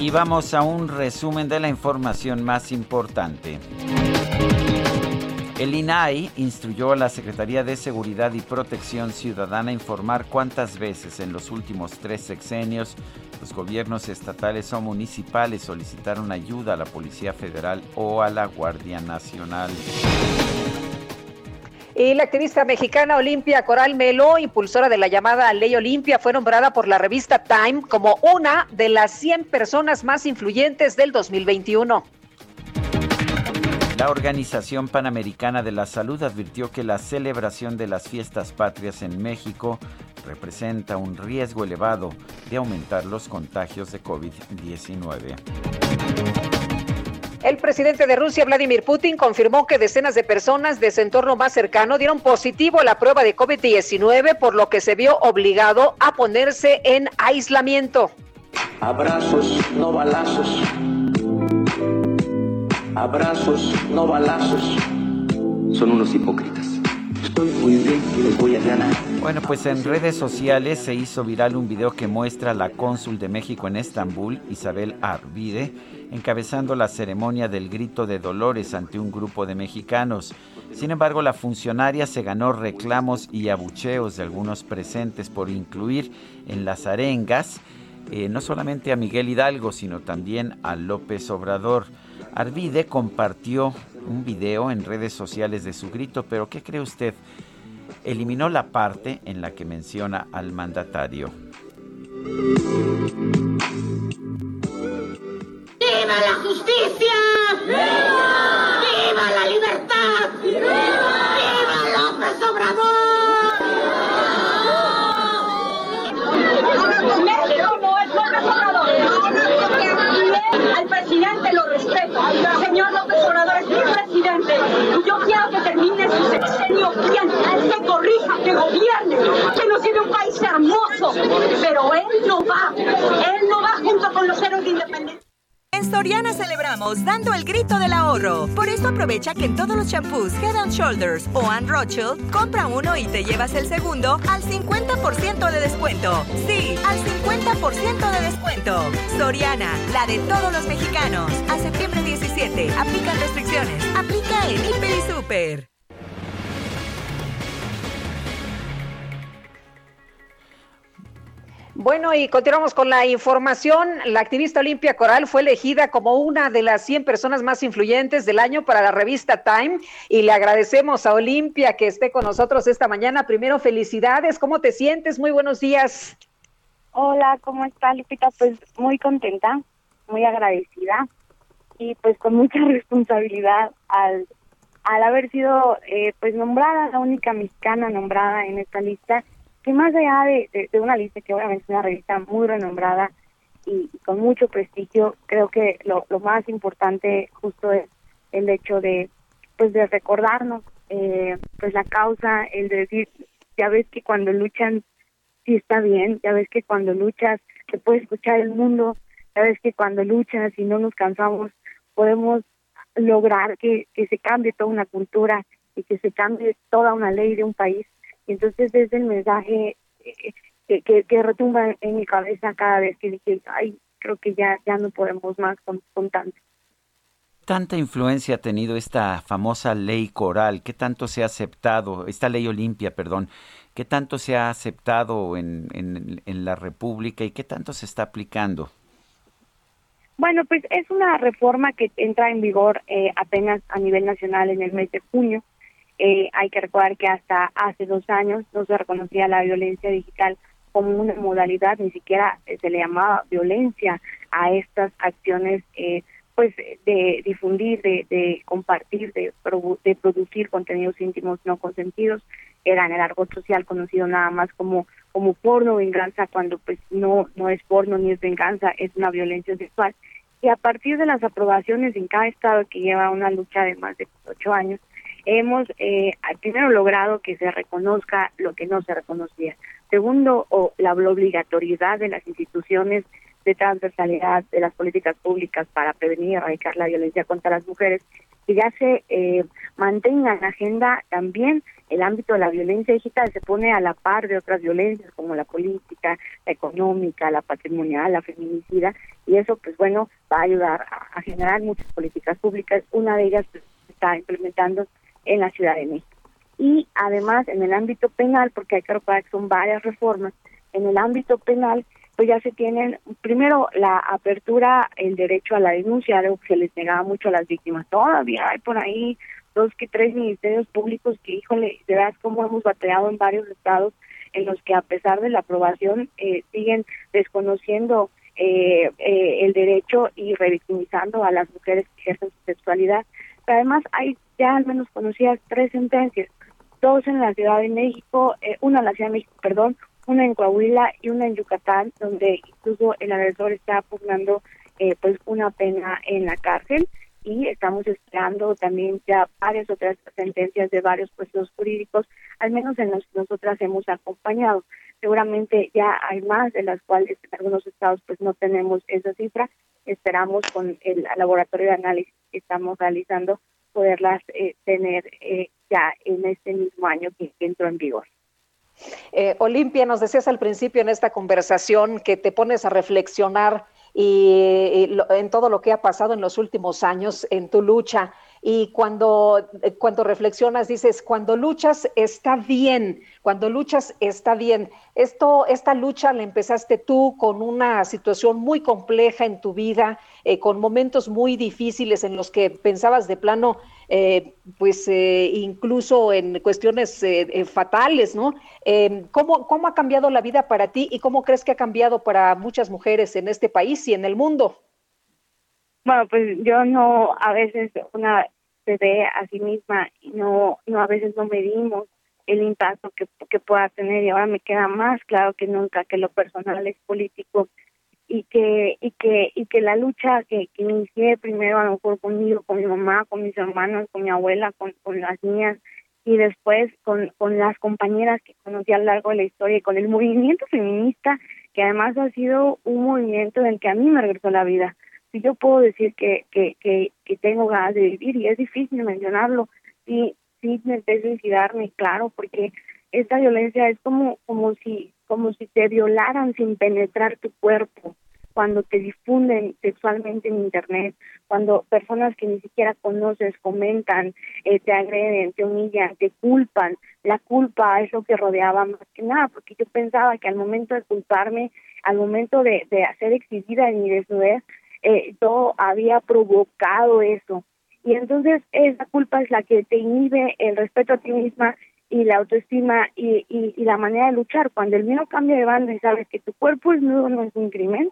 Y vamos a un resumen de la información más importante. El INAI instruyó a la Secretaría de Seguridad y Protección Ciudadana a informar cuántas veces en los últimos tres sexenios los gobiernos estatales o municipales solicitaron ayuda a la Policía Federal o a la Guardia Nacional. Y la activista mexicana Olimpia Coral Melo, impulsora de la llamada Ley Olimpia, fue nombrada por la revista Time como una de las 100 personas más influyentes del 2021. La Organización Panamericana de la Salud advirtió que la celebración de las fiestas patrias en México representa un riesgo elevado de aumentar los contagios de COVID-19. El presidente de Rusia, Vladimir Putin, confirmó que decenas de personas de su entorno más cercano dieron positivo a la prueba de COVID-19, por lo que se vio obligado a ponerse en aislamiento. Abrazos, no balazos. Abrazos, no balazos. Son unos hipócritas. Estoy muy bien y les voy a ganar. Bueno, pues en redes sociales se hizo viral un video que muestra a la cónsul de México en Estambul, Isabel Arvide, encabezando la ceremonia del grito de Dolores ante un grupo de mexicanos. Sin embargo, la funcionaria se ganó reclamos y abucheos de algunos presentes por incluir en las arengas eh, no solamente a Miguel Hidalgo, sino también a López Obrador. Arvide compartió un video en redes sociales de su grito, pero ¿qué cree usted? Eliminó la parte en la que menciona al mandatario. ¡Viva la justicia! ¡Viva! ¡Viva la libertad! ¡Viva! ¡Viva López Obrador! México no es López Obrador. Al presidente lo respeto. Señor López Obrador es mi presidente. Y yo quiero que termine su sexenio bien, que corrija, que gobierne, que nos lleve un país hermoso. Pero él no va. Él no va junto con los héroes de independencia. En Soriana celebramos dando el grito del ahorro. Por eso aprovecha que en todos los champús Head and Shoulders o Ann Rothschild, compra uno y te llevas el segundo al 50% de descuento. Sí, al 50% de descuento. Soriana, la de todos los mexicanos. A septiembre 17, aplican restricciones. Aplica en Hiper y Super. Bueno, y continuamos con la información. La activista Olimpia Coral fue elegida como una de las 100 personas más influyentes del año para la revista Time y le agradecemos a Olimpia que esté con nosotros esta mañana. Primero, felicidades. ¿Cómo te sientes? Muy buenos días. Hola, ¿cómo está Lupita? Pues muy contenta, muy agradecida y pues con mucha responsabilidad al, al haber sido eh, pues nombrada la única mexicana nombrada en esta lista, que más allá de, una lista que obviamente es una revista muy renombrada y, con mucho prestigio, creo que lo, más importante justo es el hecho de pues de recordarnos eh, pues la causa, el de decir, ya ves que cuando luchan sí está bien, ya ves que cuando luchas se puede escuchar el mundo, ya ves que cuando luchas y no nos cansamos podemos lograr que, que se cambie toda una cultura y que se cambie toda una ley de un país. Y entonces es el mensaje eh, que, que, retumba en mi cabeza cada vez que dije, ay, creo que ya, ya no podemos más con, con tanto tanta influencia ha tenido esta famosa ley coral? ¿Qué tanto se ha aceptado, esta ley Olimpia, perdón, qué tanto se ha aceptado en, en, la República y qué tanto se está aplicando? Bueno, pues es una reforma que entra en vigor eh, apenas a nivel nacional en el mes de junio. Eh, hay que recordar que hasta hace dos años no se reconocía la violencia digital como una modalidad, ni siquiera se le llamaba violencia a estas acciones eh, pues de difundir, de, de compartir, de, de producir contenidos íntimos no consentidos, era en el argot social conocido nada más como como porno venganza cuando pues no no es porno ni es venganza, es una violencia sexual. Y a partir de las aprobaciones en cada estado que lleva una lucha de más de ocho años, hemos eh, primero logrado que se reconozca lo que no se reconocía. Segundo, o la obligatoriedad de las instituciones de transversalidad de las políticas públicas para prevenir y erradicar la violencia contra las mujeres, que ya se eh, mantenga en agenda también el ámbito de la violencia digital, se pone a la par de otras violencias como la política, la económica, la patrimonial, la feminicida, y eso pues bueno va a ayudar a, generar muchas políticas públicas, una de ellas pues, está implementando en la Ciudad de México. Y además en el ámbito penal, porque hay que recordar que son varias reformas, en el ámbito penal pues ya se tienen, primero, la apertura, el derecho a la denuncia, algo que se les negaba mucho a las víctimas. Todavía hay por ahí dos que tres ministerios públicos que, híjole, de verdad cómo hemos batallado en varios estados en los que a pesar de la aprobación eh, siguen desconociendo eh, eh, el derecho y revictimizando a las mujeres que ejercen su sexualidad. Pero además hay ya al menos conocidas tres sentencias, dos en la Ciudad de México, una en la Ciudad de México, perdón, una en Coahuila y una en Yucatán, donde incluso el agresor está pugnando eh, pues una pena en la cárcel y estamos esperando también ya varias otras sentencias de varios puestos jurídicos, al menos en los que nosotras hemos acompañado. Seguramente ya hay más de las cuales en algunos estados pues no tenemos esa cifra. Esperamos con el laboratorio de análisis que estamos realizando poderlas eh, tener eh, ya en este mismo año que entró en vigor. Eh, Olimpia, nos decías al principio en esta conversación que te pones a reflexionar y, en todo lo que ha pasado en los últimos años en tu lucha. Y cuando, eh, cuando reflexionas, dices, cuando luchas está bien, cuando luchas está bien. Esto, esta lucha la empezaste tú con una situación muy compleja en tu vida, eh, con momentos muy difíciles en los que pensabas de plano, eh, pues incluso en cuestiones fatales, ¿no? Em, ¿cómo, ¿Cómo ha cambiado la vida para ti y cómo crees que ha cambiado para muchas mujeres en este país y en el mundo? Bueno, pues yo no, a veces una se ve a sí misma y no, no a veces no medimos el impacto que, que pueda tener. Y ahora me queda más claro que nunca que lo personal es político y que y que y que la lucha que, que inicié primero a lo mejor conmigo con mi mamá con mis hermanos con mi abuela con, con las niñas y después con, con las compañeras que conocí a lo largo de la historia y con el movimiento feminista que además ha sido un movimiento en el que a mí me regresó la vida si yo puedo decir que que que, tengo ganas de vivir y es difícil mencionarlo sí sí de suicidarme claro porque esta violencia es como como si como si te violaran sin penetrar tu cuerpo, cuando te difunden sexualmente en Internet, cuando personas que ni siquiera conoces comentan, eh, te agreden, te humillan, te culpan. La culpa es lo que rodeaba más que nada, porque yo pensaba que al momento de culparme, al momento de, de hacer exhibida en mi desnudez, eh, yo había provocado eso. Y entonces esa culpa es la que te inhibe el respeto a ti misma y la autoestima y, y, la manera de luchar. Cuando el miedo cambia de banda y sabes que tu cuerpo es nudo no es un crimen,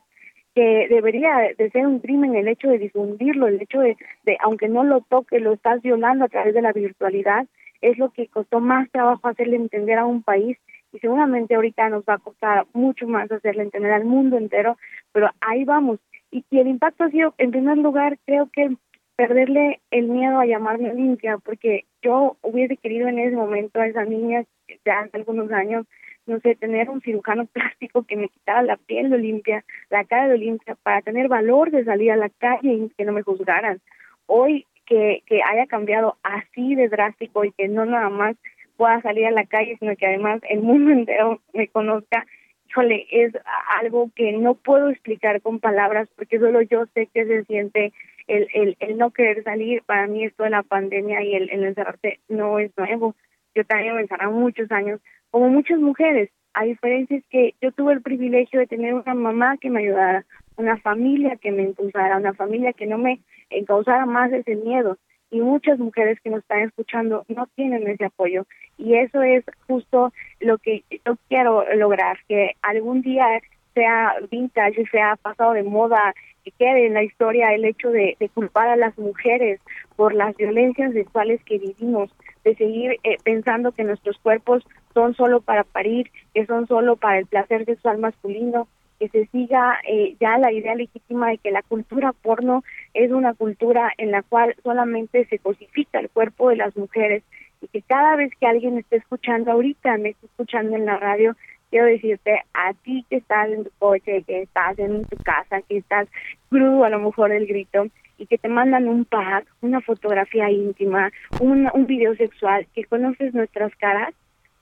que debería de ser un crimen el hecho de difundirlo, el hecho de, de aunque no lo toque, lo estás violando a través de la virtualidad, es lo que costó más trabajo hacerle entender a un país y seguramente ahorita nos va a costar mucho más hacerle entender al mundo entero, pero ahí vamos. Y, y el impacto ha sido, en primer lugar, creo que perderle el miedo a llamarme limpia, porque yo hubiese querido en ese momento a esa niña de hace algunos años, no sé, tener un cirujano plástico que me quitara la piel de limpia, la cara de limpia, para tener valor de salir a la calle y que no me juzgaran. Hoy que, que haya cambiado así de drástico y que no nada más pueda salir a la calle, sino que además el mundo entero me conozca, híjole, es algo que no puedo explicar con palabras porque solo yo sé que se siente el, el, el no querer salir. Para mí esto de la pandemia y el, el encerrarse no es nuevo. Yo también me encerré muchos años, como muchas mujeres. A diferencia es que yo tuve el privilegio de tener una mamá que me ayudara, una familia que me impulsara, una familia que no me causara más ese miedo y muchas mujeres que nos están escuchando no tienen ese apoyo. Y eso es justo lo que yo quiero lograr que algún día sea vintage sea pasado de moda que quede en la historia el hecho de, culpar a las mujeres por las violencias sexuales que vivimos de seguir eh, pensando que nuestros cuerpos son solo para parir que son solo para el placer sexual masculino que se siga eh, ya la idea legítima de que la cultura porno es una cultura en la cual solamente se cosifica el cuerpo de las mujeres y que cada vez que alguien esté escuchando ahorita, me está escuchando en la radio, quiero decirte a ti que estás en tu coche, que estás en tu casa, que estás crudo a lo mejor el grito y que te mandan un pack, una fotografía íntima, un, un video sexual, que conoces nuestras caras,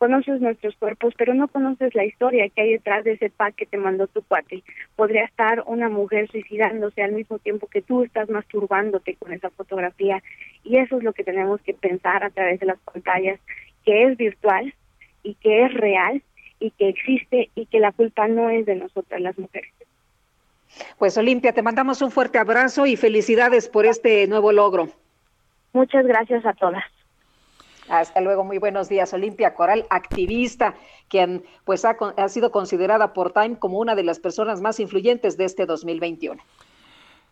conoces nuestros cuerpos, pero no conoces la historia que hay detrás de ese pack que te mandó tu cuate. Podría estar una mujer suicidándose al mismo tiempo que tú estás masturbándote con esa fotografía. Y eso es lo que tenemos que pensar a través de las pantallas, que es virtual y que es real y que existe y que la culpa no es de nosotras las mujeres. Pues Olimpia, te mandamos un fuerte abrazo y felicidades por este nuevo logro. Muchas gracias a todas. Hasta luego, muy buenos días. Olimpia Coral, activista, quien pues ha, sido considerada por Time como una de las personas más influyentes de este 2021.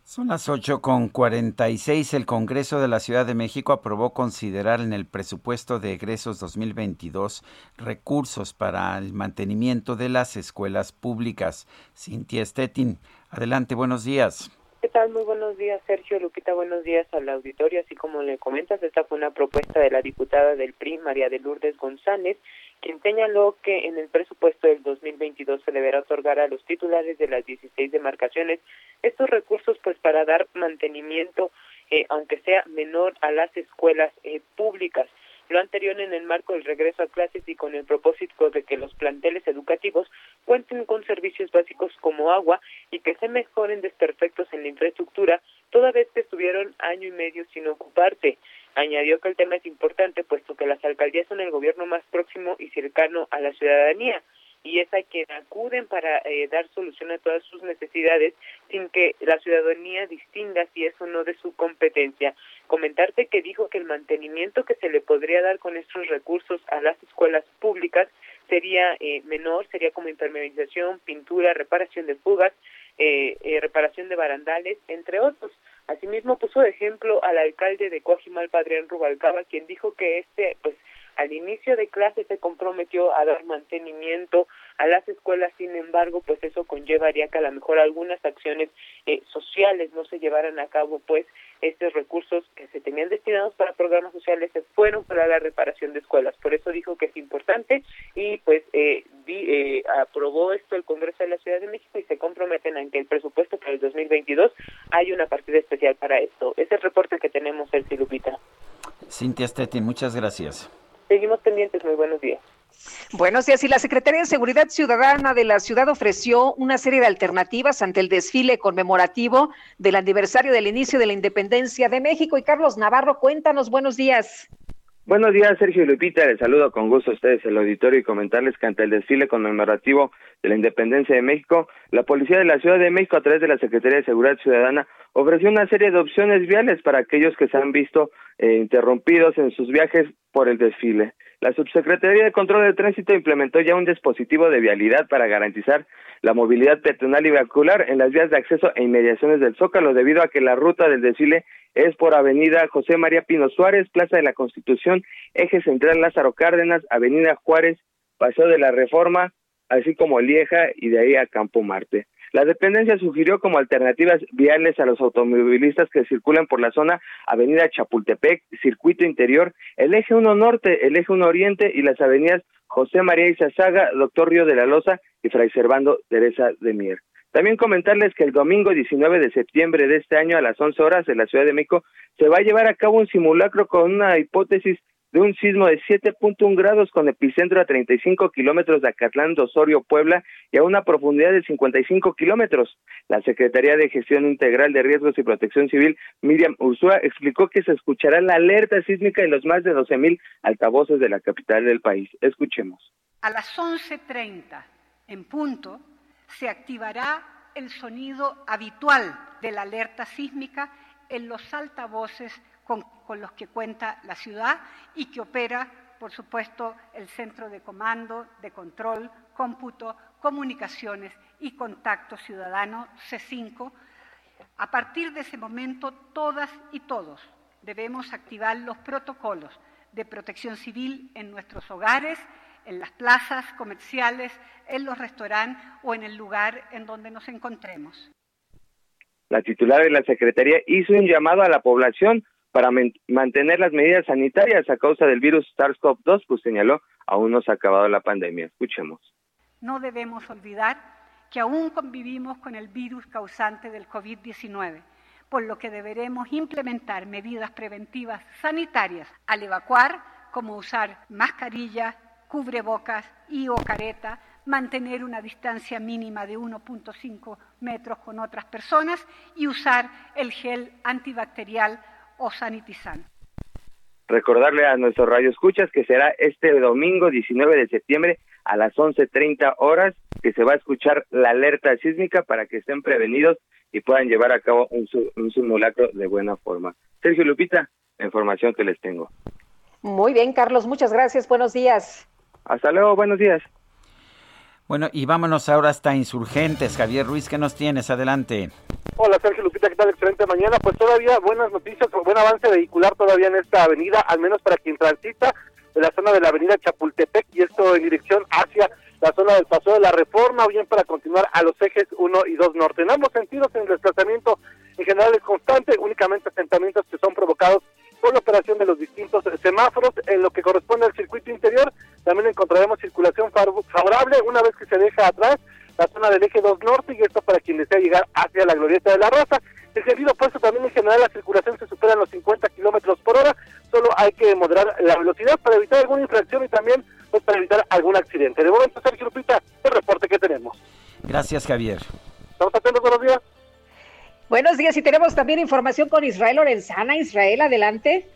Son las 8 con 46. El Congreso de la Ciudad de México aprobó considerar en el presupuesto de egresos 2022 recursos para el mantenimiento de las escuelas públicas. Cintia Stettin, adelante, buenos días. ¿Qué tal? Muy buenos días, Sergio Lupita. Buenos días al auditorio. Así como le comentas, esta fue una propuesta de la diputada del PRI, María de Lourdes González, quien señaló que en el presupuesto del 2022 se deberá otorgar a los titulares de las 16 demarcaciones estos recursos pues para dar mantenimiento, eh, aunque sea menor, a las escuelas eh, públicas lo anterior en el marco del regreso a clases y con el propósito de que los planteles educativos cuenten con servicios básicos como agua y que se mejoren desperfectos en la infraestructura, toda vez que estuvieron año y medio sin ocuparse. Añadió que el tema es importante puesto que las alcaldías son el gobierno más próximo y cercano a la ciudadanía y es a quien acuden para eh, dar solución a todas sus necesidades sin que la ciudadanía distinga si es o no de su competencia. Comentarte que dijo que el mantenimiento que se le podría dar con estos recursos a las escuelas públicas sería eh, menor, sería como impermeabilización, pintura, reparación de fugas, eh, eh, reparación de barandales, entre otros. Asimismo puso de ejemplo al alcalde de Coajimalpa, Adrián Rubalcaba, quien dijo que este, pues, al inicio de clase se comprometió a dar mantenimiento a las escuelas, sin embargo, pues eso conllevaría que a lo mejor algunas acciones eh, sociales no se llevaran a cabo, pues estos recursos que se tenían destinados para programas sociales se fueron para la reparación de escuelas. Por eso dijo que es importante y pues eh, di, eh, aprobó esto el Congreso de la Ciudad de México y se comprometen a que el presupuesto para el 2022 hay una partida especial para esto. Es el reporte que tenemos, el Lupita. Cintia Stettin, muchas gracias. Seguimos pendientes, muy buenos días. Buenos días. Y la Secretaría de Seguridad Ciudadana de la ciudad ofreció una serie de alternativas ante el desfile conmemorativo del aniversario del inicio de la independencia de México. Y Carlos Navarro, cuéntanos, buenos días. Buenos días, Sergio Lupita. Les saludo con gusto a ustedes el auditorio y comentarles que ante el desfile conmemorativo de la independencia de México, la Policía de la Ciudad de México, a través de la Secretaría de Seguridad Ciudadana, ofreció una serie de opciones viales para aquellos que se han visto eh, interrumpidos en sus viajes por el desfile. La Subsecretaría de Control de Tránsito implementó ya un dispositivo de vialidad para garantizar la movilidad peatonal y vehicular en las vías de acceso e inmediaciones del Zócalo, debido a que la ruta del desfile es por Avenida José María Pino Suárez, Plaza de la Constitución, Eje Central Lázaro Cárdenas, Avenida Juárez, Paseo de la Reforma, así como Lieja y de ahí a Campo Marte. La dependencia sugirió como alternativas viales a los automovilistas que circulan por la zona Avenida Chapultepec, Circuito Interior, el Eje 1 Norte, el Eje 1 Oriente y las avenidas José María Izazaga, Doctor Río de la Loza y Fray Servando Teresa de Mier. También comentarles que el domingo 19 de septiembre de este año a las 11 horas en la Ciudad de México se va a llevar a cabo un simulacro con una hipótesis de un sismo de 7.1 grados con epicentro a 35 kilómetros de Acatlán, Osorio, Puebla y a una profundidad de 55 kilómetros. La Secretaría de Gestión Integral de Riesgos y Protección Civil, Miriam Ursúa, explicó que se escuchará la alerta sísmica en los más de 12 mil altavoces de la capital del país. Escuchemos. A las 11.30 en punto se activará el sonido habitual de la alerta sísmica en los altavoces con, con, los que cuenta la ciudad y que opera, por supuesto, el Centro de Comando, de Control, Cómputo, Comunicaciones y Contacto Ciudadano C5. A partir de ese momento, todas y todos debemos activar los protocolos de protección civil en nuestros hogares, en las plazas comerciales, en los restaurantes o en el lugar en donde nos encontremos. La titular de la Secretaría hizo un llamado a la población para mantener las medidas sanitarias a causa del virus SARS-CoV-2, pues señaló, aún no se ha acabado la pandemia. Escuchemos. No debemos olvidar que aún convivimos con el virus causante del COVID-19, por lo que deberemos implementar medidas preventivas sanitarias al evacuar, como usar mascarilla, cubrebocas y o careta, mantener una distancia mínima de 1.5 metros con otras personas y usar el gel antibacterial o sanitizante. Recordarle a nuestros radioescuchas que será este domingo 19 de septiembre a las 11.30 horas que se va a escuchar la alerta sísmica para que estén prevenidos y puedan llevar a cabo un, un simulacro de buena forma. Sergio Lupita, la información que les tengo. Muy bien, Carlos, muchas gracias. Buenos días. Hasta luego, buenos días. Bueno, y vámonos ahora hasta Insurgentes. Javier Ruiz, ¿qué nos tienes? Adelante. Hola Sergio Lupita, ¿qué tal? Excelente mañana. Pues todavía buenas noticias, buen avance vehicular todavía en esta avenida, al menos para quien transita de la zona de la avenida Chapultepec y esto en dirección hacia la zona del Paso de la Reforma o bien para continuar a los ejes 1 y 2 norte. En ambos sentidos, en el desplazamiento en general es constante, únicamente asentamientos que son provocados por la operación de los distintos semáforos. En lo que corresponde al circuito interior, también encontraremos circulación favorable una vez que se deja atrás la zona del eje 2 norte y esto para quien desea llegar hacia la glorieta de la Rosa. El sentido opuesto también en general la circulación se supera los 50 kilómetros por hora, solo hay que moderar la velocidad para evitar alguna infracción y también pues, para evitar algún accidente. De momento, Sergio Lupita, el reporte que tenemos. Gracias, Javier. Estamos atentos, buenos días. Buenos días y tenemos también información con Israel Lorenzana. Israel, adelante.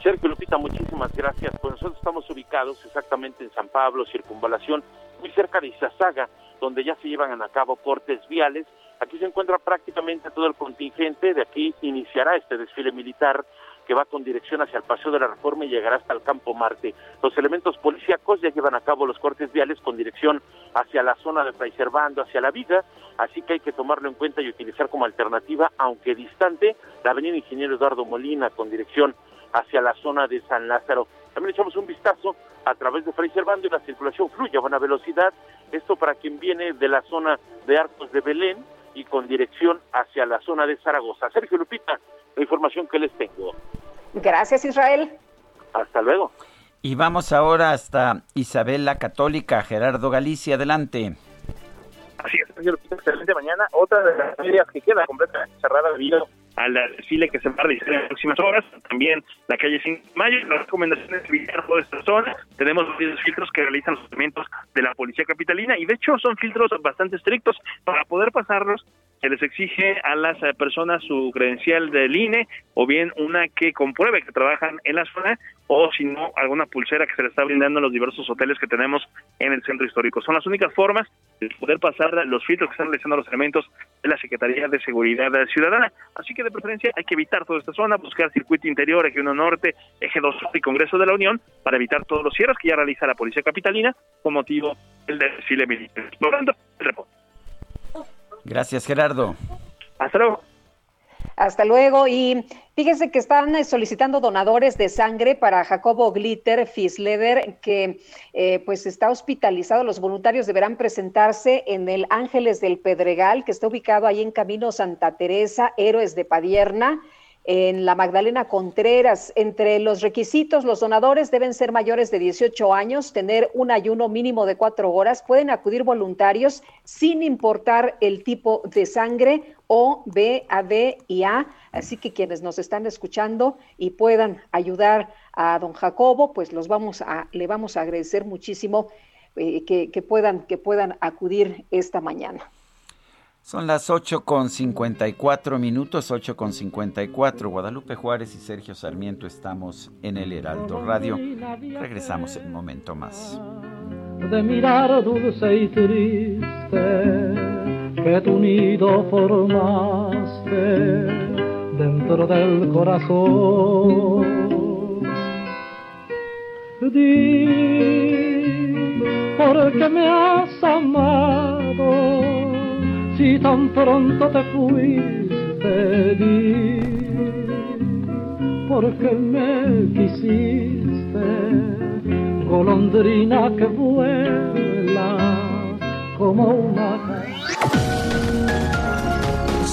Sergio Lupita, muchísimas gracias. Pues nosotros estamos ubicados exactamente en San Pablo, Circunvalación, muy cerca de Izazaga, donde ya se llevan a cabo cortes viales. Aquí se encuentra prácticamente todo el contingente. De aquí iniciará este desfile militar que va con dirección hacia el Paseo de la Reforma y llegará hasta el Campo Marte. Los elementos policíacos ya llevan a cabo los cortes viales con dirección hacia la zona de Fray Servando, hacia la Viga, así que hay que tomarlo en cuenta y utilizar como alternativa, aunque distante, la avenida Ingeniero Eduardo Molina con dirección hacia la zona de San Lázaro. También echamos un vistazo a través de Fray Servando y la circulación fluye a buena velocidad. Esto para quien viene de la zona de Arcos de Belén y con dirección hacia la zona de Zaragoza. Sergio Lupita, la información que les tengo. Gracias, Israel. Hasta luego. Y vamos ahora hasta Isabel la Católica, Gerardo Galicia, adelante. Así es, Lupita, excelente mañana. Otra de las áreas que queda completamente cerrada debido al desfile que se va a realizar en las próximas horas, también la calle 5 de Mayo, las recomendaciones de evitar toda esta zona, tenemos varios filtros que realizan los elementos de la Policía Capitalina y de hecho son filtros bastante estrictos para poder pasarlos se les exige a las eh, personas su credencial del INE o bien una que compruebe que trabajan en la zona o si no alguna pulsera que se le está brindando en los diversos hoteles que tenemos en el centro histórico. Son las únicas formas de poder pasar los filtros que están realizando los elementos de la Secretaría de Seguridad Ciudadana. Así que de preferencia hay que evitar toda esta zona, buscar circuito interior, eje 1 norte, eje 2 y Congreso de la Unión para evitar todos los cierres que ya realiza la Policía Capitalina con motivo del desfile militar. Por lo tanto, el reporte. Gracias, Gerardo. Hasta luego. Hasta luego. Y fíjense que están eh, solicitando donadores de sangre para Jacobo Glitter Fisleder, que eh, pues está hospitalizado. Los voluntarios deberán presentarse en el Ángeles del Pedregal, que está ubicado ahí en Camino Santa Teresa, Héroes de Padierna en la Magdalena Contreras. Entre los requisitos, los donadores deben ser mayores de 18 años, tener un ayuno mínimo de cuatro horas, pueden acudir voluntarios sin importar el tipo de sangre O, B, AB y A. Así que quienes nos están escuchando y puedan ayudar a don Jacobo, pues los vamos a, le vamos a agradecer muchísimo eh, que, puedan, que puedan acudir esta mañana. Son las 8 con 54 minutos, 8 con 54. Guadalupe Juárez y Sergio Sarmiento estamos en el Heraldo Radio. Regresamos en un momento más. De mirar dulce y triste que tu nido formaste dentro del corazón. Di, ¿por qué me has amado? Si tan pronto te fuiste, di, porque me quisiste, golondrina que vuela como una...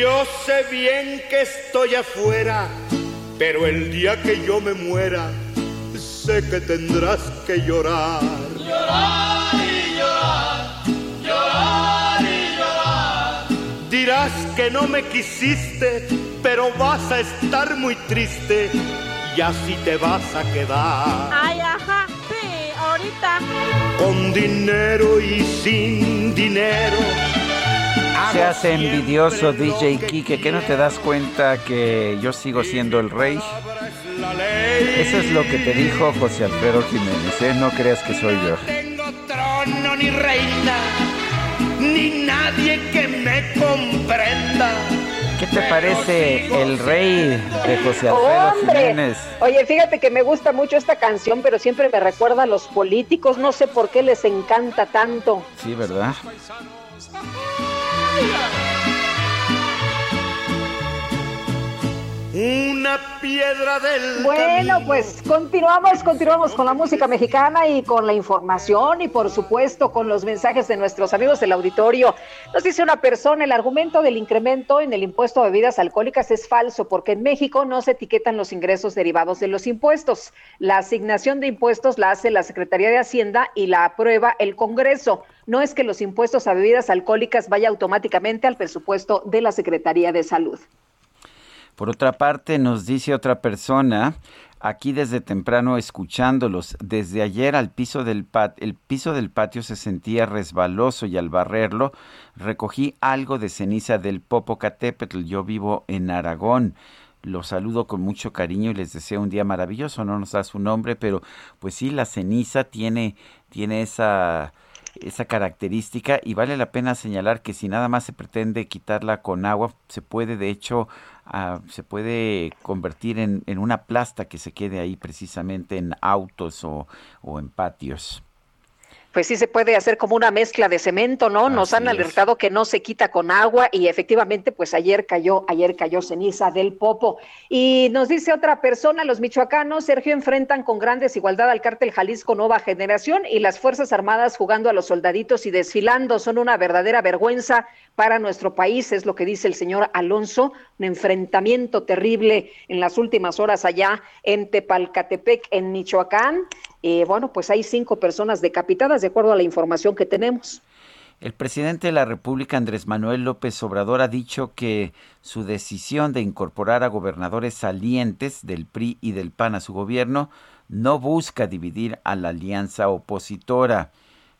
Yo sé bien que estoy afuera, pero el día que yo me muera, sé que tendrás que llorar. Llorar y llorar, llorar y llorar. Dirás que no me quisiste, pero vas a estar muy triste y así te vas a quedar. Ay, ajá, sí, ahorita. Con dinero y sin dinero se hace envidioso DJ Kike, que no te das cuenta que yo sigo siendo el rey. Eso es lo que te dijo José Alfredo Jiménez, ¿eh? no creas que soy yo. No tengo trono ni reina, ni nadie que me comprenda. ¿Qué te parece el rey de José Alfredo ¡Hombre! Jiménez? Oye, fíjate que me gusta mucho esta canción, pero siempre me recuerda a los políticos. No sé por qué les encanta tanto. Sí, ¿verdad? Hallelujah! Una piedra del Bueno, pues continuamos, continuamos con la música mexicana y con la información y por supuesto con los mensajes de nuestros amigos del auditorio. Nos dice una persona, el argumento del incremento en el impuesto a bebidas alcohólicas es falso porque en México no se etiquetan los ingresos derivados de los impuestos. La asignación de impuestos la hace la Secretaría de Hacienda y la aprueba el Congreso. No es que los impuestos a bebidas alcohólicas vaya automáticamente al presupuesto de la Secretaría de Salud. Por otra parte, nos dice otra persona, aquí desde temprano escuchándolos, desde ayer al piso del pat el piso del patio se sentía resbaloso y al barrerlo recogí algo de ceniza del Popocatépetl. Yo vivo en Aragón. Los saludo con mucho cariño y les deseo un día maravilloso. No nos da su nombre, pero pues sí, la ceniza tiene, tiene esa, esa característica y vale la pena señalar que si nada más se pretende quitarla con agua, se puede de hecho ah, se puede convertir en, en una plasta que se quede ahí precisamente en autos o, o en patios. Pues sí se puede hacer como una mezcla de cemento, ¿no? Nos han es. alertado que no se quita con agua y efectivamente pues ayer cayó, ayer cayó ceniza del popo. Y nos dice otra persona, los michoacanos, Sergio, enfrentan con gran desigualdad al cártel Jalisco Nueva Generación y las Fuerzas Armadas jugando a los soldaditos y desfilando son una verdadera vergüenza para nuestro país, es lo que dice el señor Alonso, un enfrentamiento terrible en las últimas horas allá en Tepalcatepec, en Michoacán. Eh, bueno, pues hay cinco personas decapitadas, de acuerdo a la información que tenemos. El presidente de la República, Andrés Manuel López Obrador, ha dicho que su decisión de incorporar a gobernadores salientes del PRI y del PAN a su gobierno no busca dividir a la alianza opositora.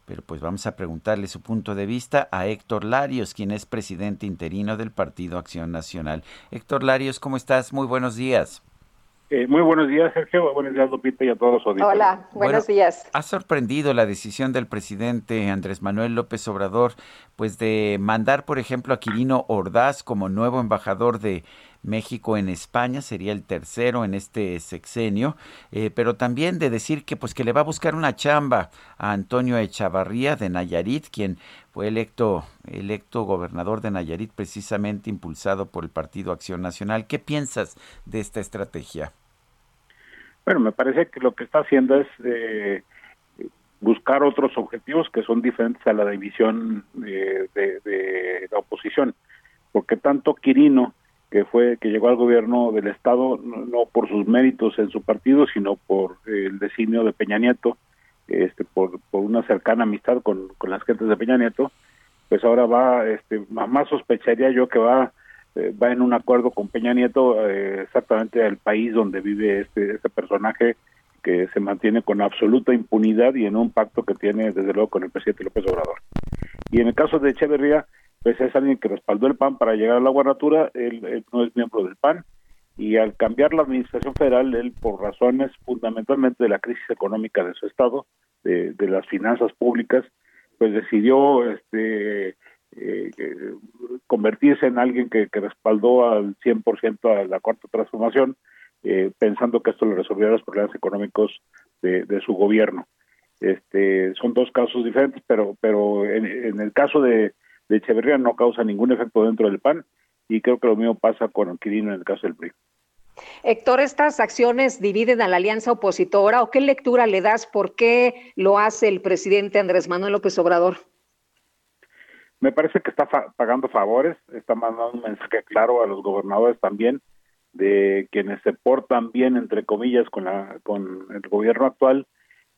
Pero pues vamos a preguntarle su punto de vista a Héctor Larios, quien es presidente interino del Partido Acción Nacional. Héctor Larios, ¿cómo estás? Muy buenos días. Eh, muy buenos días, Sergio. Buenos días, Lupita, y a todos los Hola, buenos días. Ha sorprendido la decisión del presidente Andrés Manuel López Obrador, pues de mandar, por ejemplo, a Quirino Ordaz como nuevo embajador de México en España, sería el tercero en este sexenio, eh, pero también de decir que pues que le va a buscar una chamba a Antonio Echavarría de Nayarit, quien fue electo electo gobernador de Nayarit precisamente impulsado por el Partido Acción Nacional. ¿Qué piensas de esta estrategia? Bueno, me parece que lo que está haciendo es eh, buscar otros objetivos que son diferentes a la división de, de, la oposición, porque tanto Quirino, que fue que llegó al gobierno del estado no, por sus méritos en su partido, sino por el designio de Peña Nieto, este, por, por una cercana amistad con, con las gentes de Peña Nieto, pues ahora va, este, más sospecharía yo que va eh, va en un acuerdo con Peña Nieto eh, exactamente al país donde vive este, este personaje que se mantiene con absoluta impunidad y en un pacto que tiene desde luego con el presidente López Obrador. Y en el caso de Echeverría, pues es alguien que respaldó el PAN para llegar a la gubernatura, él, no es miembro del PAN, y al cambiar la administración federal, él por razones fundamentalmente de la crisis económica de su estado, de, de las finanzas públicas, pues decidió este eh, convertirse en alguien que, respaldó al 100% a la cuarta transformación, eh, pensando que esto le resolviera los problemas económicos de, su gobierno. Este, son dos casos diferentes, pero, pero en, el caso de, de, Echeverría no causa ningún efecto dentro del PAN y creo que lo mismo pasa con Quirino en el caso del PRI. Héctor, ¿estas acciones dividen a la alianza opositora o qué lectura le das? ¿Por qué lo hace el presidente Andrés Manuel López Obrador? Me parece que está pagando favores, está mandando un mensaje claro a los gobernadores también de quienes se portan bien entre comillas con la con el gobierno actual,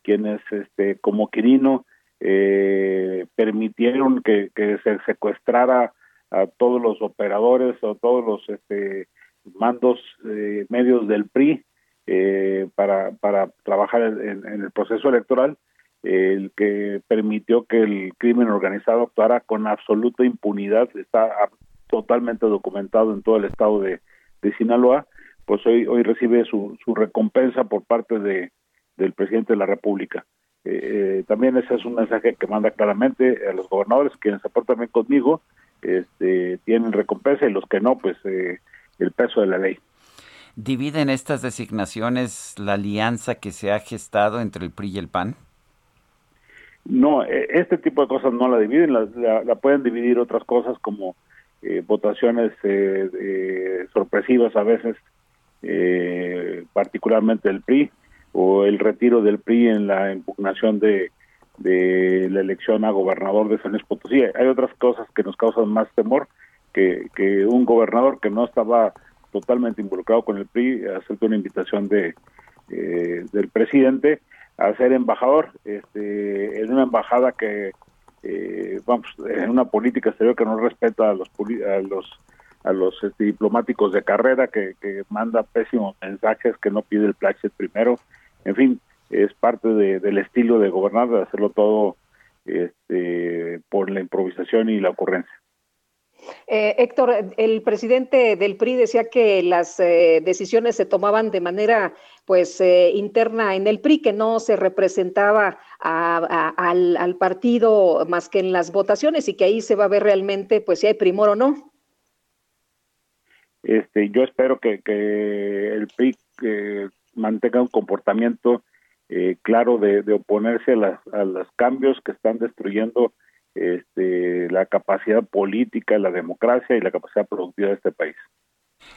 quienes este como Quirino eh, permitieron que, se secuestrara a todos los operadores o todos los este, mandos eh, medios del PRI eh, para, para trabajar en, el proceso electoral el que permitió que el crimen organizado actuara con absoluta impunidad, está totalmente documentado en todo el estado de, Sinaloa, pues hoy, hoy recibe su, su recompensa por parte de, del presidente de la República. Eh, eh, también ese es un mensaje que manda claramente a los gobernadores, quienes se portan bien conmigo, este, tienen recompensa y los que no, pues eh, el peso de la ley. ¿Dividen estas designaciones la alianza que se ha gestado entre el PRI y el PAN? No, e, este tipo de cosas no la dividen, la, pueden dividir otras cosas como eh, votaciones eh, sorpresivas a veces, eh, particularmente el PRI, o el retiro del PRI en la impugnación de, de la elección a gobernador de San Luis Potosí. Hay otras cosas que nos causan más temor que, que un gobernador que no estaba totalmente involucrado con el PRI acepte una invitación de del presidente a ser embajador este, en una embajada que eh, vamos en una política exterior que no respeta a los a los a los este, diplomáticos de carrera que, que, manda pésimos mensajes que no pide el plachet primero. En fin es parte del estilo de gobernar de hacerlo todo este, por la improvisación y la ocurrencia eh, Héctor, el presidente del PRI decía que las eh, decisiones se tomaban de manera pues eh, interna en el PRI, que no se representaba al, partido más que en las votaciones y que ahí se va a ver realmente pues si hay primor o no. Este, yo espero que, el PRI mantenga un comportamiento claro de, oponerse a, a los cambios que están destruyendo este, la capacidad política, la democracia y la capacidad productiva de este país.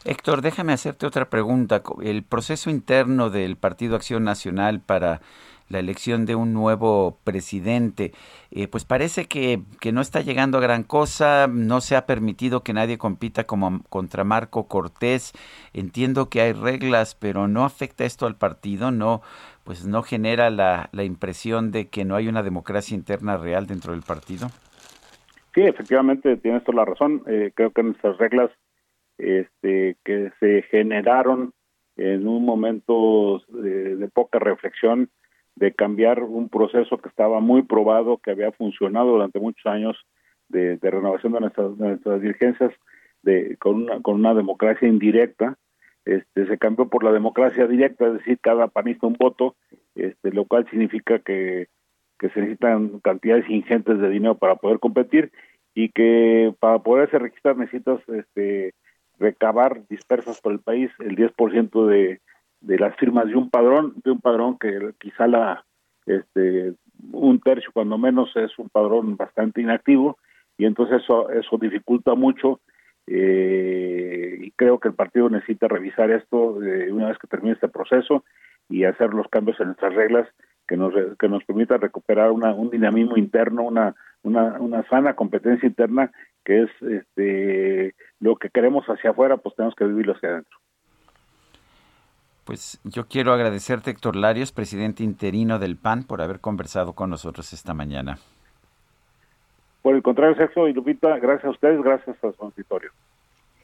Héctor, déjame hacerte otra pregunta. El proceso interno del Partido Acción Nacional para la elección de un nuevo presidente, eh, pues parece que, que, no está llegando a gran cosa, no se ha permitido que nadie compita como contra Marco Cortés. Entiendo que hay reglas, pero no afecta esto al partido, no, pues no genera la, la impresión de que no hay una democracia interna real dentro del partido? Sí, efectivamente, tienes toda la razón. Eh, creo que nuestras reglas este, que se generaron en un momento de, de, poca reflexión, de cambiar un proceso que estaba muy probado, que había funcionado durante muchos años de, de renovación de nuestras, dirigencias, de, con, una, con una democracia indirecta, este, se cambió por la democracia directa, es decir, cada panista un voto, este, lo cual significa que, que se necesitan cantidades ingentes de dinero para poder competir y que para poderse registrar necesitas este, recabar dispersas por el país el 10% de, de las firmas de un padrón, de un padrón que quizá la este un tercio cuando menos es un padrón bastante inactivo y entonces eso eso dificulta mucho eh, y creo que el partido necesita revisar esto eh, una vez que termine este proceso y hacer los cambios en nuestras reglas que nos que nos permita recuperar una, un dinamismo interno, una, una una sana competencia interna que es este lo que queremos hacia afuera, pues tenemos que vivirlo hacia adentro. Pues yo quiero agradecerte, Héctor Larios, presidente interino del PAN, por haber conversado con nosotros esta mañana. Por el contrario, Sergio y Lupita, gracias a ustedes, gracias a su auditorio.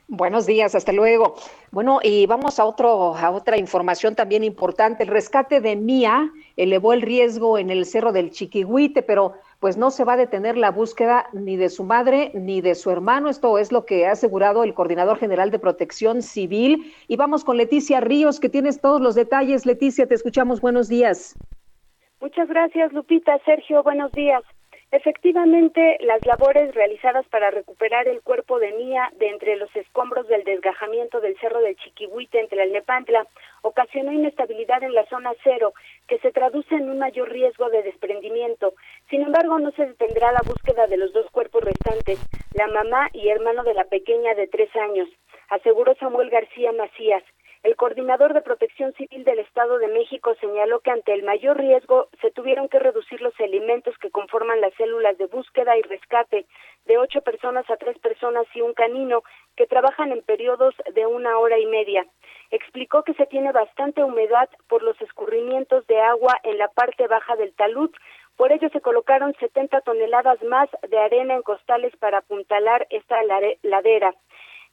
Buenos días, hasta luego. Bueno, y vamos a otro a otra información también importante. El rescate de Mía elevó el riesgo en el Cerro del Chiquihuite, pero pues no se va a detener la búsqueda ni de su madre ni de su hermano. Esto es lo que ha asegurado el coordinador general de Protección Civil. Y vamos con Leticia Ríos, que tienes todos los detalles. Leticia, te escuchamos. Buenos días. Muchas gracias, Lupita. Sergio, buenos días. Efectivamente, las labores realizadas para recuperar el cuerpo de Mía de entre los escombros del desgajamiento del cerro del Chiquihuite entre el Nepantla ocasionó inestabilidad en la zona cero, que se traduce en un mayor riesgo de desprendimiento. Sin embargo, no se detendrá la búsqueda de los dos cuerpos restantes, la mamá y hermano de la pequeña de tres años, aseguró Samuel García Macías. El coordinador de Protección Civil del Estado de México señaló que ante el mayor riesgo se tuvieron que reducir los elementos que conforman las células de búsqueda y rescate de ocho personas a tres personas y un canino que trabajan en periodos de una hora y media. Explicó que se tiene bastante humedad por los escurrimientos de agua en la parte baja del talud, por ello se colocaron 70 toneladas más de arena en costales para apuntalar esta ladera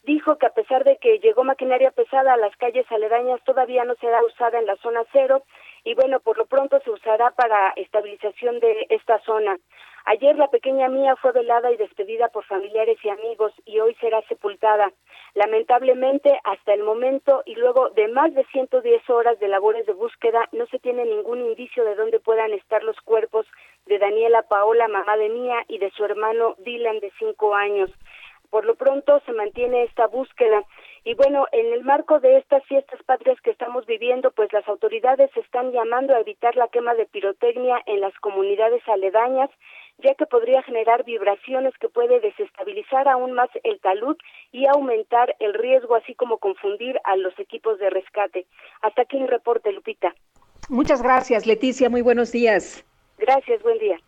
dijo que a pesar de que llegó maquinaria pesada a las calles aledañas, todavía no será usada en la zona cero y bueno, por lo pronto se usará para estabilización de esta zona. Ayer la pequeña mía fue velada y despedida por familiares y amigos y hoy será sepultada. Lamentablemente, hasta el momento y luego de más de 110 horas de labores de búsqueda, no se tiene ningún indicio de dónde puedan estar los cuerpos de Daniela Paola, mamá de Mía, y de su hermano Dylan, de cinco años. Por lo pronto se mantiene esta búsqueda. Y bueno, en el marco de estas fiestas patrias que estamos viviendo, pues las autoridades están llamando a evitar la quema de pirotecnia en las comunidades aledañas, ya que podría generar vibraciones que puede desestabilizar aún más el talud y aumentar el riesgo, así como confundir a los equipos de rescate. Hasta aquí un reporte, Lupita. Muchas gracias, Leticia. Muy buenos días. Gracias, buen día.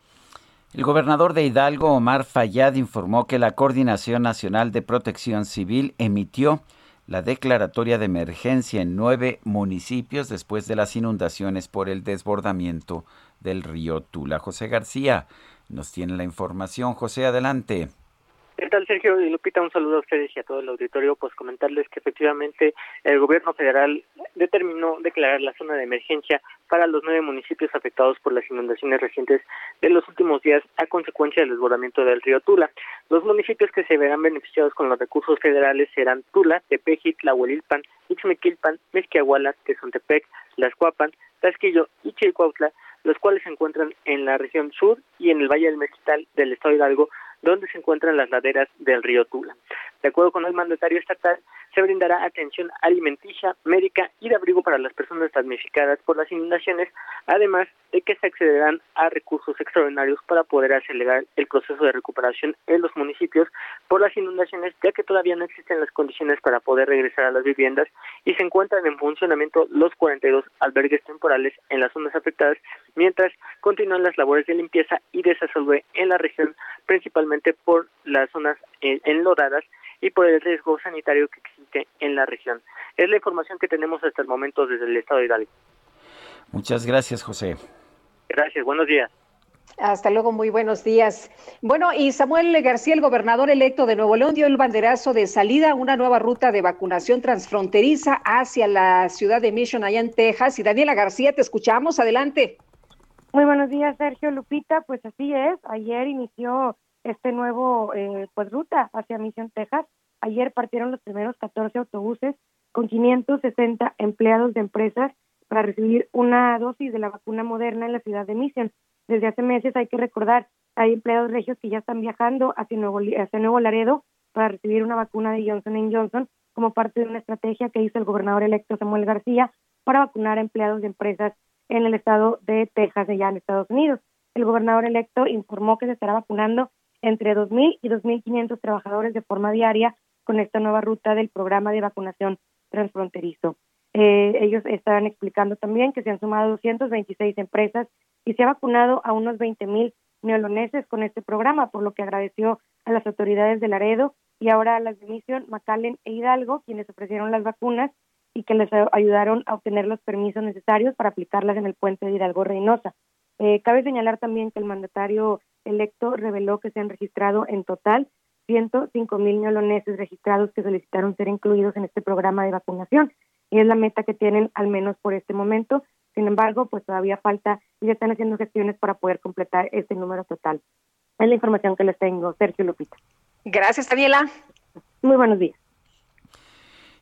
El gobernador de Hidalgo, Omar Fayad, informó que la Coordinación Nacional de Protección Civil emitió la declaratoria de emergencia en nueve municipios después de las inundaciones por el desbordamiento del río Tula. José García nos tiene la información. José, adelante. ¿Qué tal, Sergio y Lupita? Un saludo a ustedes y a todo el auditorio. Pues comentarles que efectivamente el gobierno federal determinó declarar la zona de emergencia para los nueve municipios afectados por las inundaciones recientes de los últimos días a consecuencia del desbordamiento del río Tula. Los municipios que se verán beneficiados con los recursos federales serán Tula, Tepeji, Tlahuelilpan, Ixmequilpan, Mezquiahuala, Tezontepec, Las Cuapan, Tasquillo y Chilcuautla, los cuales se encuentran en la región sur y en el Valle del Mezquital del Estado Hidalgo, donde se encuentran las laderas del río Tula. De acuerdo con el mandatario estatal, se brindará atención alimenticia, médica y de abrigo para las personas damnificadas por las inundaciones, además de que se accederán a recursos extraordinarios para poder acelerar el proceso de recuperación en los municipios por las inundaciones, ya que todavía no existen las condiciones para poder regresar a las viviendas y se encuentran en funcionamiento los 42 albergues temporales en las zonas afectadas, mientras continúan las labores de limpieza y de desasolve en la región, principalmente por las zonas enlodadas y por el riesgo sanitario que existe en la región. Es la información que tenemos hasta el momento desde el estado de Hidalgo. Muchas gracias, José. Gracias, buenos días. Hasta luego, muy buenos días. Bueno, y Samuel García, el gobernador electo de Nuevo León, dio el banderazo de salida a una nueva ruta de vacunación transfronteriza hacia la ciudad de Mission, allá en Texas. Y Daniela García, te escuchamos. Adelante. Muy buenos días, Sergio Lupita. Pues así es. Ayer inició este nuevo eh, pues ruta hacia Mission, Texas. Ayer partieron los primeros 14 autobuses con 560 empleados de empresas para recibir una dosis de la vacuna moderna en la ciudad de Mission desde hace meses, hay que recordar, hay empleados regios que ya están viajando hacia Nuevo, hacia Nuevo Laredo para recibir una vacuna de Johnson Johnson como parte de una estrategia que hizo el gobernador electo Samuel García para vacunar a empleados de empresas en el estado de Texas, allá en Estados Unidos. El gobernador electo informó que se estará vacunando entre 2.000 y 2.500 trabajadores de forma diaria con esta nueva ruta del programa de vacunación transfronterizo. Eh, ellos estaban explicando también que se han sumado 226 empresas y se ha vacunado a unos 20 mil neoloneses con este programa, por lo que agradeció a las autoridades de Laredo y ahora a las de Mission, McAllen e Hidalgo, quienes ofrecieron las vacunas y que les ayudaron a obtener los permisos necesarios para aplicarlas en el puente de Hidalgo Reynosa. Eh, cabe señalar también que el mandatario electo reveló que se han registrado en total 105 mil neoloneses registrados que solicitaron ser incluidos en este programa de vacunación y es la meta que tienen al menos por este momento. Sin embargo, pues todavía falta y se están haciendo gestiones para poder completar este número total. Es la información que les tengo, Sergio Lupita. Gracias, Daniela. Muy buenos días.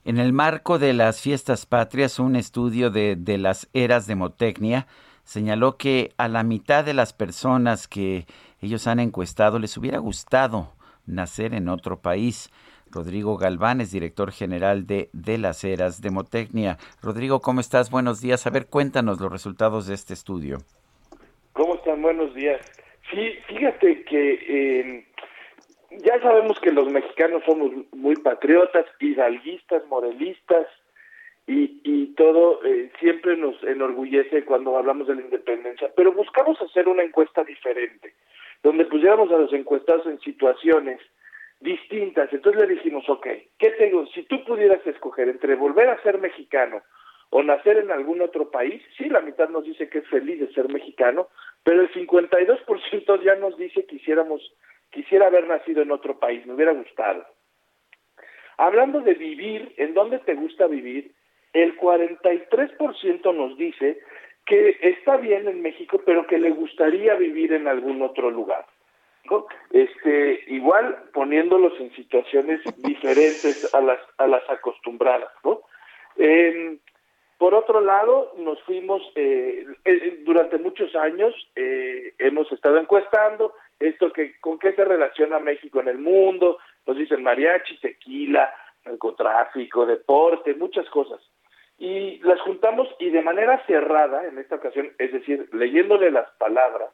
En el marco de las fiestas patrias, un estudio de, de las eras de Motecnia señaló que a la mitad de las personas que ellos han encuestado les hubiera gustado nacer en otro país. Rodrigo Galván es director general de De las Eras Demotecnia. Rodrigo, ¿cómo estás? Buenos días. A ver, cuéntanos los resultados de este estudio. ¿Cómo están? Buenos días. Sí, fíjate que eh, ya sabemos que los mexicanos somos muy patriotas, hidalguistas, morelistas, y, y todo eh, siempre nos enorgullece cuando hablamos de la independencia, pero buscamos hacer una encuesta diferente, donde pusiéramos a los encuestados en situaciones distintas. Entonces le dijimos, ok, ¿qué tengo? Si tú pudieras escoger entre volver a ser mexicano o nacer en algún otro país, sí, la mitad nos dice que es feliz de ser mexicano, pero el 52% ya nos dice que quisiéramos, quisiera haber nacido en otro país, me hubiera gustado. Hablando de vivir, ¿en dónde te gusta vivir? El 43% nos dice que está bien en México, pero que le gustaría vivir en algún otro lugar. Este, igual poniéndolos en situaciones diferentes a las, a las acostumbradas, ¿no? por otro lado, nos fuimos, eh, eh, durante muchos años eh, hemos estado encuestando esto que con qué se relaciona México en el mundo, nos dicen mariachi, tequila, narcotráfico, deporte, muchas cosas. Y las juntamos y de manera cerrada en esta ocasión, es decir, leyéndole las palabras,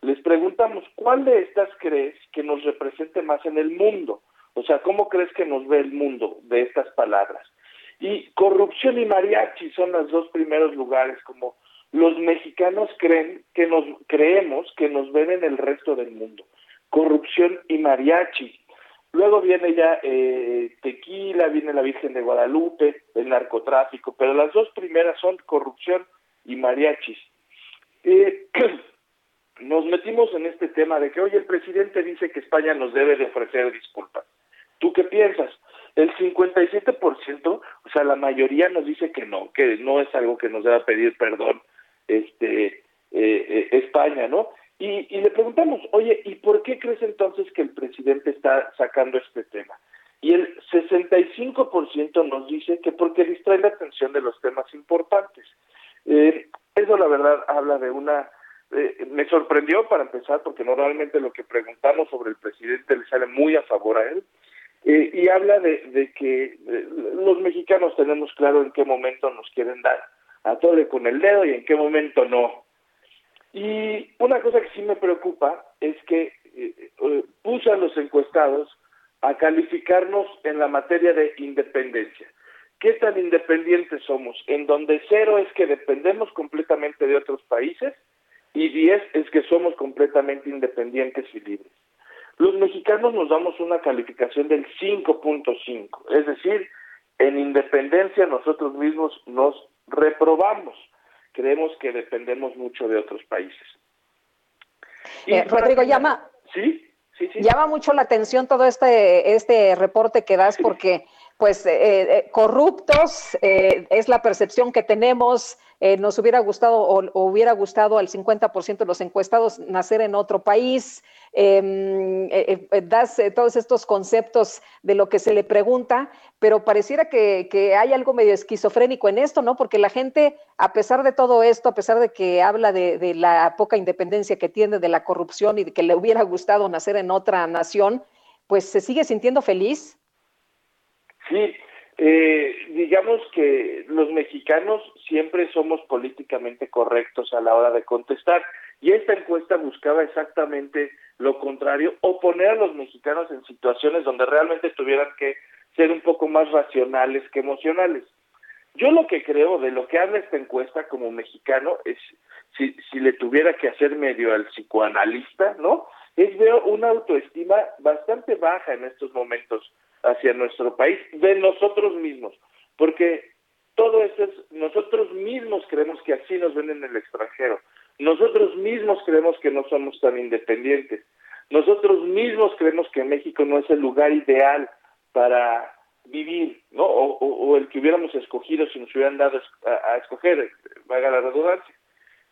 les preguntamos, ¿cuál de estas crees que nos represente más en el mundo? O sea, ¿cómo crees que nos ve el mundo de estas palabras? Y corrupción y mariachi son los dos primeros lugares, como los mexicanos creen que nos creemos que nos ven en el resto del mundo. Corrupción y mariachi. Luego viene ya eh, tequila, viene la Virgen de Guadalupe, el narcotráfico, pero las dos primeras son corrupción y mariachis. Eh, nos metimos en este tema de que, oye, el presidente dice que España nos debe de ofrecer disculpas. ¿Tú qué piensas? El 57%, o sea, la mayoría nos dice que no, que no es algo que nos deba pedir perdón este eh, eh, España, ¿no? Y, y le preguntamos, oye, ¿y por qué crees entonces que el presidente está sacando este tema? Y el 65% nos dice que porque distrae la atención de los temas importantes. Eh, eso la verdad habla de una eh, me sorprendió para empezar porque normalmente lo que preguntamos sobre el presidente le sale muy a favor a él eh, y habla de, que eh, los mexicanos tenemos claro en qué momento nos quieren dar a tole con el dedo y en qué momento no. Y una cosa que sí me preocupa es que puse a los encuestados a calificarnos en la materia de independencia. ¿Qué tan independientes somos? En donde cero es que dependemos completamente de otros países y 10 es que somos completamente independientes y libres. Los mexicanos nos damos una calificación del 5.5, es decir, en independencia nosotros mismos nos reprobamos, creemos que dependemos mucho de otros países. Eh, Rodrigo, llama. Sí, sí, sí. Llama mucho la atención todo este, este reporte que das porque pues eh, eh, corruptos eh, es la percepción que tenemos. Nos hubiera gustado o, hubiera gustado al 50% de los encuestados nacer en otro país. Em, das todos estos conceptos de lo que se le pregunta, pero pareciera que, que hay algo medio esquizofrénico en esto, ¿no? Porque la gente, a pesar de todo esto, a pesar de que habla de, de la poca independencia que tiene, de la corrupción y de que le hubiera gustado nacer en otra nación, pues se sigue sintiendo feliz. Sí, eh, digamos que los mexicanos siempre somos políticamente correctos a la hora de contestar y esta encuesta buscaba exactamente lo contrario o poner a los mexicanos en situaciones donde realmente tuvieran que ser un poco más racionales que emocionales. Yo lo que creo de lo que habla esta encuesta como mexicano es, si, si le tuviera que hacer medio al psicoanalista, ¿no? Es veo una autoestima bastante baja en estos momentos hacia nuestro país, de nosotros mismos, porque todo esto es, nosotros mismos creemos que así nos ven en el extranjero, nosotros mismos creemos que no somos tan independientes, nosotros mismos creemos que México no es el lugar ideal para vivir, ¿no? O, el que hubiéramos escogido si nos hubieran dado a, a escoger, valga la redundancia.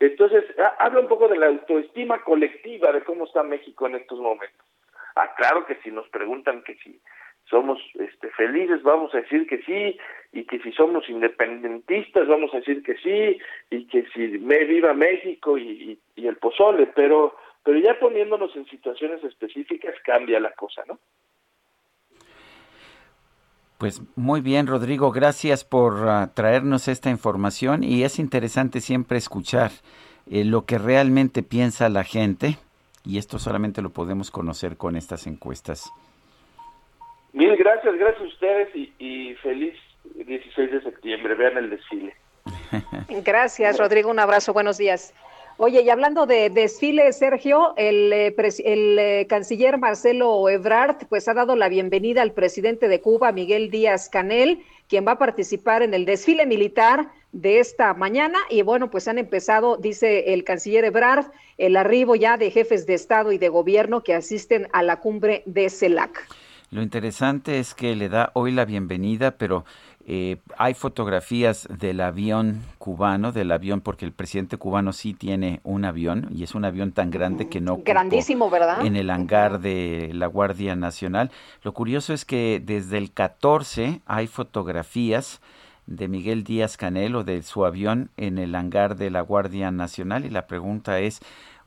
Entonces, ha, habla un poco de la autoestima colectiva de cómo está México en estos momentos. Ah, claro que si nos preguntan que si somos este, felices, vamos a decir que sí, y que si somos independentistas, vamos a decir que sí, y que si me viva México y, y, el pozole, pero, pero ya poniéndonos en situaciones específicas cambia la cosa, ¿no? Pues muy bien, Rodrigo, gracias por uh, traernos esta información y es interesante siempre escuchar eh, lo que realmente piensa la gente y esto solamente lo podemos conocer con estas encuestas. Mil gracias, gracias a ustedes y, y feliz 16 de septiembre. Vean el desfile. Gracias, Rodrigo. Un abrazo. Buenos días. Oye, y hablando de desfile, Sergio, el, eh, eh, canciller Marcelo Ebrard pues ha dado la bienvenida al presidente de Cuba, Miguel Díaz Canel, quien va a participar en el desfile militar de esta mañana. Y bueno, pues han empezado, dice el canciller Ebrard, el arribo ya de jefes de Estado y de gobierno que asisten a la cumbre de CELAC. Lo interesante es que le da hoy la bienvenida, pero eh, hay fotografías del avión cubano, del avión, porque el presidente cubano sí tiene un avión y es un avión tan grande que no grandísimo, ¿verdad? En el hangar de la Guardia Nacional. Lo curioso es que desde el 14 hay fotografías de Miguel Díaz Canelo de su avión en el hangar de la Guardia Nacional y la pregunta es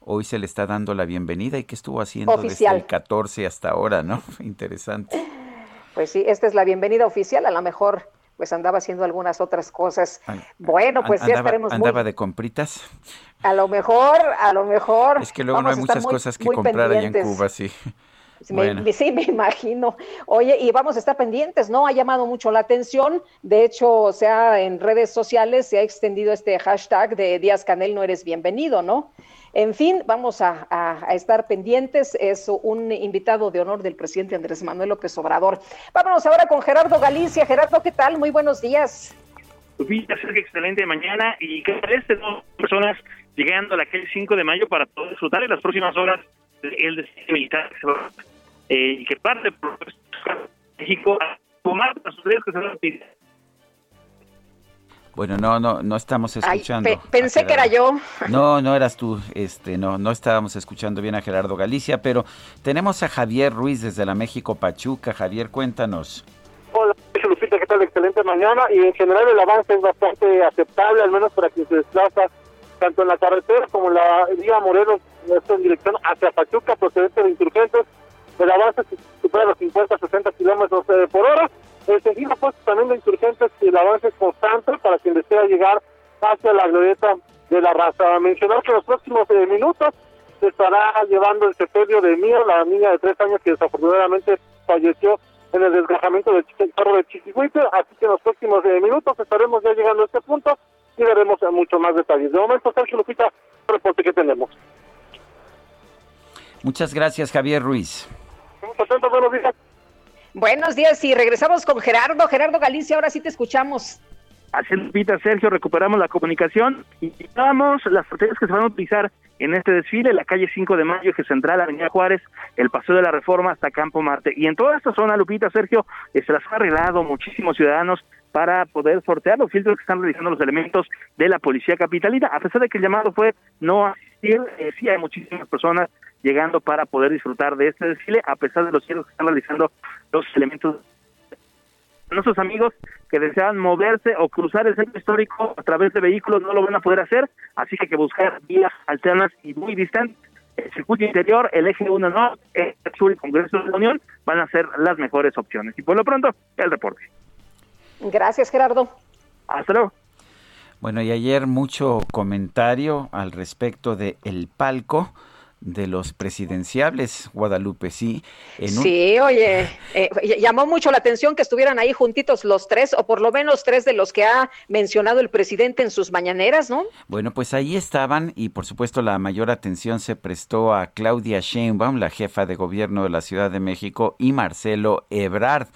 hoy se le está dando la bienvenida y qué estuvo haciendo oficial. desde el 14 hasta ahora, ¿no? Interesante. Pues sí, esta es la bienvenida oficial, a lo mejor pues andaba haciendo algunas otras cosas. Bueno, pues andaba, ya estaremos andaba muy... de compritas. A lo mejor, a lo mejor. Es que luego no hay muchas muy, cosas que comprar pendientes. allá en Cuba, sí. Me, bueno. Sí, me imagino. Oye, y vamos a estar pendientes, ¿no? Ha llamado mucho la atención. De hecho, o sea, en redes sociales se ha extendido este hashtag de Díaz Canel no eres bienvenido, ¿no? En fin, vamos a, estar pendientes. Es un invitado de honor del presidente Andrés Manuel López Obrador. Vámonos ahora con Gerardo Galicia. Gerardo, ¿qué tal? Muy buenos días. Lupita, excelente mañana y que este dos personas llegando a calle 5 de mayo para poder disfrutar en las próximas horas el desfile militar eh, y que parte por México a tomar las que se van a bueno, no, no, no estamos escuchando. Ay, pe pensé que era yo. No, no eras tú, este, no, no estábamos escuchando bien a Gerardo Galicia, pero tenemos a Javier Ruiz desde la México Pachuca. Javier, cuéntanos. Hola, Lupita, ¿qué tal? Excelente mañana y en general el avance es bastante aceptable, al menos para quien se desplaza tanto en la carretera como en la vía Morelos, en dirección hacia Pachuca, procedente de insurgentes. El avance supera los 50, 60 kilómetros por hora el sentido pues también de insurgentes y el avance constante para quien desea llegar hacia la glorieta de la raza. Mencionar que en los próximos eh, minutos se estará llevando el sepelio de Mía, la niña de tres años que desafortunadamente falleció en el desgajamiento del carro de Chiquihuite, así que en los próximos eh, minutos estaremos ya llegando a este punto y veremos mucho más detalles. De momento, Sergio Lupita, el reporte que tenemos. Muchas gracias, Javier Ruiz. Estamos atentos, buenos días. Buenos días y regresamos con Gerardo. Gerardo Galicia, ahora sí te escuchamos. Así Lupita, Sergio, recuperamos la comunicación y vamos las arterias que se van a utilizar en este desfile, la calle 5 de Mayo, Eje Central, Avenida Juárez, el Paseo de la Reforma hasta Campo Marte. Y en toda esta zona, Lupita, Sergio, eh, se las ha arreglado muchísimos ciudadanos para poder sortear los filtros que están realizando los elementos de la Policía Capitalina. A pesar de que el llamado fue no asistir, eh, sí hay muchísimas personas llegando para poder disfrutar de este desfile, a pesar de los cielos que están realizando los elementos nuestros amigos que desean moverse o cruzar el centro histórico a través de vehículos no lo van a poder hacer, así que hay que buscar vías alternas y muy distantes. El circuito interior, el eje 1 norte, el sur y Congreso de la Unión van a ser las mejores opciones. Y por lo pronto, el reporte. Gracias, Gerardo. Hasta luego. Bueno, y ayer mucho comentario al respecto de el palco de los presidenciables, Guadalupe, sí. Sí, oye, eh, llamó mucho la atención que estuvieran ahí juntitos los tres, o por lo menos tres de los que ha mencionado el presidente en sus mañaneras, ¿no? Bueno, pues ahí estaban y por supuesto la mayor atención se prestó a Claudia Sheinbaum, la jefa de gobierno de la Ciudad de México, y Marcelo Ebrard.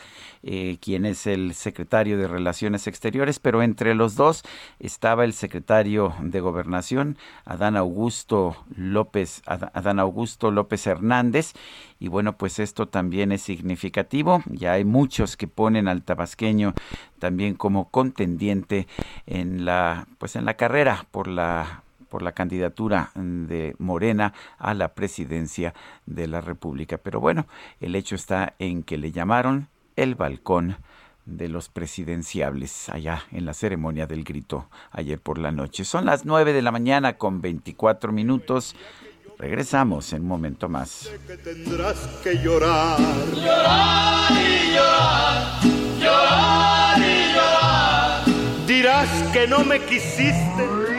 Eh, quien es el secretario de Relaciones Exteriores, pero entre los dos estaba el secretario de Gobernación, Adán Augusto López, Adán Augusto López Hernández, y bueno, pues esto también es significativo. Ya hay muchos que ponen al tabasqueño también como contendiente en la, pues en la carrera por la por la candidatura de Morena a la presidencia de la República. Pero bueno, el hecho está en que le llamaron el balcón de los presidenciables allá en la ceremonia del grito ayer por la noche. Son las 9 de la mañana con 24 minutos. Regresamos en un momento más. Que tendrás que llorar. Llorar y llorar, llorar y llorar. Dirás que no me quisiste.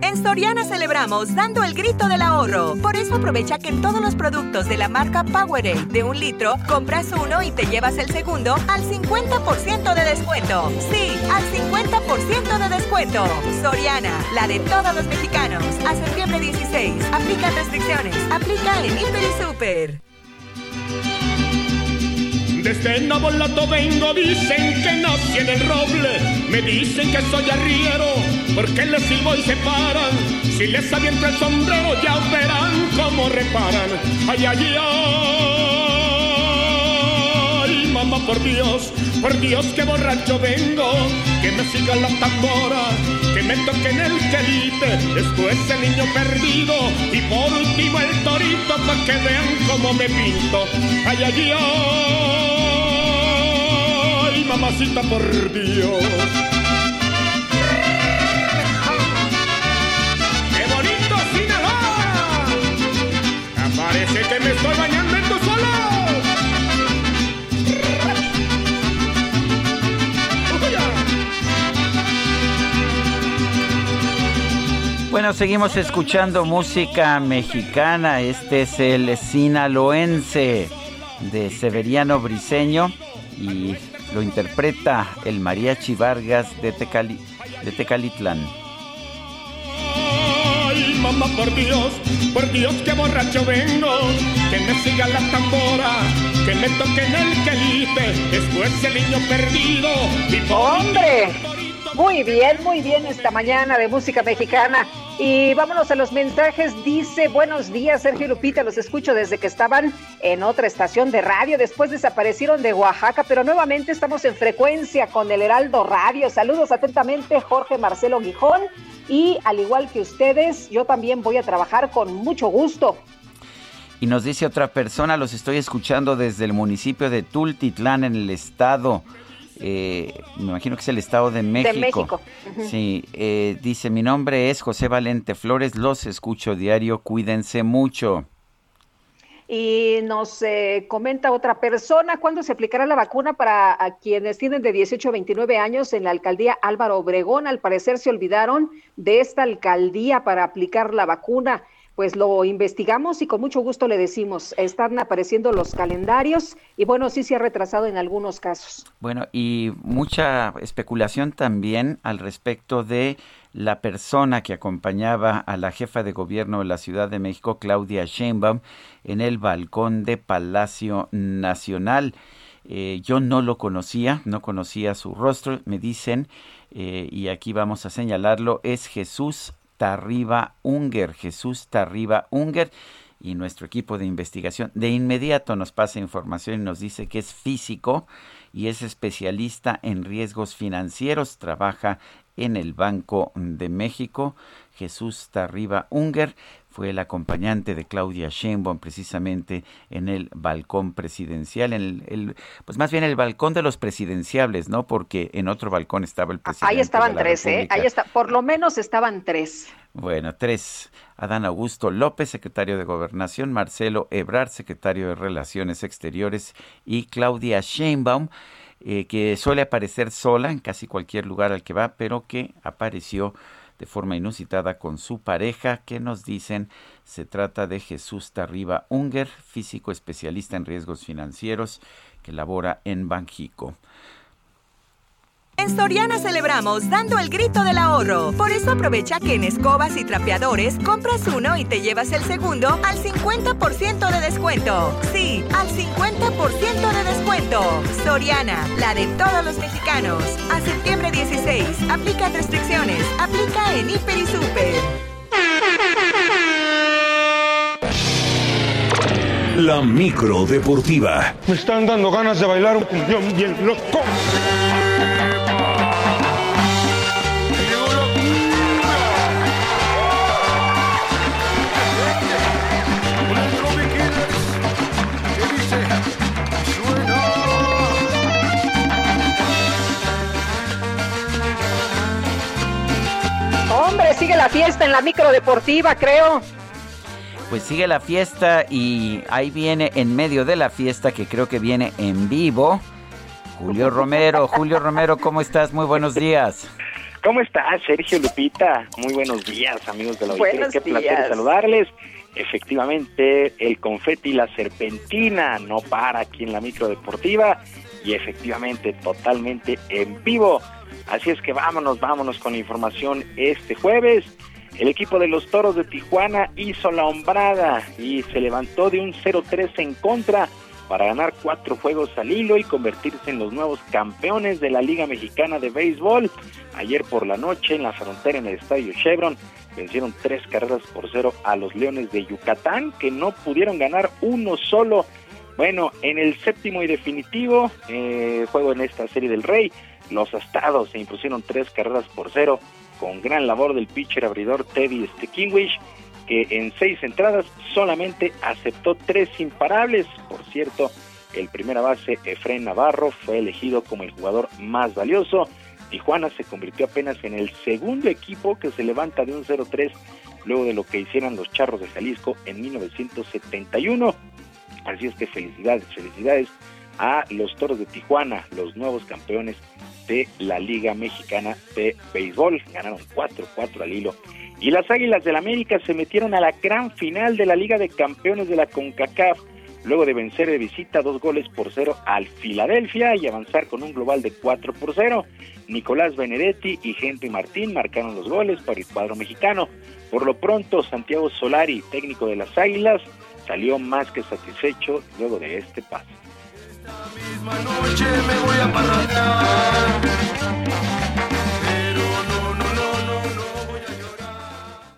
En Soriana celebramos dando el grito del ahorro. Por eso aprovecha que en todos los productos de la marca Powerade de un litro, compras uno y te llevas el segundo al 50% de descuento. Sí, al 50% de descuento. Soriana, la de todos los mexicanos. A septiembre 16. Aplica restricciones. Aplica en Hiper y Super. Desde Nabolato vengo, dicen que nací en el roble. Me dicen que soy arriero, porque les silbo y se paran. Si les aviento el sombrero, ya verán cómo reparan. Ay, ay, ay, mamá, por Dios, por Dios, que borracho vengo. Que me siga la tambora, que me toquen el quelite. Después el niño perdido, y por último el torito, para que vean cómo me pinto. Ay, ay, ay, mamacita, por Dios. ¡Qué bonito Sinaloa! Parece que me estoy bañando en tu solo. Bueno, seguimos escuchando música mexicana. Este es el sinaloense de Severiano Briseño y lo interpreta el Mariachi Vargas de, Tecali, de Tecalitlán. Ay, mamá, por Dios, por Dios, que borracho vengo. Que me siga la tambora, que me toquen el quelite. Después el niño perdido. Y ¡Hombre! Muy bien, muy bien esta mañana de música mexicana. Y vámonos a los mensajes. Dice, buenos días, Sergio Lupita, los escucho desde que estaban en otra estación de radio. Después desaparecieron de Oaxaca, pero nuevamente estamos en frecuencia con el Heraldo Radio. Saludos atentamente, Jorge Marcelo Guijón. Y al igual que ustedes, yo también voy a trabajar con mucho gusto. Y nos dice otra persona, los estoy escuchando desde el municipio de Tultitlán en el estado. Eh, me imagino que es el Estado de México. De México. Sí, eh, dice, mi nombre es José Valente Flores, los escucho diario, cuídense mucho. Y nos eh, comenta otra persona, ¿cuándo se aplicará la vacuna para a quienes tienen de 18 a 29 años en la alcaldía Álvaro Obregón? Al parecer se olvidaron de esta alcaldía para aplicar la vacuna. Pues lo investigamos y con mucho gusto le decimos, están apareciendo los calendarios y bueno, sí se ha retrasado en algunos casos. Bueno, y mucha especulación también al respecto de la persona que acompañaba a la jefa de gobierno de la Ciudad de México, Claudia Sheinbaum, en el balcón de Palacio Nacional. Eh, yo no lo conocía, no conocía su rostro, me dicen, eh, y aquí vamos a señalarlo, es Jesús Tarriba Unger, Jesús Tarriba Unger, y nuestro equipo de investigación de inmediato nos pasa información y nos dice que es físico y es especialista en riesgos financieros, trabaja en el Banco de México. Jesús Tarriba Unger fue el acompañante de Claudia Sheinbaum precisamente en el balcón presidencial, en el, pues más bien el balcón de los presidenciables, ¿no? Porque en otro balcón estaba el presidente. Ahí estaban tres, ¿eh? Ahí está, por lo menos estaban tres. Bueno, tres. Adán Augusto López, secretario de Gobernación, Marcelo Ebrard, secretario de Relaciones Exteriores, y Claudia Sheinbaum, eh, que suele aparecer sola en casi cualquier lugar al que va, pero que apareció de forma inusitada con su pareja, que nos dicen se trata de Jesús Tarriba Unger, físico especialista en riesgos financieros, que labora en Banjico. En Soriana celebramos dando el grito del ahorro. Por eso aprovecha que en escobas y trapeadores compras uno y te llevas el segundo al 50% de descuento. Sí, al 50% de descuento. Soriana, la de todos los mexicanos. A septiembre 16, aplica restricciones. Aplica en Hiper y Super. La micro deportiva. Me están dando ganas de bailar un cumbión bien loco. Sigue la fiesta en la micro deportiva, creo. Pues sigue la fiesta y ahí viene en medio de la fiesta que creo que viene en vivo. Julio Romero, Julio Romero, ¿cómo estás? Muy buenos días. ¿Cómo estás, Sergio Lupita? Muy buenos días, amigos de la auditorio. Buenos Qué placer días. saludarles. Efectivamente, el confeti y la serpentina no para aquí en la micro deportiva y efectivamente totalmente en vivo. Así es que vámonos, vámonos con información este jueves. El equipo de los Toros de Tijuana hizo la hombrada y se levantó de un 0-3 en contra para ganar cuatro juegos al hilo y convertirse en los nuevos campeones de la Liga Mexicana de Béisbol. Ayer por la noche en la frontera en el Estadio Chevron vencieron tres carreras por cero a los Leones de Yucatán que no pudieron ganar uno solo. Bueno, en el séptimo y definitivo eh, juego en esta serie del Rey, los Astados se impusieron tres carreras por cero con gran labor del pitcher abridor Teddy Stekinwish que en seis entradas solamente aceptó tres imparables. Por cierto, el primera base Efraín Navarro fue elegido como el jugador más valioso. Tijuana se convirtió apenas en el segundo equipo que se levanta de un 0-3 luego de lo que hicieron los Charros de Jalisco en 1971. Así es que felicidades, felicidades a los Toros de Tijuana, los nuevos campeones de la Liga Mexicana de Béisbol. Ganaron 4-4 al hilo. Y las Águilas del América se metieron a la gran final de la Liga de Campeones de la CONCACAF luego de vencer de visita dos goles por cero al Filadelfia y avanzar con un global de 4 por 0. Nicolás Benedetti y Henry Martín marcaron los goles para el cuadro mexicano. Por lo pronto, Santiago Solari, técnico de las Águilas, salió más que satisfecho luego de este paso. Noche me voy a.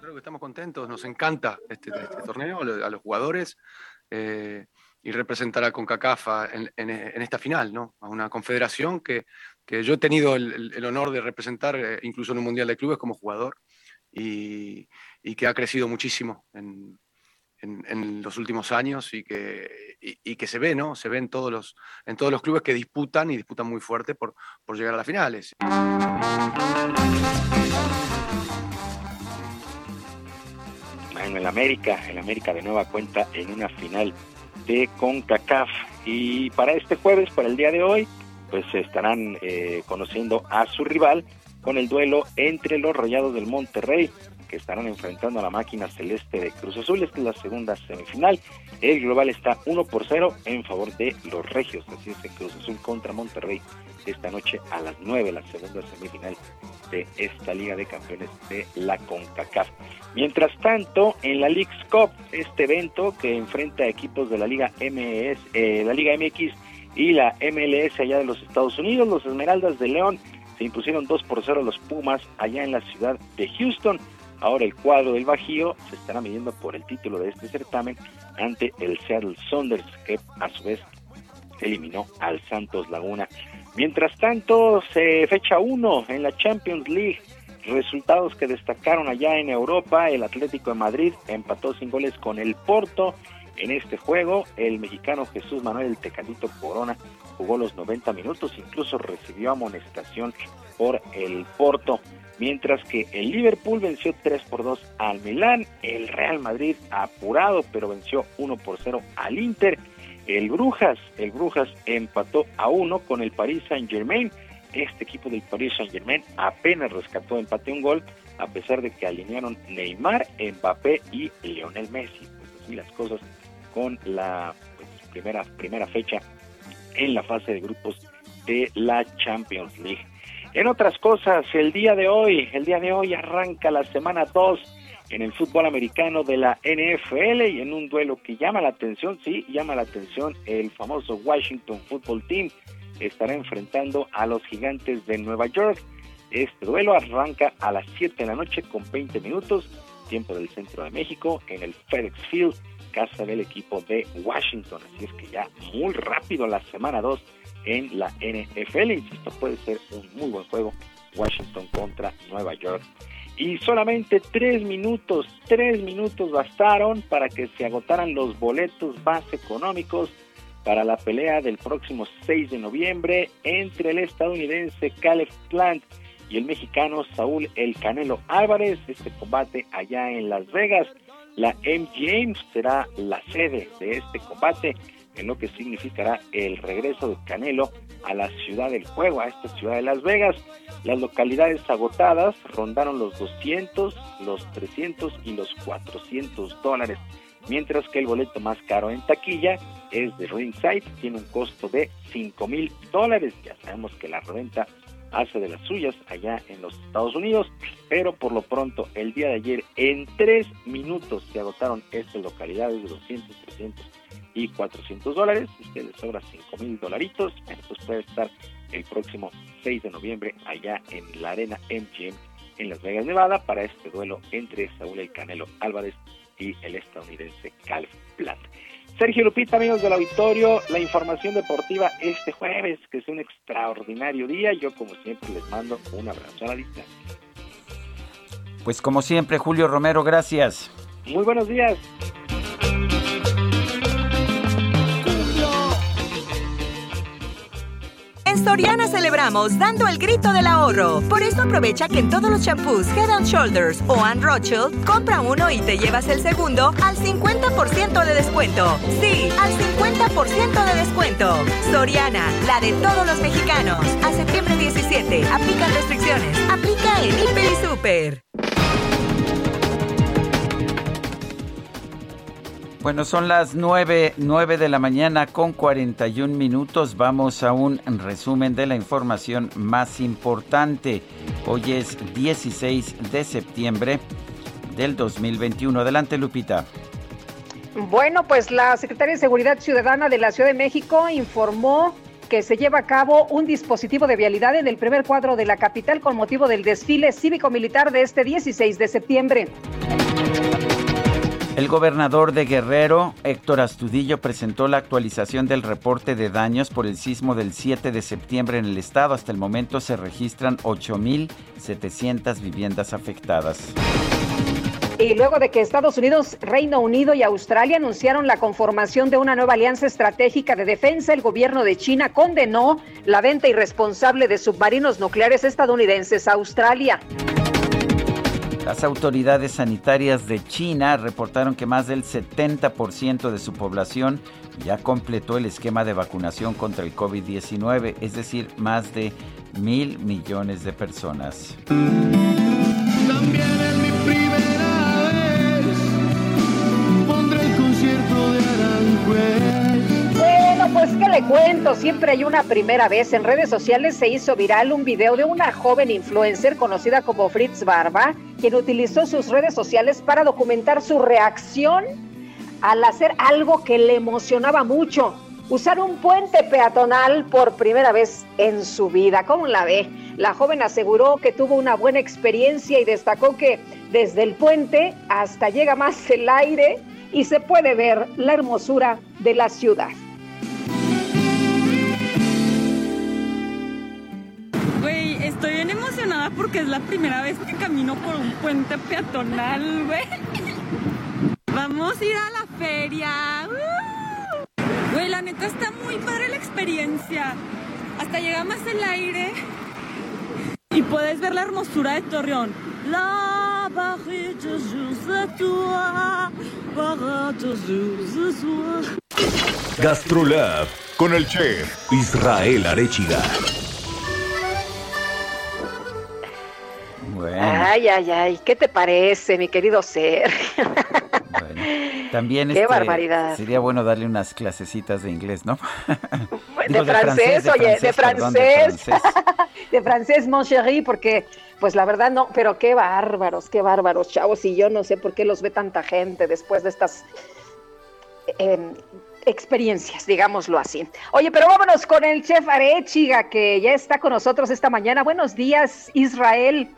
Creo que estamos contentos, nos encanta este, este torneo, a los, jugadores eh, y representar a CONCACAF en, en- en esta final, ¿no? A una confederación que, que yo he tenido el, el- el honor de representar eh, incluso en un Mundial de Clubes como jugador y, y que ha crecido muchísimo en, en- en los últimos años y que, y, y que se ve, ¿no? Se ve en todos los, en todos los clubes que disputan y disputan muy fuerte por, por llegar a las finales. Bueno, el América, el América de nueva cuenta en una final de CONCACAF. Y para este jueves, para el día de hoy, pues estarán eh, conociendo a su rival con el duelo entre los Rayados del Monterrey que estarán enfrentando a la máquina celeste de Cruz Azul. Esta es la segunda semifinal. El global está 1 por 0 en favor de los Regios. Así es que Cruz Azul contra Monterrey esta noche a las 9, la segunda semifinal de esta Liga de Campeones de la CONCACAF. Mientras tanto, en la Leagues Cup, este evento que enfrenta equipos de la Liga MS, eh, la Liga MX y la MLS allá de los Estados Unidos, los Esmeraldas de León se impusieron 2 por 0 a los Pumas allá en la ciudad de Houston. Ahora el cuadro del Bajío se estará midiendo por el título de este certamen ante el Seattle Saunders, que a su vez eliminó al Santos Laguna. Mientras tanto, se fecha uno en la Champions League. Resultados que destacaron allá en Europa, el Atlético de Madrid empató sin goles con el Porto. En este juego, el mexicano Jesús Manuel el Corona jugó los 90 minutos, incluso recibió amonestación por el Porto mientras que el Liverpool venció 3 por 2 al Milán, el Real Madrid apurado pero venció 1 por 0 al Inter, el Brujas, el Brujas empató a 1 con el Paris Saint-Germain, este equipo del Paris Saint-Germain apenas rescató empate un gol a pesar de que alinearon Neymar, Mbappé y Lionel Messi, pues así las cosas con la pues, primera primera fecha en la fase de grupos de la Champions League. En otras cosas, el día de hoy, el día de hoy arranca la semana 2 en el fútbol americano de la NFL y en un duelo que llama la atención, sí, llama la atención el famoso Washington Football Team estará enfrentando a los gigantes de Nueva York. Este duelo arranca a las 7 de la noche con 20 minutos, tiempo del centro de México, en el FedEx Field, casa del equipo de Washington. Así es que ya muy rápido la semana 2 en la NFL. Insisto, puede ser un muy buen juego Washington contra Nueva York. Y solamente tres minutos, tres minutos bastaron para que se agotaran los boletos más económicos para la pelea del próximo 6 de noviembre entre el estadounidense Caleb Plant y el mexicano Saúl El Canelo Álvarez. Este combate allá en Las Vegas. La MGM será la sede de este combate en lo que significará el regreso de Canelo a la ciudad del juego, a esta ciudad de Las Vegas. Las localidades agotadas rondaron los 200, los 300 y los 400 dólares, mientras que el boleto más caro en taquilla es de Ringside, tiene un costo de 5 mil dólares. Ya sabemos que la reventa hace de las suyas allá en los Estados Unidos, pero por lo pronto el día de ayer en tres minutos se agotaron estas localidades de 200, 300 y 400 dólares. Si usted le sobra 5 mil dolaritos, pues puede estar el próximo 6 de noviembre allá en la Arena MGM en Las Vegas, Nevada, para este duelo entre Saúl El Canelo Álvarez y el estadounidense Calf Plant. Sergio Lupita, amigos del auditorio, la información deportiva este jueves, que es un extraordinario día. Yo, como siempre, les mando un abrazo a la distancia. Pues como siempre, Julio Romero, gracias. Muy buenos días. Soriana celebramos dando el grito del ahorro. Por eso aprovecha que en todos los champús Head and Shoulders o Anne Rothschild, compra uno y te llevas el segundo al 50% de descuento. Sí, al 50% de descuento. Soriana, la de todos los mexicanos. A septiembre 17, aplican restricciones. Aplica en Hiper y Super. Bueno, son las 9, 9 de la mañana con 41 minutos. Vamos a un resumen de la información más importante. Hoy es 16 de septiembre del 2021. Adelante, Lupita. Bueno, pues la Secretaria de Seguridad Ciudadana de la Ciudad de México informó que se lleva a cabo un dispositivo de vialidad en el primer cuadro de la capital con motivo del desfile cívico-militar de este 16 de septiembre. El gobernador de Guerrero, Héctor Astudillo, presentó la actualización del reporte de daños por el sismo del 7 de septiembre en el estado. Hasta el momento se registran 8.700 viviendas afectadas. Y luego de que Estados Unidos, Reino Unido y Australia anunciaron la conformación de una nueva alianza estratégica de defensa, el gobierno de China condenó la venta irresponsable de submarinos nucleares estadounidenses a Australia. Las autoridades sanitarias de China reportaron que más del 70% de su población ya completó el esquema de vacunación contra el COVID-19, es decir, más de mil millones de personas. Cuento, siempre hay una primera vez. En redes sociales se hizo viral un video de una joven influencer conocida como Fritz Barba, quien utilizó sus redes sociales para documentar su reacción al hacer algo que le emocionaba mucho, usar un puente peatonal por primera vez en su vida. ¿Cómo la ve? La joven aseguró que tuvo una buena experiencia y destacó que desde el puente hasta llega más el aire y se puede ver la hermosura de la ciudad. Estoy bien emocionada porque es la primera vez que camino por un puente peatonal, güey. Vamos a ir a la feria. ¡Uh! Güey, la neta está muy padre la experiencia. Hasta llega más el aire y puedes ver la hermosura de Torreón. La. Gastrolab con el chef Israel Arechiga. Bueno, Ay, ay, ay, ¿qué te parece, mi querido ser? también Qué este, barbaridad. sería bueno darle unas clasecitas de inglés, ¿no? De Digo, francés, oye, de perdón, francés. de francés. de francés, mon chéri, porque, pues la verdad no, pero qué bárbaros, qué bárbaros, chavos, y yo no sé por qué los ve tanta gente después de estas eh, experiencias, digámoslo así. Oye, pero vámonos con el chef Arechiga, que ya está con nosotros esta mañana. Buenos días, Israel.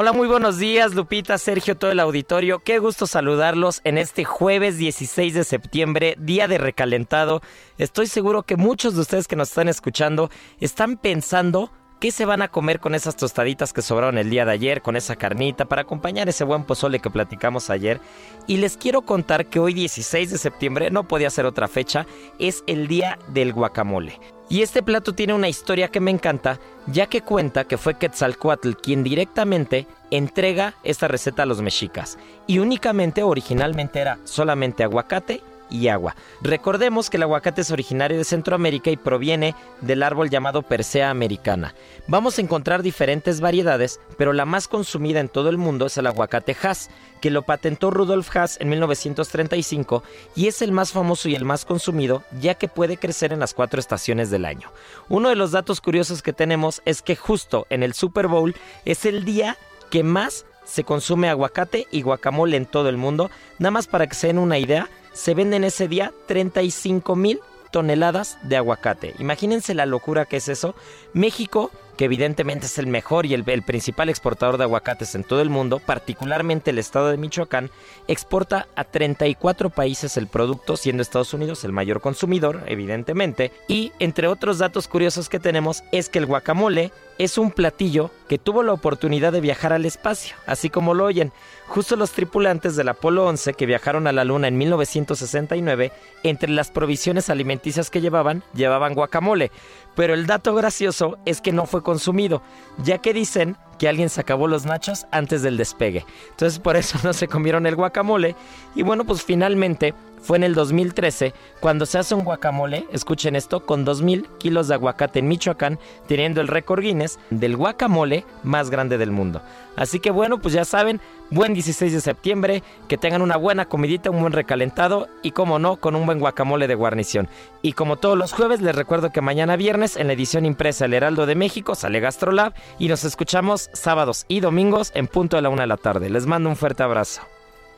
Hola, muy buenos días, Lupita, Sergio, todo el auditorio. Qué gusto saludarlos en este jueves 16 de septiembre, día de recalentado. Estoy seguro que muchos de ustedes que nos están escuchando están pensando qué se van a comer con esas tostaditas que sobraron el día de ayer, con esa carnita, para acompañar ese buen pozole que platicamos ayer. Y les quiero contar que hoy 16 de septiembre, no podía ser otra fecha, es el día del guacamole. Y este plato tiene una historia que me encanta, ya que cuenta que fue Quetzalcoatl quien directamente entrega esta receta a los mexicas. Y únicamente, originalmente era solamente aguacate y agua. Recordemos que el aguacate es originario de Centroamérica y proviene del árbol llamado Persea americana. Vamos a encontrar diferentes variedades, pero la más consumida en todo el mundo es el aguacate Hass, que lo patentó Rudolf Hass en 1935 y es el más famoso y el más consumido, ya que puede crecer en las cuatro estaciones del año. Uno de los datos curiosos que tenemos es que justo en el Super Bowl es el día que más se consume aguacate y guacamole en todo el mundo. Nada más para que se den una idea, se venden ese día 35 mil toneladas de aguacate. Imagínense la locura que es eso. México, que evidentemente es el mejor y el, principal exportador de aguacates en todo el mundo, particularmente el estado de Michoacán, exporta a 34 países el producto, siendo Estados Unidos el mayor consumidor, evidentemente. Y entre otros datos curiosos que tenemos es que el guacamole es un platillo que tuvo la oportunidad de viajar al espacio, así como lo oyen. Justo los tripulantes del Apolo 11 que viajaron a la Luna en 1969, entre las provisiones alimenticias que llevaban, llevaban guacamole. Pero el dato gracioso es que no fue consumido, ya que dicen que alguien se acabó los nachos antes del despegue. Entonces por eso no se comieron el guacamole. Y bueno, pues finalmente fue en el 2013 cuando se hace un guacamole, escuchen esto, con 2.000 kilos de aguacate en Michoacán, teniendo el récord Guinness del guacamole más grande del mundo. Así que bueno, pues ya saben, buen 16 de septiembre, que tengan una buena comidita, un buen recalentado y como no, con un buen guacamole de guarnición. Y como todos los jueves, les recuerdo que mañana viernes en la edición impresa El Heraldo de México sale Gastrolab y nos escuchamos sábados y domingos en punto de la una de la tarde. Les mando un fuerte abrazo.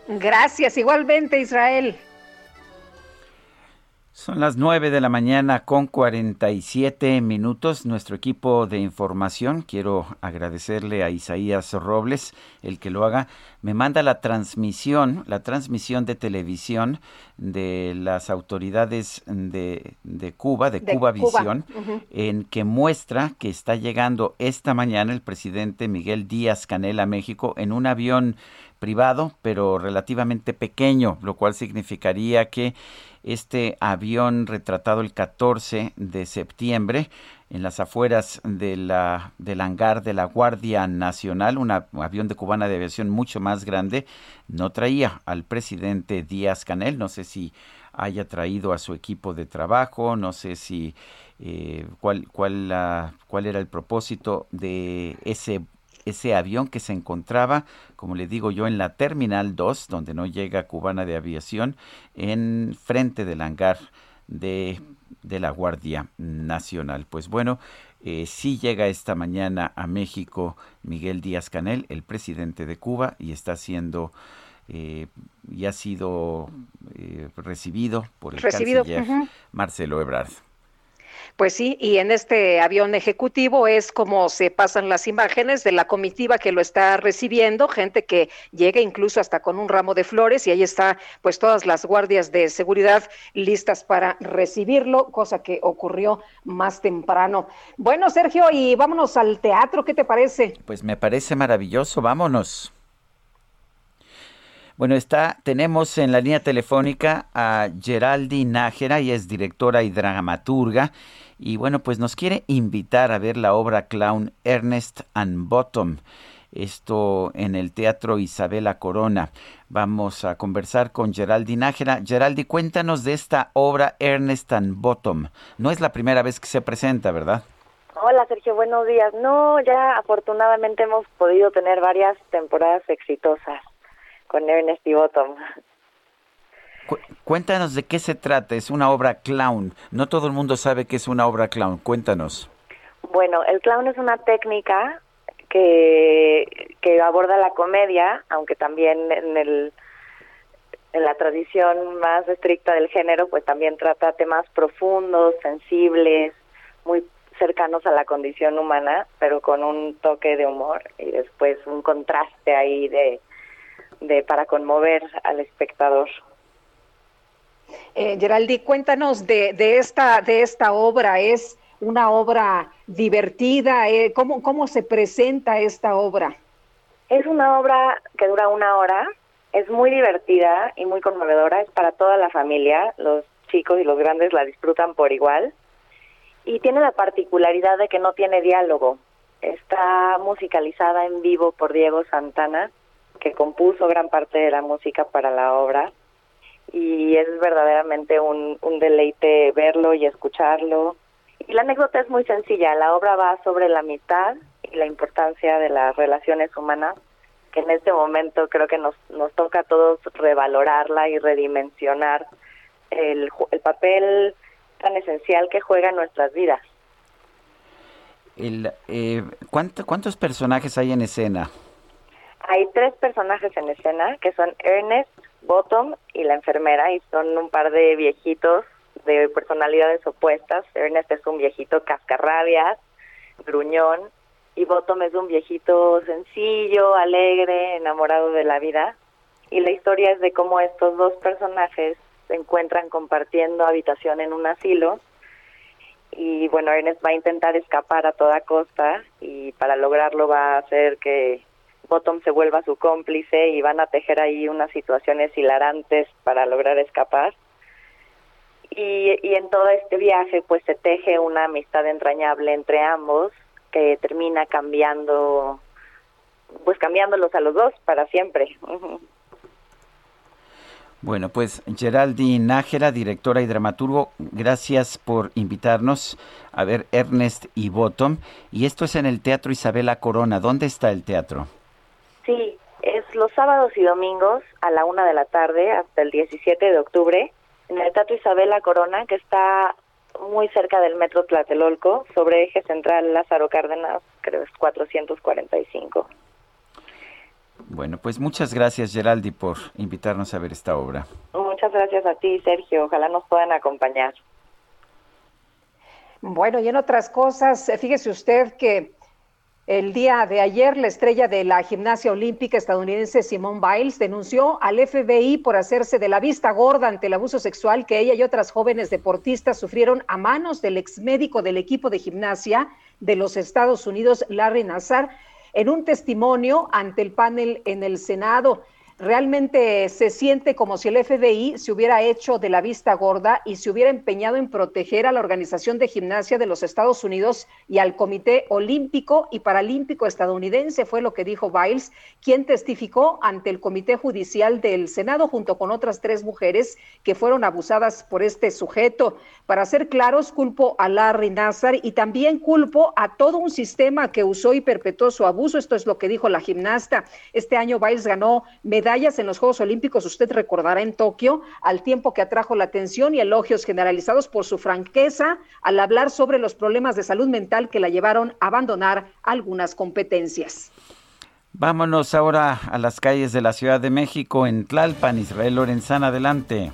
Gracias, igualmente Israel. Son las 9 de la mañana con 47 minutos. Nuestro equipo de información, quiero agradecerle a Isaías Robles, el que lo haga, me manda la transmisión, la transmisión de televisión de las autoridades de, de Cuba, de, De Cuba Cuba, Visión, en que muestra que está llegando esta mañana el presidente Miguel Díaz Canel a México en un avión privado, pero relativamente pequeño, lo cual significaría que este avión retratado el 14 de septiembre en las afueras de la, del hangar de la Guardia Nacional, un avión de cubana de aviación mucho más grande, no traía al presidente Díaz Canel, no sé si haya traído a su equipo de trabajo, no sé si eh, cuál, cuál, cuál era el propósito de ese ese avión que se encontraba, como le digo yo, en la Terminal 2, donde no llega Cubana de Aviación, en frente del hangar de, de la Guardia Nacional. Pues bueno, eh, sí llega esta mañana a México Miguel Díaz Canel, el presidente de Cuba, y está siendo eh, y ha sido eh, recibido por el canciller Marcelo Ebrard. Pues sí, y en este avión ejecutivo es como se pasan las imágenes de la comitiva que lo está recibiendo, gente que llega incluso hasta con un ramo de flores y ahí está pues todas las guardias de seguridad listas para recibirlo, cosa que ocurrió más temprano. Bueno, Sergio, y vámonos al teatro, ¿qué te parece? Pues me parece maravilloso, vámonos. Bueno, está, tenemos en la línea telefónica a Geraldi Nájera, y es directora y dramaturga, y bueno, pues nos quiere invitar a ver la obra clown Ernest and Bottom, esto en el Teatro Isabela Corona. Vamos a conversar con Geraldi Nájera. Geraldi, cuéntanos de esta obra Ernest and Bottom. No es la primera vez que se presenta, ¿verdad? Hola Sergio, buenos días. No, ya afortunadamente hemos podido tener varias temporadas exitosas con Ernest y Bottom. Cuéntanos de qué se trata. Es una obra clown. No todo el mundo sabe que es una obra clown. Cuéntanos. Bueno, el clown es una técnica que, que aborda la comedia, aunque también en el en la tradición más estricta del género, pues también trata temas profundos, sensibles, muy cercanos a la condición humana, pero con un toque de humor y después un contraste ahí de, de para conmover al espectador. Eh, Geraldi, cuéntanos de, de, esta, de esta obra. ¿Es una obra divertida? Eh, ¿cómo, ¿Cómo se presenta esta obra? Es una obra que dura una hora. Es muy divertida y muy conmovedora. Es para toda la familia. Los chicos y los grandes la disfrutan por igual. Y tiene la particularidad de que no tiene diálogo. Está musicalizada en vivo por Diego Santana que compuso gran parte de la música para la obra y es verdaderamente un, un deleite verlo y escucharlo. Y la anécdota es muy sencilla, la obra va sobre la mitad y la importancia de las relaciones humanas, que en este momento creo que nos, nos toca a todos revalorarla y redimensionar el, el papel tan esencial que juega en nuestras vidas. El, eh, ¿Cuántos personajes hay en escena? Hay tres personajes en escena, que son Ernest, Bottom y la enfermera, y son un par de viejitos de personalidades opuestas. Ernest es un viejito cascarrabias, gruñón, y Bottom es un viejito sencillo, alegre, enamorado de la vida. Y la historia es de cómo estos dos personajes se encuentran compartiendo habitación en un asilo. Y bueno, Ernest va a intentar escapar a toda costa y para lograrlo va a hacer que Bottom se vuelva su cómplice y van a tejer ahí unas situaciones hilarantes para lograr escapar. Y, y en todo este viaje pues se teje una amistad entrañable entre ambos que termina cambiando, pues cambiándolos a los dos para siempre. Bueno, pues Geraldine Nájera, directora y dramaturgo, gracias por invitarnos a ver Ernest y Bottom. Y esto es en el Teatro Isabela Corona. ¿Dónde está el teatro? Sí, es los sábados y domingos a la una de la tarde hasta el 17 de octubre en el Teatro Isabela Corona, que está muy cerca del Metro Tlatelolco, sobre eje central Lázaro Cárdenas, creo es 445. Bueno, pues muchas gracias Geraldi por invitarnos a ver esta obra. Muchas gracias a ti, Sergio. Ojalá nos puedan acompañar. Bueno, y en otras cosas, fíjese usted que el día de ayer, la estrella de la gimnasia olímpica estadounidense Simone Biles denunció al FBI por hacerse de la vista gorda ante el abuso sexual que ella y otras jóvenes deportistas sufrieron a manos del ex médico del equipo de gimnasia de los Estados Unidos, Larry Nassar, en un testimonio ante el panel en el Senado. Realmente se siente como si el FBI se hubiera hecho de la vista gorda y se hubiera empeñado en proteger a la Organización de Gimnasia de los Estados Unidos y al Comité Olímpico y Paralímpico estadounidense, fue lo que dijo Biles, quien testificó ante el Comité Judicial del Senado junto con otras tres mujeres que fueron abusadas por este sujeto. Para ser claros, culpo a Larry Nassar y también culpo a todo un sistema que usó y perpetuó su abuso. Esto es lo que dijo la gimnasta. Este año Biles ganó medallas en los Juegos Olímpicos, usted recordará en Tokio, al tiempo que atrajo la atención y elogios generalizados por su franqueza al hablar sobre los problemas de salud mental que la llevaron a abandonar algunas competencias. Vámonos ahora a las calles de la Ciudad de México, en Tlalpan, Israel Lorenzana, adelante.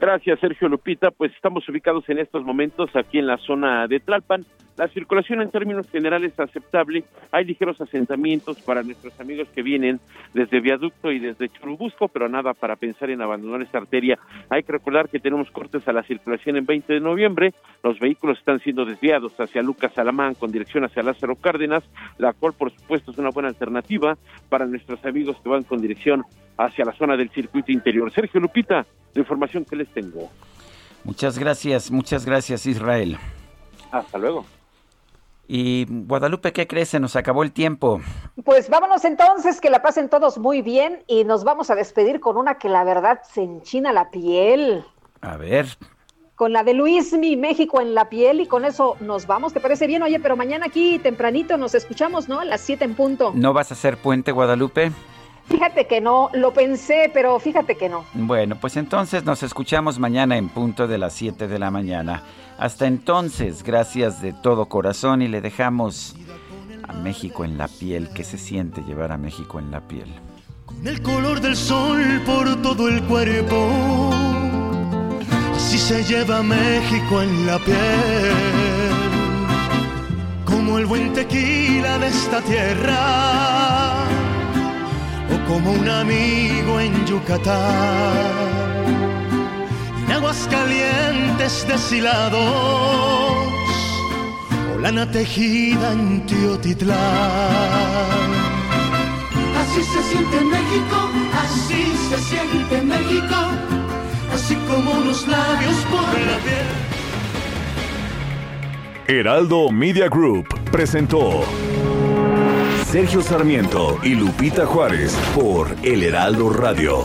Gracias, Sergio Lupita. Pues estamos ubicados en estos momentos aquí en la zona de Tlalpan. La circulación en términos generales es aceptable. Hay ligeros asentamientos para nuestros amigos que vienen desde Viaducto y desde Churubusco, pero nada para pensar en abandonar esta arteria. Hay que recordar que tenemos cortes a la circulación en 20 de noviembre. Los vehículos están siendo desviados hacia Lucas Alamán con dirección hacia Lázaro Cárdenas, la cual por supuesto es una buena alternativa para nuestros amigos que van con dirección hacia la zona del circuito interior. Sergio Lupita, la información que les tengo. Muchas gracias, muchas gracias Israel. Hasta luego. Y Guadalupe, ¿qué crees? Se nos acabó el tiempo. Pues vámonos entonces, que la pasen todos muy bien y nos vamos a despedir con una que la verdad se enchina la piel. A ver. Con la de Luismi, México en la piel y con eso nos vamos. ¿Te parece bien? Oye, pero mañana aquí tempranito nos escuchamos, ¿no? A las 7 en punto. ¿No vas a hacer puente, Guadalupe? Fíjate que no, lo pensé, pero fíjate que no. Bueno, pues entonces nos escuchamos mañana en punto de las 7 de la mañana. Hasta entonces, gracias de todo corazón y le dejamos a México en la piel. ¿Qué se siente llevar a México en la piel? Con el color del sol por todo el cuerpo, así se lleva México en la piel. Como el buen tequila de esta tierra, o como un amigo en Yucatán en aguas calientes deshilados o lana tejida en Teotitlán. Así se siente México, así se siente México, así como unos labios por la piel. Heraldo Media Group presentó Sergio Sarmiento y Lupita Juárez por El Heraldo Radio.